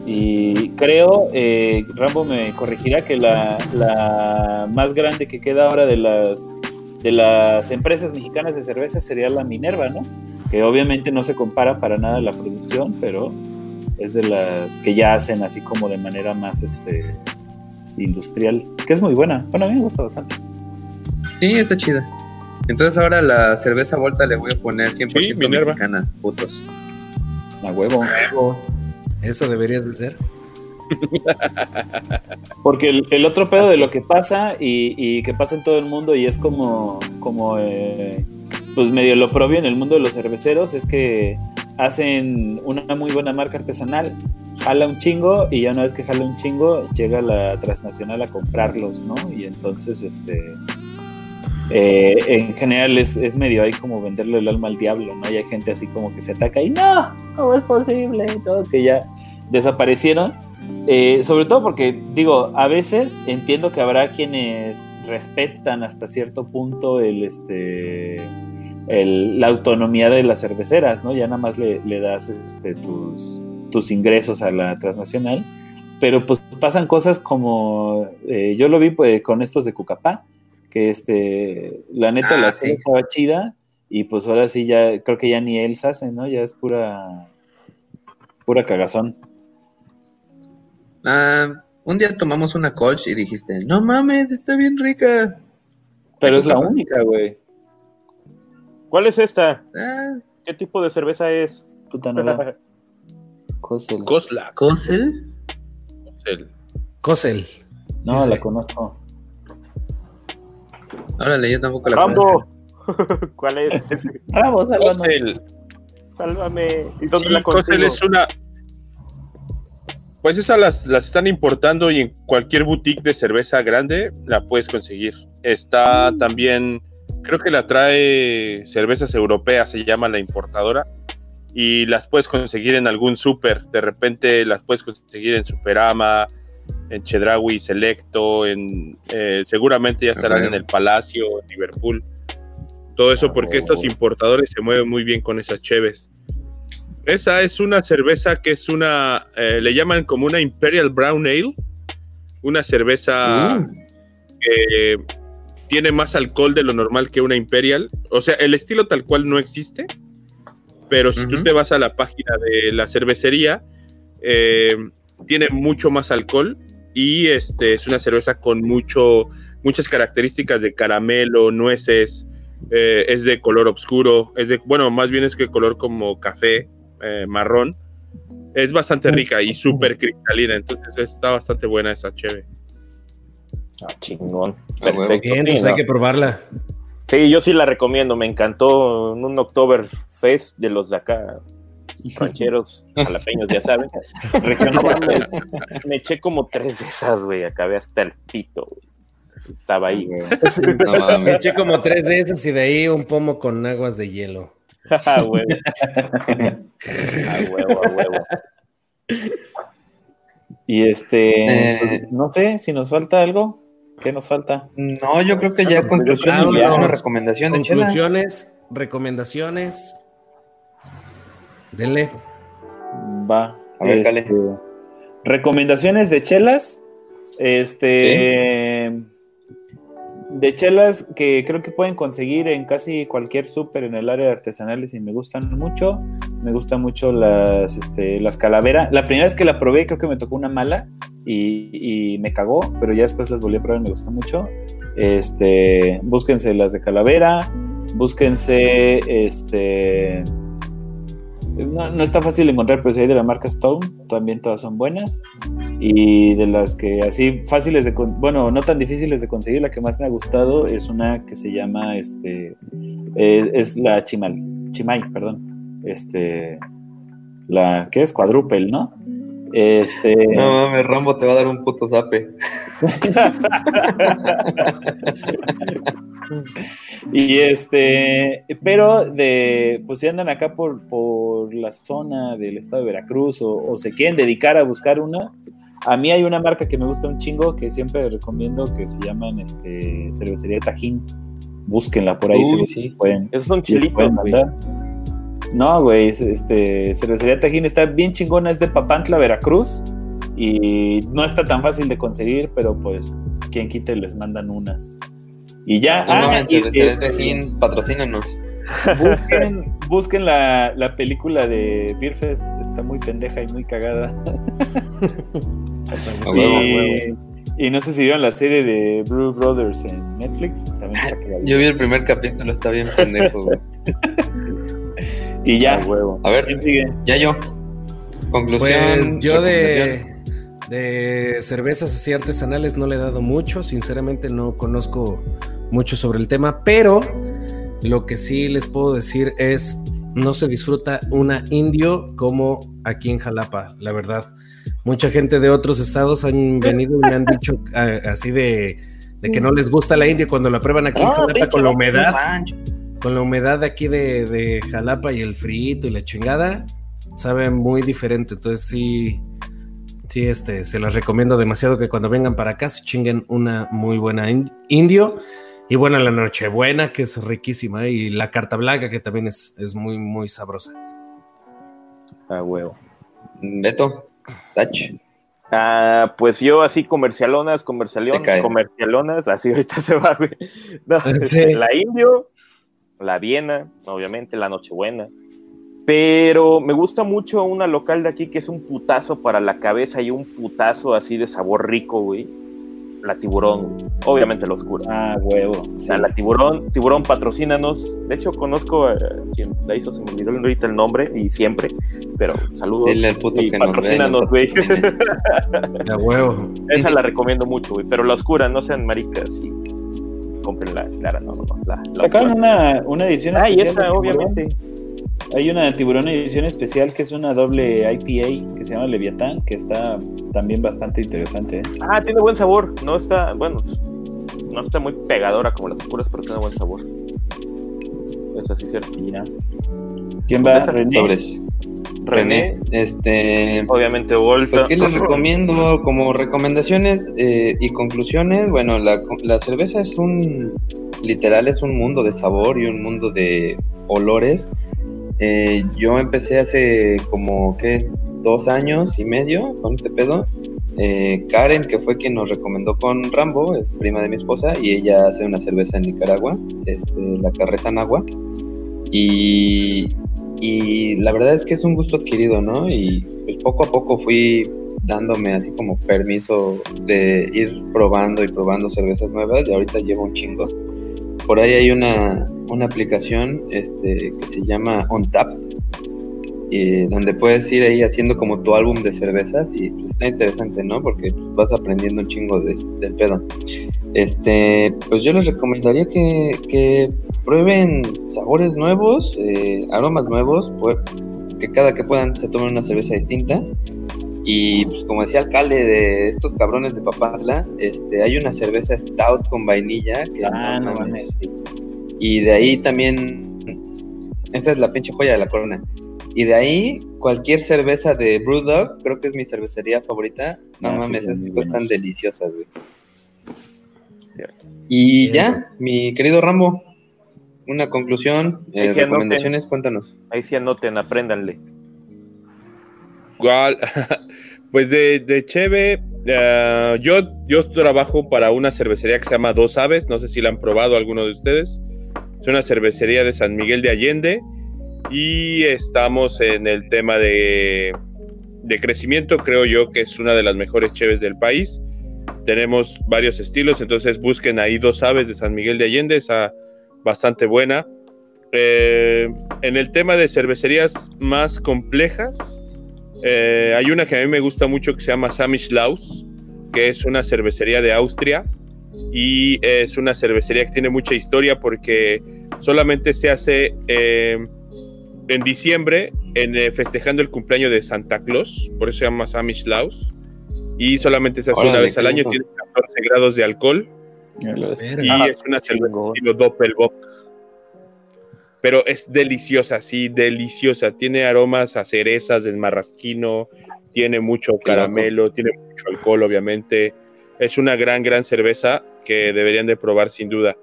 Y creo, eh, Rambo me corregirá que la, la más grande que queda ahora de las de las empresas mexicanas de cerveza sería la Minerva, ¿no? Que obviamente no se compara para nada la producción, pero es de las que ya hacen así como de manera más este industrial, que es muy buena. Bueno, a mí me gusta bastante. Sí, está chida. Entonces ahora la cerveza vuelta le voy a poner 100% Sí, mexicana, putos. A huevo. Eso deberías de ser. Porque el, otro pedo de lo que pasa y, que pasa en todo el mundo y es como, como eh, pues medio lo propio en el mundo de los cerveceros es que hacen una muy buena marca artesanal, jala un chingo y ya una vez que jala un chingo llega la transnacional a comprarlos, ¿no? Y entonces este eh, en general es, es medio ahí como venderle el alma al diablo, ¿no? Y hay gente así como que se ataca y no, ¿cómo es posible? Todo que ya desaparecieron. Eh, sobre todo porque, digo, a veces entiendo que habrá quienes respetan hasta cierto punto el, este, la autonomía de las cerveceras, ¿no? Ya nada más le, das este, tus, tus ingresos a la transnacional, pero pues pasan cosas como, eh, yo lo vi pues, con estos de Cucapá, que este, la neta la ah, sí. estaba chida, y pues ahora sí ya, creo que ya ni él se hace, ¿no? Ya es pura, pura cagazón. Ah, un día tomamos una colch y dijiste, no mames, está bien rica. Pero es la única, güey. ¿Cuál es esta? Ah. ¿Qué tipo de cerveza es? Puta nada. Cosel. Cosla. ¿Cosel? Cosel. Cosel. No, la conozco. Órale, yo tampoco la conozco. [LAUGHS] ¿Cuál es? Rambo, sálvame. Sálvame. ¿Y dónde la Cosel es una... Pues esas las, las están importando y en cualquier boutique de cerveza grande la puedes conseguir. Está mm. también creo que la trae Cervezas Europeas, se llama la importadora, y las puedes conseguir en algún súper, de repente las puedes conseguir en Superama, en Chedraui Selecto, en, eh, seguramente ya estarán en el Palacio, en Liverpool. Todo eso porque estos importadores se mueven muy bien con esas cheves. Esa es una cerveza que es una, eh, le llaman como una Imperial Brown Ale, una cerveza uh. que tiene más alcohol de lo normal que una Imperial. O sea, el estilo tal cual no existe, pero si tú te vas a la página de la cervecería, eh, tiene mucho más alcohol y este es una cerveza con mucho, muchas características de caramelo, nueces, eh, es de color oscuro, es de, bueno, más bien es que color como café, eh, marrón. Es bastante rica y súper cristalina, entonces está bastante buena esa cheve. Ah, chingón. Ah, Perfecto. Bien, pues hay que probarla. Sí, yo sí la recomiendo. Me encantó en un October Fest de los de acá, rancheros, [LAUGHS] jalapeños, ya saben. me, eché como tres de esas, güey. Acabé hasta el pito, güey. Estaba ahí. [LAUGHS] me eché como tres de esas y de ahí un pomo con aguas de hielo. [LAUGHS] a huevo. a huevo, a huevo. Y este, pues, eh, no sé si nos falta algo. ¿Qué nos falta? No, yo creo que ya ah, conclusiones, una recomendación de Conclusiones, recomendaciones. Denle. Va. A ver, este, recomendaciones de chelas. Este de chelas que creo que pueden conseguir en casi cualquier súper en el área de artesanales y me gustan mucho. Me gustan mucho las, este, las calaveras. La primera vez que la probé creo que me tocó una mala y, me cagó, pero ya después las volví a probar y me gustó mucho. Este, búsquense las de calavera, búsquense este no, está fácil encontrar, pero si hay de la marca Stone, también todas son buenas. Y de las que así fáciles de, bueno, no tan difíciles de conseguir, la que más me ha gustado es una que se llama, este, es, la Chimal, Chimay, perdón. Este, la, ¿qué es? Cuadruple, ¿no? Este... No mames, Rambo te va a dar un puto zape. [LAUGHS] [LAUGHS] y este, pero de, pues si andan acá por, por la zona del estado de Veracruz o, se quieren dedicar a buscar una, a mí hay una marca que me gusta un chingo que siempre recomiendo que se llaman este, Cervecería Tajín. Búsquenla por ahí. si sí. pueden, Esos son chilitos, No, güey, este, Cervecería Tajín está bien chingona, es de Papantla, Veracruz. Y no está tan fácil de conseguir, pero pues quien quite les mandan unas. Y ya. Ah, y, patrocínanos. Busquen, [LAUGHS] busquen la, la, película de Beerfest, está muy pendeja y muy cagada. [LAUGHS] y, no sé si vieron la serie de Blue Brothers en Netflix. También Yo vi el primer capítulo, está bien pendejo, [LAUGHS] y ya, A ver, ya yo. Conclusión. Pues yo de de cervezas así artesanales no le he dado mucho, sinceramente no conozco mucho sobre el tema, pero lo que sí les puedo decir es, no se disfruta una indio como aquí en Jalapa, la verdad. Mucha gente de otros estados han venido y me han dicho [LAUGHS] así de, que no les gusta la indio cuando la prueban aquí en Jalapa con la humedad. Con la humedad de aquí de, de Jalapa y el frito y la chingada, sabe muy diferente. Entonces sí, Sí, este, se las recomiendo demasiado que cuando vengan para acá se chinguen una muy buena indio. Y bueno, la Nochebuena, que es riquísima, y la Carta Blanca, que también es, es muy, muy sabrosa. Ah, huevo. Beto, Touch. Ah, pues yo así comercialonas, comercialonas, comercialonas, así ahorita [LAUGHS] se va, güey. [LAUGHS] Este, la Indio, la Viena, obviamente, la Nochebuena. Pero me gusta mucho una local de aquí que es un putazo para la cabeza y un putazo así de sabor rico, güey la tiburón, obviamente la oscura. Ah, huevo. O sea, la tiburón, tiburón patrocínanos. De hecho, conozco a quien la hizo, se me olvidó ahorita el nombre y siempre, pero saludos. Dile al puto y que patrocínanos, güey. La [LAUGHS] huevo. Esa la recomiendo mucho, güey, pero la oscura, no sean maricas y compren la clara, no, no, no. La, Sacaron una, una edición ah, especial. Ah, y esta, obviamente. Hay una tiburón edición especial que es una doble IPA que se llama Leviatán, que está también bastante interesante. ¿eh? Ah, tiene buen sabor. No está, bueno, no está muy pegadora como las oscuras, pero tiene buen sabor. Es así cierto. Ya. ¿Quién va? René. Sobres. René, este, obviamente Volta. Pues que les [LAUGHS] recomiendo como recomendaciones eh, y conclusiones. Bueno, la, la cerveza es un, literal es un mundo de sabor y un mundo de olores eh, yo empecé hace como, ¿qué? Dos años y medio con este pedo. Eh, Karen, que fue quien nos recomendó con Rambo, es prima de mi esposa, y ella hace una cerveza en Nicaragua, este, la Carreta Nagua. Y, y la verdad es que es un gusto adquirido, ¿no? Y pues poco a poco fui dándome así como permiso de ir probando y probando cervezas nuevas y ahorita llevo un chingo. Por ahí hay una, una aplicación este, que se llama OnTap, y donde puedes ir ahí haciendo como tu álbum de cervezas y pues, está interesante, ¿no? Porque pues, vas aprendiendo un chingo de, del pedo. Este, pues yo les recomendaría que, que prueben sabores nuevos, eh, aromas nuevos, pues, que cada que puedan se tomen una cerveza distinta. Y pues como decía alcalde de estos cabrones de Papatla, este, hay una cerveza stout con vainilla que ah, no, no y de ahí también, esa es la pinche joya de la corona. Y de ahí, cualquier cerveza de Brewdog, creo que es mi cervecería favorita. No ah, mames, esas cosas están deliciosas, güey. Y ya, mi querido Rambo, una conclusión, eh, recomendaciones, cuéntanos. Ahí sí anoten, apréndanle. [LAUGHS] Pues de, de Cheve, eh, yo, yo trabajo para una cervecería que se llama Dos Aves, no sé si la han probado alguno de ustedes. Es una cervecería de San Miguel de Allende y estamos en el tema de, crecimiento. Creo yo que es una de las mejores cheves del país. Tenemos varios estilos, entonces busquen ahí dos aves de San Miguel de Allende, esa bastante buena. Eh, en el tema de cervecerías más complejas, eh, hay una que a mí me gusta mucho que se llama Samish Laus, que es una cervecería de Austria y es una cervecería que tiene mucha historia porque solamente se hace eh, en diciembre en, eh, festejando el cumpleaños de Santa Claus, por eso se llama Samish Laus, y solamente se hace una vez al año, tiene 14 grados de alcohol y es una cerveza estilo Doppelbock. Pero es deliciosa, sí, deliciosa. Tiene aromas a cerezas del marrasquino, tiene mucho caramelo, tiene mucho alcohol, obviamente es una gran, gran cerveza que deberían de probar sin duda.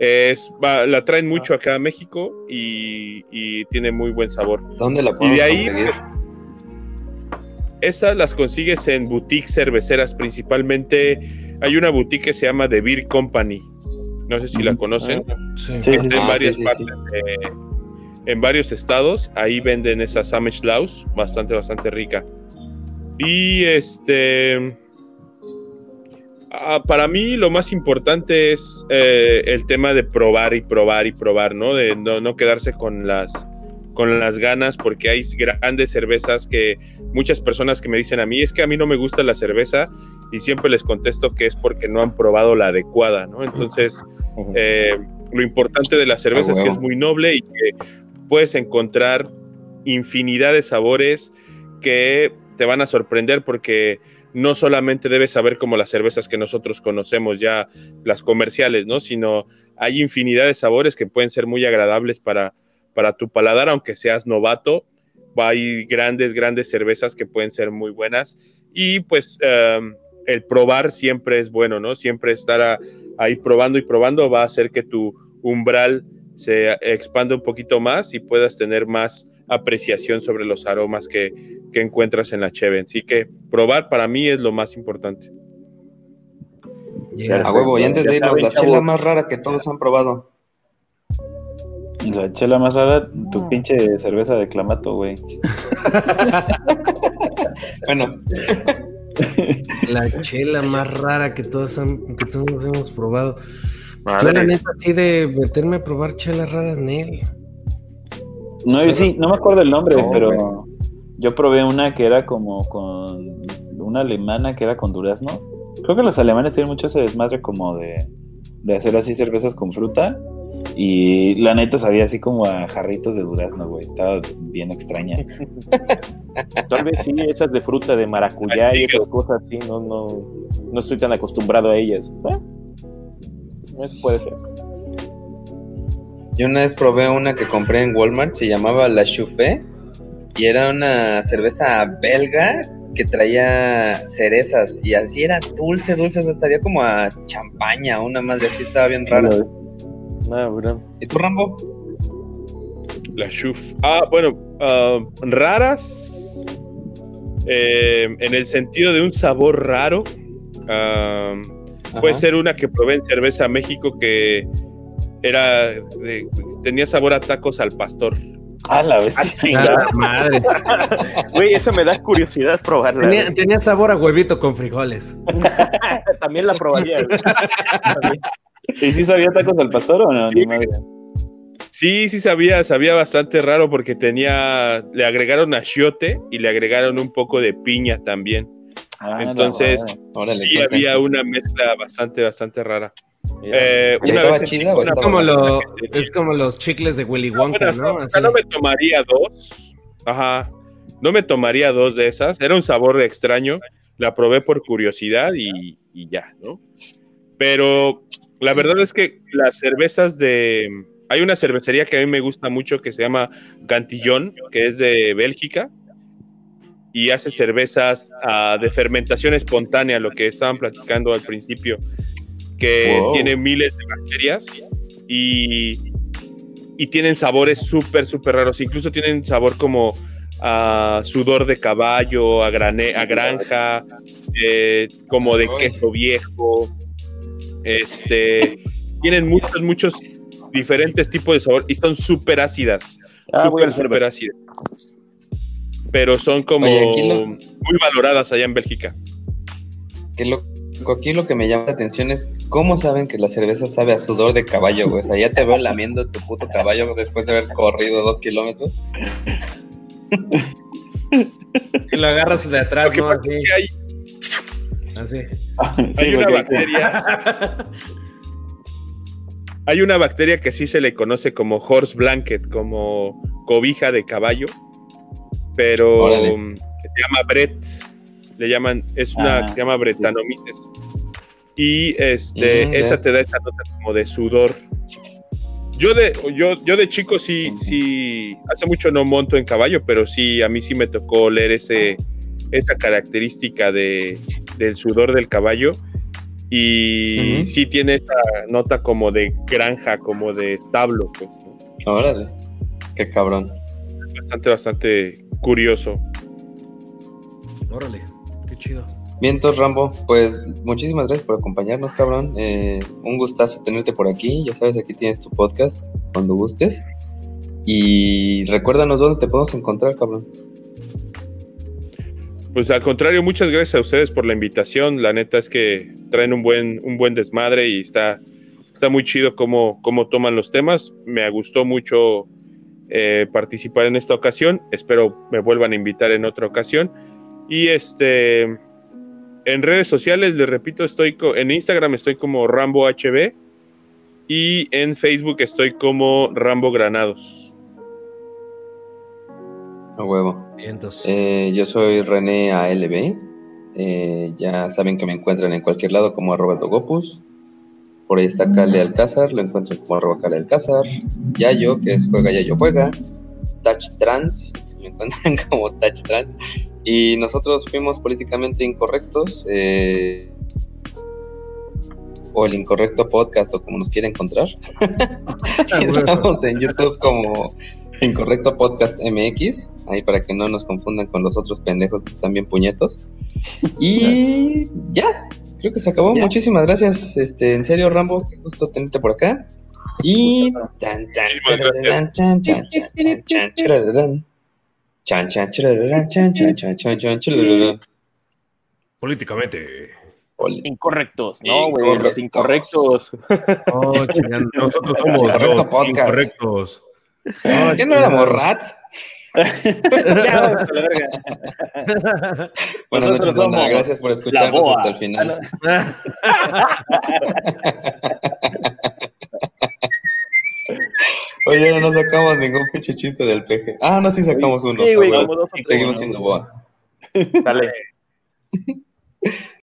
Es, la traen mucho acá a México y, tiene muy buen sabor. ¿Dónde la Y de ahí, pues, esas las consigues en boutiques cerveceras, principalmente. Hay una boutique que se llama The Beer Company. No sé si la conocen. Sí. en ah, varias partes en varios estados. Ahí venden esa Samish Laus, bastante, bastante rica. Y este Ah, para mí lo más importante es eh, el tema de probar y probar y probar, ¿no? De no, quedarse con las, con las ganas, porque hay grandes cervezas que muchas personas que me dicen a mí, es que a mí no me gusta la cerveza y siempre les contesto que es porque no han probado la adecuada, ¿no? Entonces, eh, lo importante de la cerveza es que es muy noble y que puedes encontrar infinidad de sabores que te van a sorprender porque no solamente debes saber como las cervezas que nosotros conocemos ya, las comerciales, ¿no? Sino hay infinidad de sabores que pueden ser muy agradables para, para tu paladar, aunque seas novato. Hay grandes, grandes cervezas que pueden ser muy buenas. Y pues em, el probar siempre es bueno, ¿no? Siempre estar ahí probando y probando va a hacer que tu umbral se expanda un poquito más y puedas tener más apreciación sobre los aromas que, encuentras en la cheve. Así que probar para mí es lo más importante. a huevo, y antes de irnos, la chela más rara que todos han probado. La chela más rara, tu pinche cerveza de clamato, güey. [LAUGHS] [LAUGHS] bueno. [LAUGHS] La chela más rara que todos, han, que todos hemos probado. Yo la neta así de meterme a probar chelas raras, Nel. No, sí, no me acuerdo el nombre, pero yo probé una que era como con una alemana que era con durazno. Creo que los alemanes tienen mucho ese desmadre como de, de hacer así cervezas con fruta. Y la neta sabía así como a jarritos de durazno, güey. Estaba bien extraña. Tal vez sí, esas de fruta, de maracuyá y otras cosas así. No, no, no estoy tan acostumbrado a ellas. eso puede ser. Yo una vez probé una que compré en Walmart, se llamaba La Chouffé, y era una cerveza belga que traía cerezas, y así era dulce, dulce, o sea, sabía como a champaña, una más de así, estaba bien rara. ¿Y tú, Rambo? La Chuf. Ah, bueno, ah, raras, eh, en el sentido de un sabor raro. Ah, puede ser una que probé en Cerveza México que era tenía sabor a tacos al pastor. Ah, la bestia. Ah, [LAUGHS] madre. Güey, eso me da curiosidad probarla. Tenía, sabor a huevito con frijoles. [LAUGHS] También la probaría. [LAUGHS] ¿Y si sabía tacos al pastor o no? Sí. Sí, sabía, sabía bastante raro porque tenía, le agregaron achiote y le agregaron un poco de piña también. Ah, Entonces, sí había una mezcla bastante, bastante rara. Eh, es, como es como los chicles de Willy Wonka, ¿no? No, me tomaría dos. Ajá. No me tomaría dos de esas. Era un sabor extraño. La probé por curiosidad y, ya, ¿no? Pero la verdad es que las cervezas de. Hay una cervecería que a mí me gusta mucho que se llama Cantillón, que es de Bélgica y hace cervezas ah, de fermentación espontánea, lo que estaban platicando al principio que tiene miles de bacterias y, y tienen sabores súper, súper raros. Incluso tienen sabor como a sudor de caballo, a, grane, a granja, eh, como de queso viejo. Este, tienen muchos, muchos diferentes tipos de sabor y son súper ácidas. Ah, súper, súper ácidas. Pero son como muy valoradas allá en Bélgica. Qué lo Aquí lo que me llama la atención es cómo saben que la cerveza sabe a sudor de caballo, güey. O sea, ya te veo lamiendo tu puto caballo después de haber corrido dos kilómetros. Si lo agarras de atrás, ¿no? Hay... Así. [LAUGHS] hay una bacteria. hay una bacteria que sí se le conoce como horse blanket, como cobija de caballo, pero se llama Brett le llaman, es una que se llama Bretanomices. Y este, mm, esa te da esta nota como de sudor. Yo de, yo, yo de chico sí, sí, hace mucho no monto en caballo, pero sí, a mí sí me tocó leer ese, esa característica de, del sudor del caballo. Y sí tiene esa nota como de granja, como de establo, pues. Órale, qué cabrón. Bastante, bastante curioso. Órale chido. Vientos, Rambo, pues muchísimas gracias por acompañarnos, cabrón. Eh, un gustazo tenerte por aquí. Ya sabes, aquí tienes tu podcast cuando gustes. Y recuérdanos dónde te podemos encontrar, cabrón. Pues al contrario, muchas gracias a ustedes por la invitación. La neta es que traen un buen, un buen desmadre y está, está muy chido cómo, cómo toman los temas. Me gustó mucho eh, participar en esta ocasión. Espero me vuelvan a invitar en otra ocasión. Y este, en redes sociales, les repito, estoy en Instagram estoy como Rambo HB y en Facebook estoy como Rambo Granados. A huevo. Eh, yo soy René ALB. Eh, ya saben que me encuentran en cualquier lado como arroba Dogopus. Por ahí está Cale Alcázar, lo encuentran como arroba Cale Alcázar. Yayo, que es Juega Yayo Juega. Touch Trans, lo encuentran [LAUGHS] como Touch Trans. Y nosotros fuimos políticamente incorrectos. Eh, o el Incorrecto Podcast o como nos quiera encontrar. [LAUGHS] [LAUGHS] Estamos en YouTube como Incorrecto Podcast MX, ahí para que no nos confundan con los otros pendejos que están bien puñetos. Y ya, creo que se acabó. Muchísimas gracias, este, en serio, Rambo, qué gusto tenerte por acá. Y Políticamente. Incorrectos, no, güey, los incorrectos. [LAUGHS] Oh, nosotros somos los incorrectos. ¿Qué no éramos rats? Buenas noches, Dona. Gracias por escucharnos hasta el final. Oye, no sacamos ningún pinche chiste del peje. Ah, no, sí sacamos uno. Sí, güey, Seguimos siendo boa. Dale. [LAUGHS]